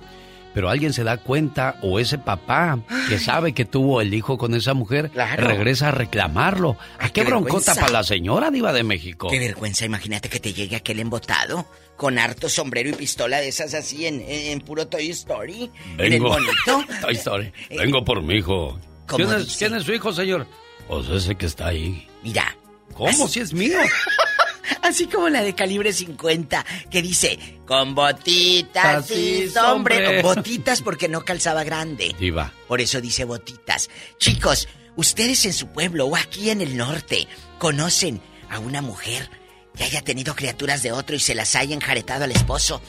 pero alguien se da cuenta o ese papá que sabe que tuvo el hijo con esa mujer Claro. regresa a reclamarlo. ¿A qué, qué broncota vergüenza. para la señora Diva de México? Qué vergüenza, imagínate que te llegue aquel embotado con harto sombrero y pistola de esas así en, en- puro Toy Story. En el Vengo. bonito. Toy Story. Vengo por mi hijo. ¿Cómo ¿Quién es, dice? quién es su hijo, señor? Pues ese que está ahí. Mira. ¿Cómo? Si es mío. Así como la de calibre 50, que dice, con botitas y Así, sombrero. hombre. Botitas porque no calzaba grande. Diva. Por eso dice botitas. Chicos, ustedes en su pueblo o aquí en el norte conocen a una mujer que haya tenido criaturas de otro y se las haya enjaretado al esposo.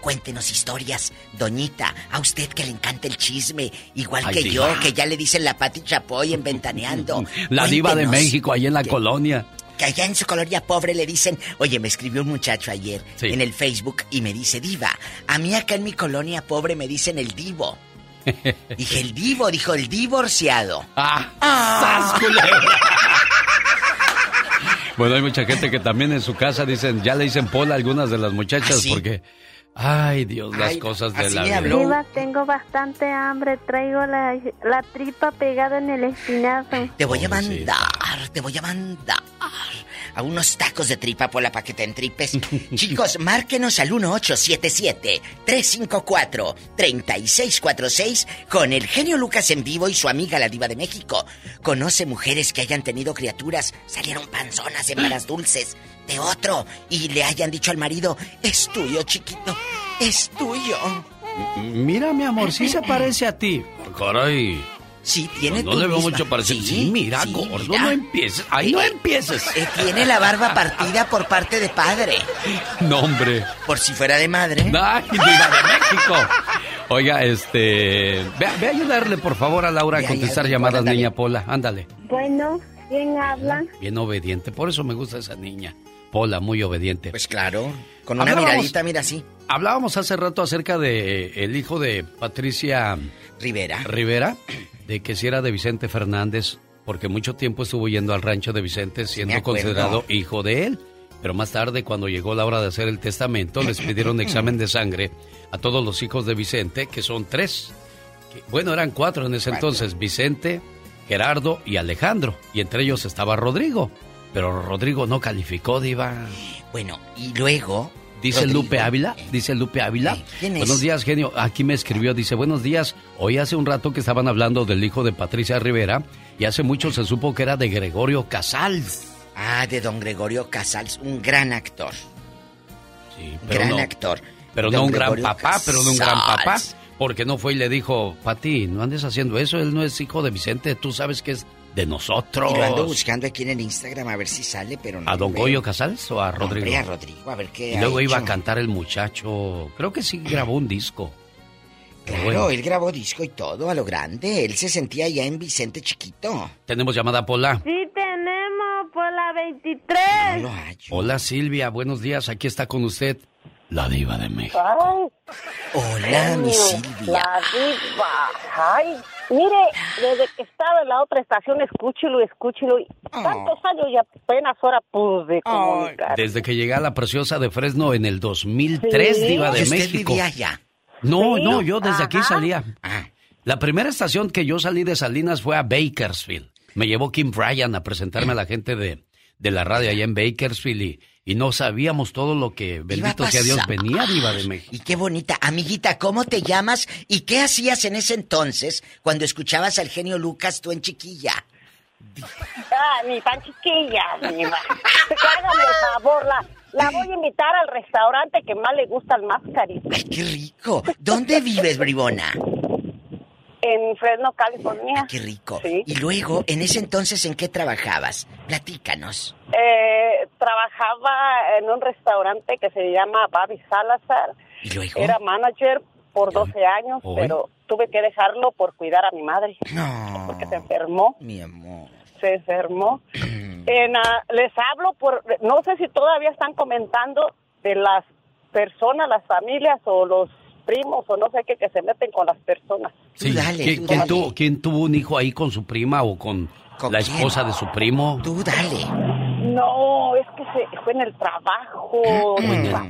Cuéntenos historias, doñita, a usted que le encanta el chisme, igual Ay, que diva. yo, que ya le dicen la Pati Chapoy en Ventaneando. La Diva de. México, ahí en la colonia. que allá en su colonia pobre le dicen, oye, me escribió un muchacho ayer Sí. en el Facebook y me dice, diva, a mí acá en mi colonia pobre me dicen el divo. Dije, el divo, dijo, el divorciado. ¡Ah! Ah. Bueno, hay mucha gente que también en su casa dicen, ya le dicen pola a algunas de las muchachas ¿Ah, sí? porque, ay Dios, las Ay, cosas de la vida. tengo bastante hambre. Traigo la, la tripa pegada en el espinazo. Te voy a mandar, te voy a mandar a unos tacos de tripa, Pola, para que te entripes. Chicos, márquenos al 1877-354-3646 con el genio Lucas en vivo y su amiga la diva de México. Conoce mujeres que hayan tenido criaturas, salieron panzonas, hembras dulces, de otro, y le hayan dicho al marido, es tuyo, chiquito, es tuyo. Mira, mi amor, sí se parece a ti. Caray. Sí, tiene No tu le veo misma- mucho parecido. Sí, Sí, mira, sí, gordo, mira. no empieces. Ahí no Eh, empieces. eh, tiene la barba partida por parte de padre. No, hombre. Por si fuera de madre. ¡Ay, de México! Oiga, este... Ve, ve a ayudarle, por favor, a Laura a contestar llamadas, niña Pola. Ándale. Bueno, ¿quién habla? Bien obediente. Por eso me gusta esa niña. Pola, muy obediente. Pues claro, con una Hablábamos- miradita, mira así. Hablábamos hace rato acerca de eh, el hijo de Patricia Rivera. Rivera, de que si era de Vicente Fernández, porque mucho tiempo estuvo yendo al rancho de Vicente siendo considerado hijo de él. Pero más tarde, cuando llegó la hora de hacer el testamento, les pidieron examen de sangre a todos los hijos de Vicente, que son tres. Que- bueno, eran cuatro en ese Cuatro. entonces, Vicente, Gerardo y Alejandro. Y entre ellos estaba Rodrigo. Pero Rodrigo no calificó, Diva. Bueno, y luego. Dice Rodrigo. Lupe Ávila, dice Lupe Ávila. Eh, ¿quién es? Buenos días, genio. Aquí me escribió, dice, buenos días. Hoy hace un rato que estaban hablando del hijo de Patricia Rivera y hace mucho se supo que era de Gregorio Casals. Ah, de don Gregorio Casals, un gran actor. Sí, gran no, actor. Pero Don no un gran papá, pero no un gran papá. Porque no fue y le dijo, Pati, no andes haciendo eso, él no es hijo de Vicente, tú sabes que es de nosotros. Y lo ando buscando aquí en el Instagram a ver si sale, pero no. ¿A don. Goyo Casals o a Rodrigo? Hombre, a Rodrigo, a ver qué y luego ha iba a cantar el muchacho. Creo que sí grabó un disco. Claro, bueno, él grabó disco y todo a lo grande. Él se sentía ya en Vicente chiquito. tenemos llamada Pola. Sí, tenemos por la 23. No lo hallo. Hola Silvia, buenos días. Aquí está con usted la diva de México. Ay, Hola, mi Silvia. La diva. Ay, mire, desde que estaba en la otra estación, escúchelo, escúchelo. y Tantos años y apenas ahora pude comunicar. Desde que llegué a la preciosa de Fresno en el 2003, Sí. diva de ¿Y usted México. vivía allá? No, Sí. no, yo desde aquí salía. Ah, La primera estación que yo salí de Salinas fue a Bakersfield. Me llevó Kim Bryan a presentarme a la gente de, de la radio allá en Bakersfield y, y no sabíamos todo lo que, bendito sea Dios, venía diva de México. Y qué bonita. Amiguita, ¿cómo te llamas? ¿Y qué hacías en ese entonces cuando escuchabas al genio Lucas tú en chiquilla? Ah, ni tan chiquilla, diva. Hágame el favor, la, la voy a invitar al restaurante que más le gusta al más cariño. ¡Ay, qué rico! ¿Dónde vives, bribona? En Fresno, California. ¡Qué rico! Sí. Y luego, en ese entonces, ¿en qué trabajabas? Platícanos. Eh, trabajaba en un restaurante que se llama Babi Salazar. ¿Y luego? Era manager por 12 años, Hoy. pero tuve que dejarlo por cuidar a mi madre. No. Porque se enfermó, Mi amor. se enfermó. En, ah, les hablo por, no sé si todavía están comentando de las personas, las familias o los primos o no sé qué que se meten con las personas. Sí, dale, ¿quién, tú quién dale. tuvo, quién tuvo un hijo ahí con su prima o con, ¿Con la quién? esposa de su primo? Tú dale. No, es que se fue en el trabajo, fue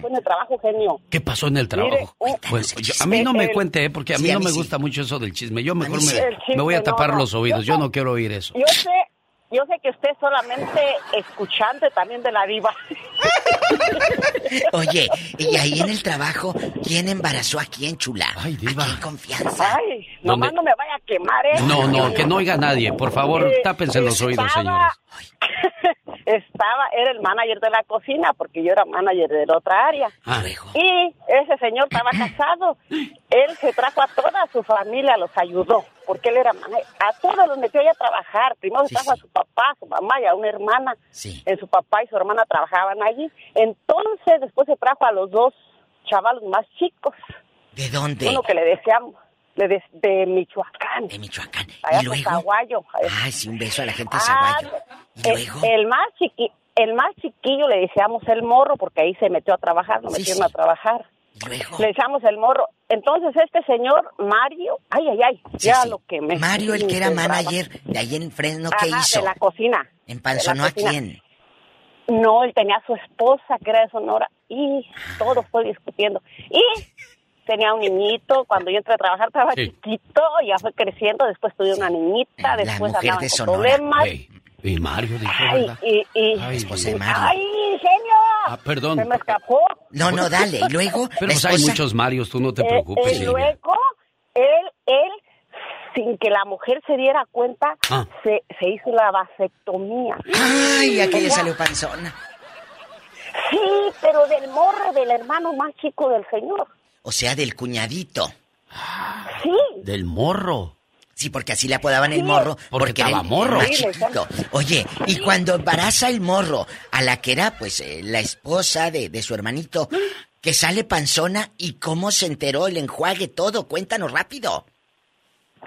en el trabajo, genio. ¿qué pasó en el trabajo? Mire, un- Pues, yo- a mí no me el- cuente, ¿eh? porque a mí Sí, a no mí me sí. gusta mucho eso del chisme. Yo mejor me, chisme, me voy a tapar no. los oídos. Yo Yo no- no quiero oír eso. Yo sé, yo sé que usted es solamente escuchante también de la diva. Oye, y ahí en el trabajo, ¿quién embarazó a quién, chula? Ay, diva. En confianza. Ay, nomás ¿Dónde? no me vaya a quemar, ¿eh? No, no, que no oiga nadie. Por favor, Eh, tápense los oídos, señores. Estaba, era el manager de la cocina porque yo era manager de la otra área. Ah. Y ese señor estaba casado. Él se trajo a toda su familia, los ayudó, porque él era manager. A todos los metió a trabajar. Primero Sí, se trajo sí. a su papá, a su mamá y a una hermana. Sí. En su papá y su hermana trabajaban allí. Entonces, después se trajo a los dos chavalos más chicos. ¿De dónde? Uno que le deseamos, de, de Michoacán. De Michoacán. Allá ¿Y luego? Zaguayo. Ay, sí, un beso a la gente de Ah, Zaguayo. ¿Y el, luego? el más chiqui, el más chiquillo le decíamos el morro porque ahí se metió a trabajar, lo metieron a trabajar. Le decíamos el morro. Entonces este señor Mario, ay, ay, ay, ya lo que me... Mario, el que era manager de ahí en Fresno, ¿qué Ajá, hizo? de la cocina. ¿Empanzonó a quién? No, él tenía a su esposa que era de Sonora y todo fue discutiendo. Y tenía un niñito, cuando yo entré a trabajar estaba Sí. chiquito, ya fue creciendo, después tuve una niñita, después mujer andaban de con problemas. Y Mario dijo, Ay, ¿verdad? y, y, Ay, esposa Dios. de Mario. ¡Ay, genio! Ah, perdón. Se me escapó. No, no, dale. Y luego, Pero pues hay esposa- muchos Marios, tú no te Eh, preocupes, eh, Silvia. luego, él, él, sin que la mujer se diera cuenta, Ah. se, se hizo la vasectomía. Ay, aquella Ella- salió panzona. Sí, pero del morro del hermano más chico del señor. O sea, del cuñadito. Sí. Del morro. Sí, porque así le apodaban el morro. Porque era estaba el morro. más chiquito. Oye, y cuando embaraza el morro a la que era, pues, eh, la esposa de, de su hermanito, que sale panzona, ¿y cómo se enteró el enjuague, todo? Cuéntanos rápido.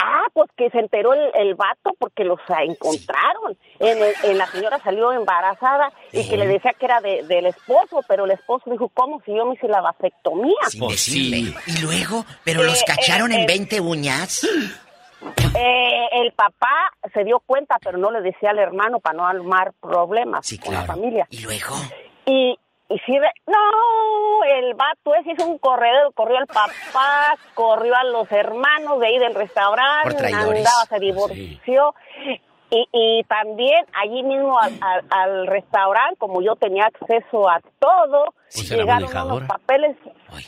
Ah, pues que se enteró el, el vato porque los ah, encontraron. En, el- en la señora salió embarazada y que le decía que era de- del esposo, pero el esposo dijo, ¿cómo si yo me hice la vasectomía? Sin decirle. Y luego, pero Eh, los cacharon eh, en eh. 20 uñas. Eh, el papá se dio cuenta, pero no le decía al hermano para no armar problemas con la familia. Y luego, Y, y sí, no, el vato ese hizo un corredor, corrió al papá, corrió a los hermanos de ahí del restaurante, andaba, se divorció. Y, y también allí mismo al, al- al restaurante, como yo tenía acceso a todo, Pues llegaron unos papeles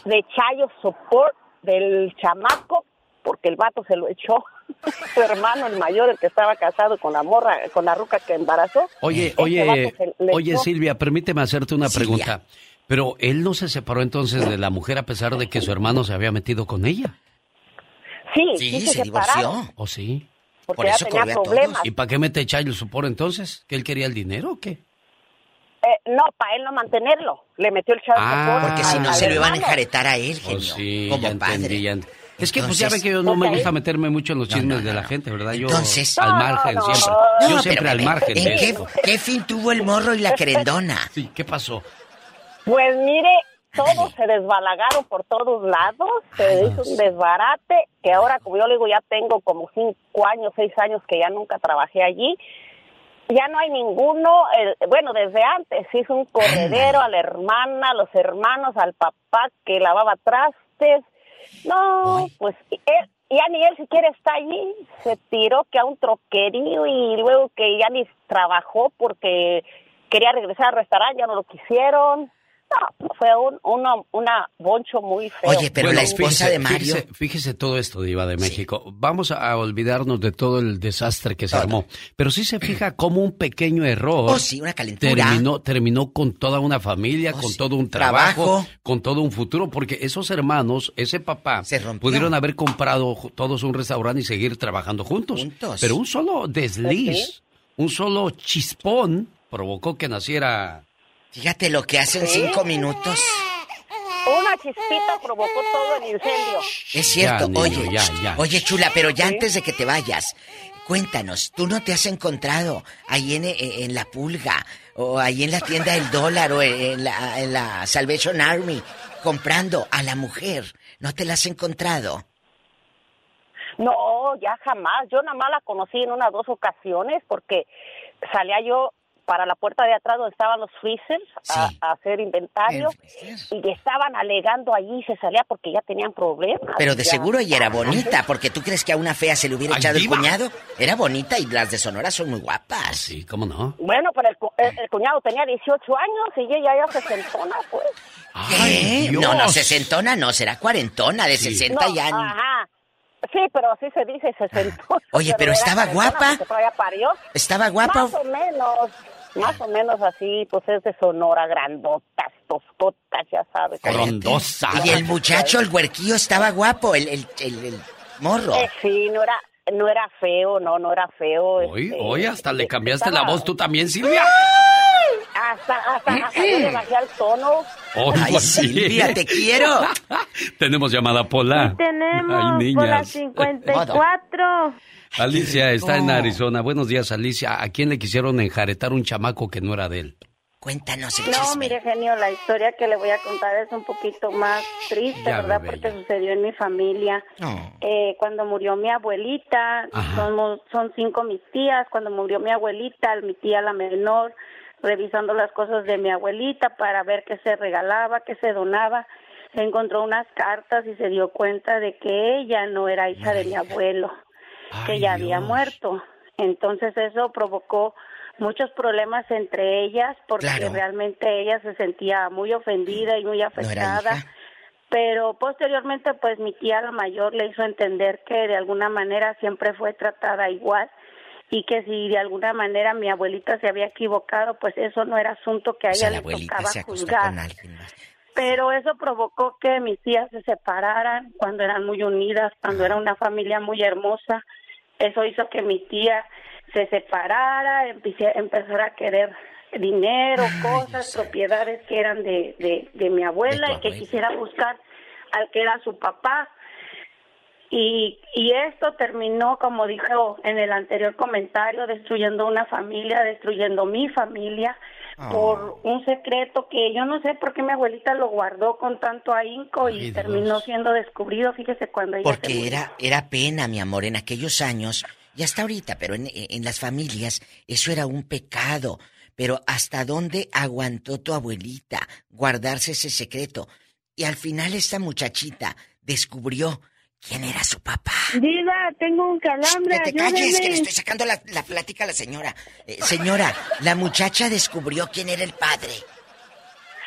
de Chayo Support del chamaco, porque el vato se lo echó. Su hermano, el mayor, el que estaba casado con la morra, con la ruca que embarazó. Oye, Este oye, oye. Silvia, permíteme hacerte una Silvia. pregunta. Pero él no se separó entonces de la mujer a pesar de que su hermano se había metido con ella. Sí, Sí, sí, se divorció. ¿O sí? Porque Por ya eso tenía corrió a todos. problemas. ¿Y para qué mete Chayo Supor entonces? ¿Que él quería el dinero o qué? Eh, no, para él no mantenerlo. Le metió el chavo. Ah, porque si no se lo iban a enjaretar a él, Oh, genio. sí, como ya padre. entendí, ya Es que pues ya Entonces- ve que yo no me gusta meterme mucho en los chismes de la gente, ¿verdad? Yo Entonces- al margen no, siempre. no. yo siempre pero, al margen ¿En de qué, esto. qué fin tuvo el morro y la querendona? Sí, ¿qué pasó? Pues mire, todos se desbalagaron por todos lados, se hizo un desbarate, que ahora, como yo le digo, ya tengo como cinco años, seis años que ya nunca trabajé allí. Ya no hay ninguno, el- bueno, desde antes hizo un corredero a la hermana, a los hermanos, al papá que lavaba trastes. No, pues él, ya ni él siquiera está allí, se tiró que a un troquerío y luego que ya ni trabajó porque quería regresar al restaurante, ya no lo quisieron. No, fue un, una, una boncho muy feo. Oye, pero Bueno, la esposa fíjese- de Mario. Fíjese, fíjese todo esto, Diva de México. Vamos a, olvidarnos de todo el desastre que se Todo. armó. Pero sí se fija como un pequeño error. Oh, sí, una calentura. Terminó, terminó con toda una familia, Oh, con sí. todo un trabajo, Trabajo. con todo un futuro, porque esos hermanos, ese papá, Se rompió. pudieron haber comprado todos un restaurante y seguir trabajando juntos. Juntos. Pero un solo desliz, un solo chispón provocó que naciera. Fíjate lo que hace en cinco minutos. Una chispita provocó todo el incendio. Es cierto, Ya, niño, oye, ya, ya. oye chula, pero ya antes de que te vayas, cuéntanos, ¿tú no te has encontrado ahí en, en la pulga o ahí en la tienda del dólar o en la, en la Salvation Army comprando a la mujer? ¿No te la has encontrado? No, ya jamás. Yo nada más la conocí en unas dos ocasiones porque salía yo para la puerta de atrás donde estaban los freezers a, Sí. a hacer inventario y estaban alegando allí y se salía porque ya tenían problemas. Pero de Ya. seguro ella era bonita, porque tú crees que a una fea se le hubiera Ay, echado el cuñado. Era bonita y las de Sonora son muy guapas. Sí, ¿cómo no? Bueno, pero el, cu- el- el cuñado tenía 18 años y ella ya se sentona, pues. ¿Qué? Dios. No, no, sesentona no, será cuarentona, de Sí. 60 No, ya. Ajá. Sí, pero así se dice, se sentó. Oye, pero estaba guapa. ¿Estaba guapa? Más o menos, más o menos así, pues es de Sonora, grandotas, toscotas, ya sabes. Frondosa. Y el muchacho, el huerquillo, estaba guapo, el, el, el, el morro. Eh, sí, no era, no era feo, no, no era feo. Hoy, este, hoy hasta le eh, cambiaste estaba- la voz tú también, Silvia. Hasta, hasta, hasta yo le bajé al tono. Hoy, Ay, pues. Silvia, te quiero. Tenemos llamada Pola. Tenemos Ay, niñas. 54. Alicia está en. Arizona. Buenos días, Alicia. ¿A quién le quisieron enjaretar un chamaco que no era de él? Cuéntanos el No, chisme. mire, genio, la historia que le voy a contar es un poquito más triste, Ya, ¿verdad? bebé, Porque sucedió en mi familia. Eh, cuando murió mi abuelita, somos, son cinco mis tías, cuando murió mi abuelita, mi tía la menor, revisando las cosas de mi abuelita para ver qué se regalaba, qué se donaba, encontró unas cartas y se dio cuenta de que ella no era hija de mi abuelo, que ya había muerto. Entonces eso provocó muchos problemas entre ellas porque Claro. realmente ella se sentía muy ofendida y muy afectada. Pero posteriormente, pues mi tía la mayor le hizo entender que de alguna manera siempre fue tratada igual y que si de alguna manera mi abuelita se había equivocado, pues eso no era asunto que a O sea, ella la le tocaba juzgar. con alguien más. Pero eso provocó que mis tías se separaran cuando eran muy unidas, cuando era una familia muy hermosa. Eso hizo que mi tía se separara, empiece- empezara a querer dinero, cosas, propiedades que eran de, de, de mi abuela y que quisiera buscar al que era su papá. Y, y esto terminó, como dijo en el anterior comentario, destruyendo una familia, destruyendo mi familia por un secreto que yo no sé por qué mi abuelita lo guardó con tanto ahínco y terminó siendo descubrido, fíjese, cuando ella Porque era, era pena, mi amor, en aquellos años, y hasta ahorita, pero en, en las familias, eso era un pecado. Pero ¿hasta dónde aguantó tu abuelita guardarse ese secreto? Y al final esta muchachita descubrió quién era su papá. Diva, tengo un calambre, Que te calles, que le estoy sacando la, la plática a la señora. Eh, señora, la muchacha descubrió quién era el padre.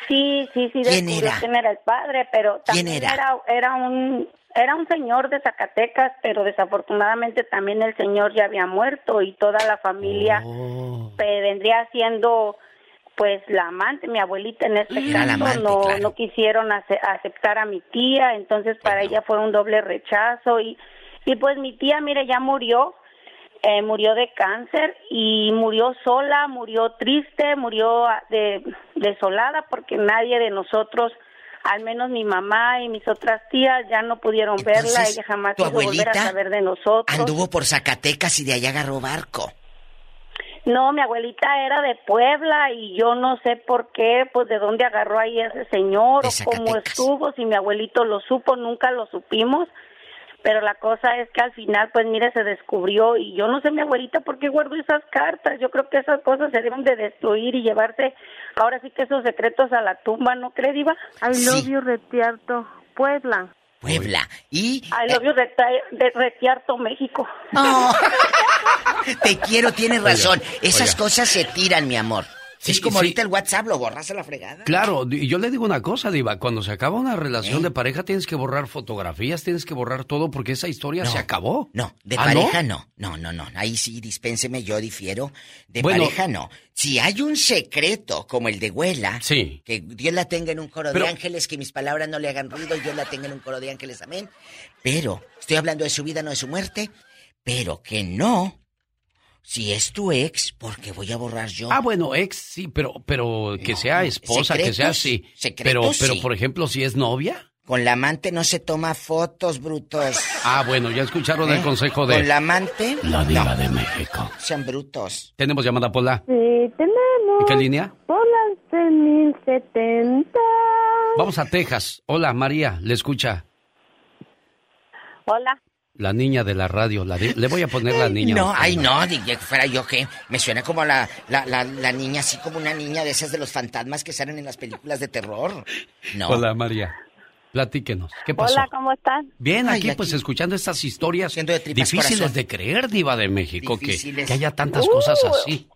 Sí, sí, sí, ¿Quién descubrió era? quién era el padre, pero ¿Quién también era? era? Era, un era un señor de Zacatecas, pero desafortunadamente también el señor ya había muerto y toda la familia Oh. vendría siendo pues la amante, mi abuelita en este Era caso amante, no claro. no quisieron ace- aceptar a mi tía, entonces para ella fue un doble rechazo y y pues mi tía, mire, ya murió eh, murió de cáncer y murió sola, murió triste, murió ah, de, desolada porque nadie de nosotros, al menos mi mamá y mis otras tías, ya no pudieron verla, ella jamás ¿tu quiso volver a saber de nosotros. Anduvo por Zacatecas y de allá agarró barco. No, mi abuelita era de Puebla y yo no sé por qué, pues de dónde agarró ahí ese señor o cómo estuvo, si mi abuelito lo supo, nunca lo supimos. Pero la cosa es que al final, pues mire, se descubrió y yo no sé mi abuelita por qué guardó esas cartas. Yo creo que esas cosas se deben de destruir y llevarse ahora sí que esos secretos a la tumba, ¿no cree, Diva? I love you, Retiarto, Puebla. Puebla. Y I love you, de Retiarto, México. te quiero, tienes Oiga, razón. Esas oiga. cosas se tiran, mi amor. Sí, es como sí. ahorita el WhatsApp, lo borras a la fregada. Claro, y yo le digo una cosa, Diva, cuando se acaba una relación ¿Eh? de pareja tienes que borrar fotografías, tienes que borrar todo porque esa historia se acabó. No, de ¿Ah, pareja no? no. No, no, Ahí sí, dispénseme, yo difiero. De Bueno. pareja no. Si hay un secreto como el de Huela, Sí. que Dios la tenga en un coro Pero- de ángeles, que mis palabras no le hagan ruido y Dios la tenga en un coro de ángeles, amén. Pero, estoy hablando de su vida, no de su muerte, pero que no. Si es tu ex, porque voy a borrar yo. Ah, bueno, ex sí, pero pero que sea esposa, que sea secretos. Pero secretos, pero sí. por ejemplo, si es novia. Con la amante no se toma fotos, brutos. Ah, bueno, ya escucharon el ¿Eh? consejo de Con la amante, la diva de México. sean brutos. Tenemos llamada Pola. Sí, tenemos. ¿En qué línea? Pola 6070. Vamos a Texas. Hola, María, le escucha. Hola. La niña de la radio. la le voy a poner la niña. No, ay, no, dije que fuera yo que me suena como la, la, la, la niña, así como una niña de esas de los fantasmas que salen en las películas de terror. No. Hola, María. Platíquenos. ¿Qué pasó? Hola, ¿cómo están? Bien, Ay, aquí, aquí. pues escuchando estas historias tripas difíciles corazón. de creer, diva de México, que, que haya tantas Uh. cosas así.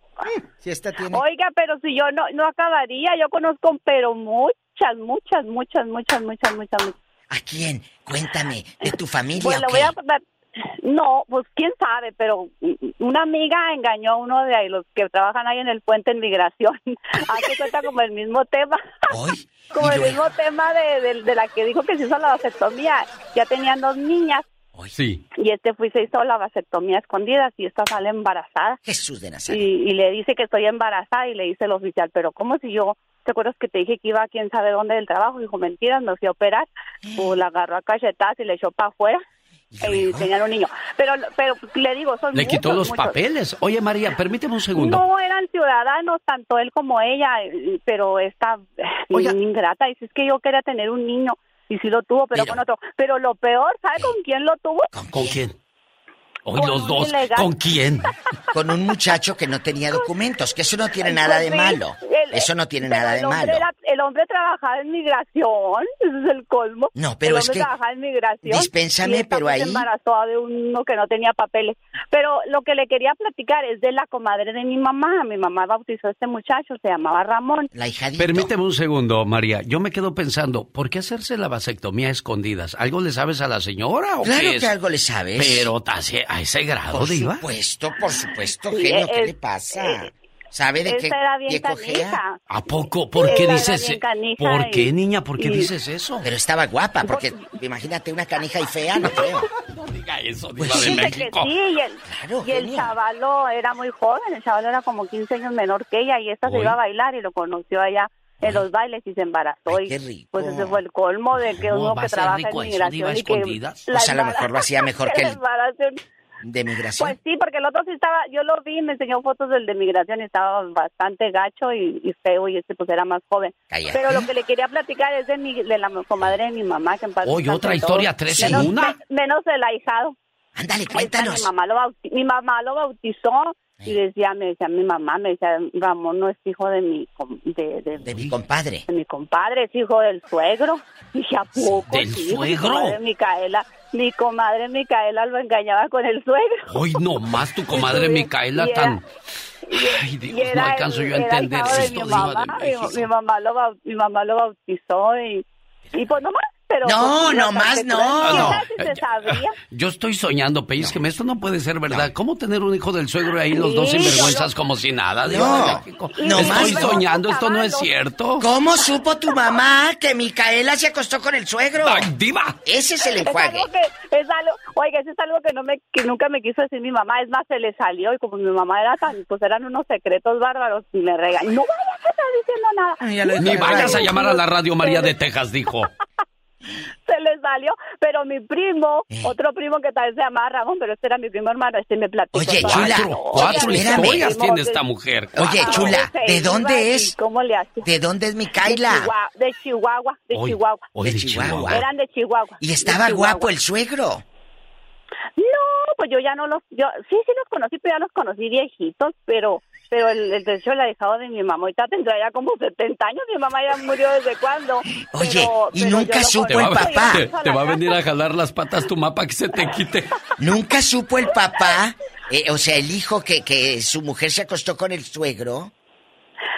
Si esta tiene... Oiga, pero si yo no, no acabaría, yo conozco, pero muchas, muchas, muchas, muchas, muchas, muchas, muchas. ¿A quién? Cuéntame, ¿de tu familia Pues o qué? voy a contar. No, pues quién sabe, pero una amiga engañó a uno de ahí, los que trabajan ahí en el puente en migración. Hace cuenta como el mismo tema. como ¿y el mismo tema de, de- de la que dijo que se hizo la vasectomía. Ya tenían dos niñas Sí. y este fue y se hizo la vasectomía escondida y esta sale embarazada. Jesús de Nazaret. Y, y le dice que estoy embarazada y le dice el oficial, pero ¿cómo si yo, te acuerdas que te dije que iba a quién sabe dónde del trabajo? Dijo, mentiras, me fui a operar. Pues la agarró a cachetadas y le echó para afuera. y tenían un niño. Pero, pero le digo, son Le quitó muchos, los muchos. papeles. Oye, María, permíteme un segundo. No eran ciudadanos, tanto él como ella, eh, pero está bien ingrata. Dice, es que yo quería tener un niño y sí lo tuvo, pero, con otro. Pero lo peor, ¿sabe con quién lo tuvo? ¿Con quién? Hoy Con los dos. ilegal. ¿Con quién? Con un muchacho que no tenía documentos, que eso no tiene nada de Sí, malo. el- Eso no tiene nada de el hombre malo. era- el hombre trabajaba en migración, ese es el colmo. No, pero el es hombre que- trabajaba en migración. Dispénsame, y pero pues, ahí- Se embarazó de uno que no tenía papeles. Pero lo que le quería platicar es de la comadre de mi mamá. Mi mamá bautizó a este muchacho, se llamaba Ramón. La hija Permíteme un segundo, María. Yo me quedo pensando, ¿por qué hacerse la vasectomía a escondidas? ¿Algo le sabes a la señora o Claro qué que algo le sabes. Pero a ese, grado, Por Diva. supuesto, por supuesto, Sí, genio, ¿qué es- le pasa? ¿Sabe de qué, qué cojea? ¿A poco? ¿Por qué Esa era dices canija ¿Por y- qué, niña? ¿Por qué y- dices eso? Pero estaba guapa, porque imagínate una canija y fea, no creo. No diga eso, Pues Diva de sí, Dice que México. sí, y el, y el chavalo era muy joven, el chavalo era como 15 años menor que ella y esta se Uy. iba a bailar y lo conoció allá en los bailes y se embarazó y pues ese fue el colmo de que No, uno que trabaja rico en eso, Diva, migración y que la Pues a lo mejor lo hacía mejor que el-. ¿De migración? Pues sí, porque el otro sí estaba, yo lo vi, me enseñó fotos del de migración y estaba bastante gacho y, y feo y este pues era más joven. Cállate. Pero lo que le quería platicar es de, mi, de la comadre de mi mamá que en paz descanse otra historia, tres en Menos- una. me- menos el ahijado. Ándale, cuéntanos. Mi mamá lo, mi mamá lo bautizó y decía, me decía mi mamá, me decía, Ramón no es hijo de mi, de, de, De mi compadre. de mi compadre, es hijo del suegro. Dije, ¿a poco? ¿Del Sí, dijo Mi suegro? comadre Micaela, mi comadre Micaela lo engañaba con el suegro. Hoy no más tu comadre Micaela era- tan... Ay, Dios, era no alcanzo yo a entender esto, mi mamá, de mi, mi mamá lo mi mamá lo bautizó y, y pues nomás, pero... No, pues, no más, no. ¿Quién No, sabe si se sabría? Yo estoy soñando, pellizqueme, esto no puede ser verdad. ¿Cómo tener un hijo del suegro y ahí los Sí, dos yo sinvergüenzas lo- como si nada? Diva No, de México? no estoy soñando, esto no es cierto. ¿Cómo supo tu mamá que Micaela se acostó con el suegro? Ay, diva. Ese es el Es enjuague. algo que, es algo, oiga, eso es algo que no me, que nunca me quiso decir mi mamá, es más, se le salió y como mi mamá era tan, pues eran unos secretos bárbaros y me regañó. No vayas a estar diciendo nada. Ni vayas a llamar a la radio María de Texas, dijo. se le salió, pero mi primo, Eh. otro primo que tal vez se llamaba Ramón, pero este era mi primo hermano, este me platicó. Oye, chula, la Cuatro, cuatro historias tiene esta mujer. Oye, chula, ¿de dónde es? ¿Cómo le hace? ¿De dónde es Micaela? De Chihuahua, de Chihuahua. hoy de Chihuahua. Eran de Chihuahua. Y estaba guapo el suegro. No, pues yo ya no los, yo sí, sí los conocí, pero ya los conocí viejitos, pero, pero el, el de hecho el ahijado de mi mamá, ahorita tendría ya como 70 años, mi mamá ya murió desde cuándo. Oye, Pero- y pero nunca supo Te el papá. te- la va a venir a jalar las patas tu mapa que se te quite. ¿Nunca supo el papá? eh, o sea, el hijo que, que su mujer se acostó con el suegro.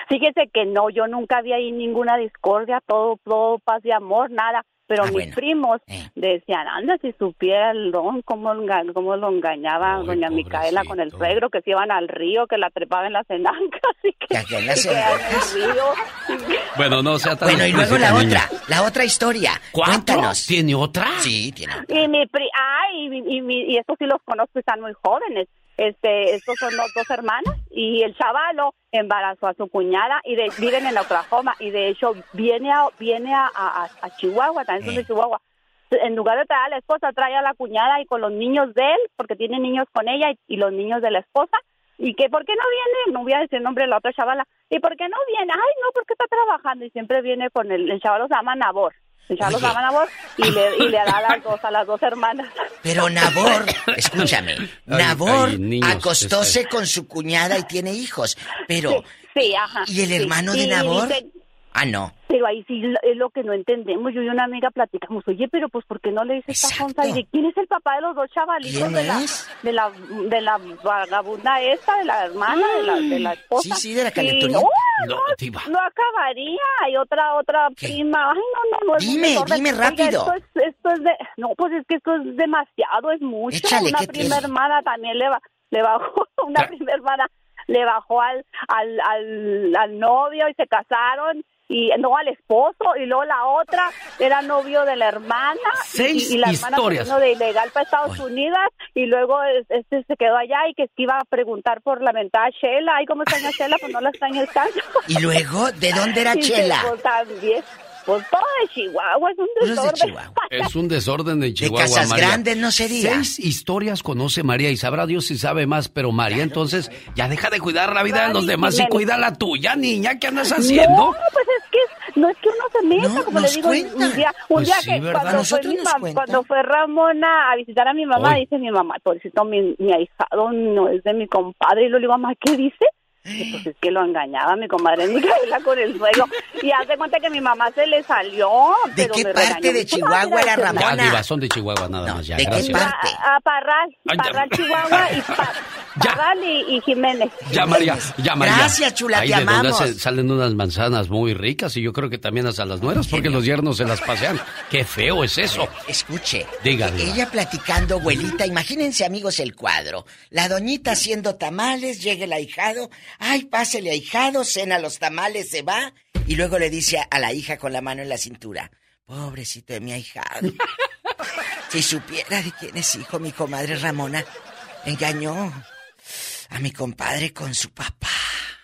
Fíjese que no, yo nunca vi ahí ninguna discordia, todo, todo paz y amor, nada. Pero Ah, mis bueno. primos decían, anda, si supiera el don, cómo, lo engañaba doña Micaela con el suegro, que se iban al río, que la trepaban en las enancas y que, Que allá en las y que en enancas. el río. Bueno, no sea tan Bueno, y luego la otra. La otra historia. ¿Cuatro? Cuéntanos. ¿Tiene otra? Sí, tiene. Y mi pri ay, y, mi- y, mi- y estos sí los conozco, están muy jóvenes. Este, estos son los dos hermanos y el chavalo embarazó a su cuñada y de- viven en Oklahoma y de hecho viene a, viene a, a- a Chihuahua, también son de Chihuahua. En lugar de traer a la esposa, trae a la cuñada y con los niños de él, porque tiene niños con ella y, y los niños de la esposa. Y que, ¿por qué no viene? No voy a decir el nombre de la otra chavala. ¿Y por qué no viene? Ay, no, porque está trabajando y siempre viene con el, el chavalo se llama Nabor. El chavalo se llama Nabor y le, y le da a las dos, a las dos hermanas. Pero Nabor, escúchame, Nabor ay, niños, acostóse con su cuñada y tiene hijos. Pero, Sí, ajá. ¿y el sí. hermano de Y Nabor? Ah, no. pero ahí sí es lo que no entendemos. Yo y una amiga platicamos, oye, pero pues ¿por qué no le dice esta sonza? ¿Y de quién es el papá de los dos chavalitos ¿Quién de la, es? de la de la vagabunda esta, de la hermana, de, la, de la esposa? Sí, sí, de la Y calenturía. no, No, no, acabaría. Hay otra otra prima. Ay, no, no, no. es Dime, desorden. dime Oiga, rápido. esto, es, esto es de... No, pues es que esto es demasiado, es mucho. Échale, una ¿qué prima hermana también le, ba- le bajó, una prima hermana le bajó al, al, al, al novio y se casaron y no al esposo y luego la otra era novio de la hermana Seis y, y la hermana historias. vino de ilegal para Estados Unidos y luego es- este se quedó allá y que iba a preguntar por la mentada Shela. Ay cómo extraña Shela pues no la extraña tanto. Y luego, ¿de dónde era Chela? fue también Pues todo de Chihuahua es un desorden. Es un desorden en Chihuahua, Casas María. Grandes no sería. Seis historias conoce María y sabrá Dios si sabe más, pero María, entonces, ya deja de cuidar la vida de los demás y cuida la tuya, niña. ¿Qué andas haciendo? No, pues es que no es que uno se meta, como le digo, cuenta. un día, un Pues día sí, que ¿verdad? cuando fue, Nosotros mi mam- cuando fue Ramona a visitar a mi mamá, Hoy. dice mi mamá, pobrecito, mi, mi ahijado no es de mi compadre. Y yo le digo, mamá, ¿qué dice? Y pues es que lo engañaba mi comadre Micaela con el suegro. Y hace cuenta que mi mamá se le salió. ¿De pero qué me parte regañó de. Chihuahua era Ya, Ramona? Diva, son de Chihuahua nada más, ya, ¿de qué parte? A, a Parral, Ay, ya. Parral, Chihuahua y Pa- Parral y, y Jiménez. Ya, María, ya, María. Gracias, chula, Ahí te de amamos. salen unas manzanas muy ricas y yo creo que también hasta las nueras porque los yernos se las pasean. Qué feo es eso. Escuche. Diga, Diva. Ella platicando, abuelita, imagínense amigos el cuadro. La doñita haciendo tamales, llega el ahijado, ay, pásele ahijado, cena los tamales, se va, y luego le dice a, a la hija con la mano en la cintura, pobrecito de mi ahijado. si supiera de quién es hijo, mi comadre Ramona engañó a mi compadre con su papá.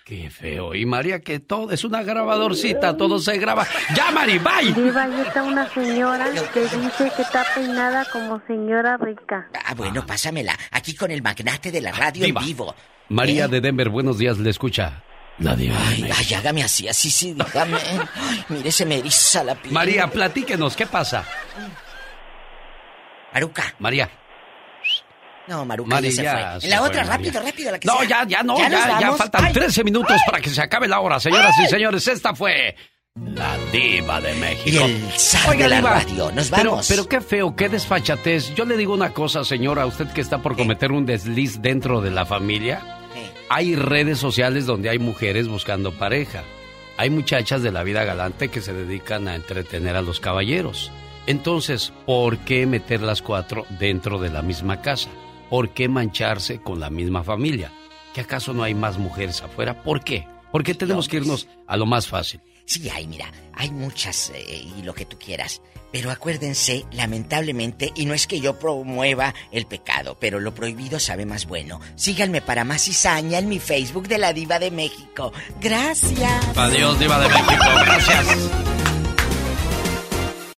Qué feo. Y María, que todo es una grabadorcita, todo se graba. ¡Ya, Mari, bye! Diva, ahí está una señora que dice que está peinada como señora rica. Ah, bueno, pásamela, aquí con el magnate de la radio Diva. en vivo. María de Denver, buenos días, le escucha. La diva. Ay, ay, hágame así, así sí, dígame. Ay, mire, se me eriza la piel. María, platíquenos, ¿qué pasa? Maruca. María. No, Maruca María, ya se ya fue. se En la fue, otra, María. rápido, rápido, la que No, sea. ya, ya no, ya, ya faltan Ay, 13 minutos para que se acabe la hora. Señoras y señores, esta fue la diva de México. Y el zar de la radio. Nos pero- vamos. Pero, qué feo, qué desfachatez. Yo le digo una cosa, señora, a usted que está por cometer un desliz dentro de la familia. Hay redes sociales donde hay mujeres buscando pareja. Hay muchachas de la vida galante que se dedican a entretener a los caballeros. Entonces, ¿por qué meter las cuatro dentro de la misma casa? ¿Por qué mancharse con la misma familia? ¿Que acaso no hay más mujeres afuera? ¿Por qué? ¿Por qué tenemos que irnos a lo más fácil? Sí, hay, mira, hay muchas eh, y lo que tú quieras. Pero acuérdense, lamentablemente, y no es que yo promueva el pecado, pero lo prohibido sabe más bueno. Síganme para más cizaña en mi Facebook de la Diva de México. Gracias. Adiós, Diva de México. Gracias.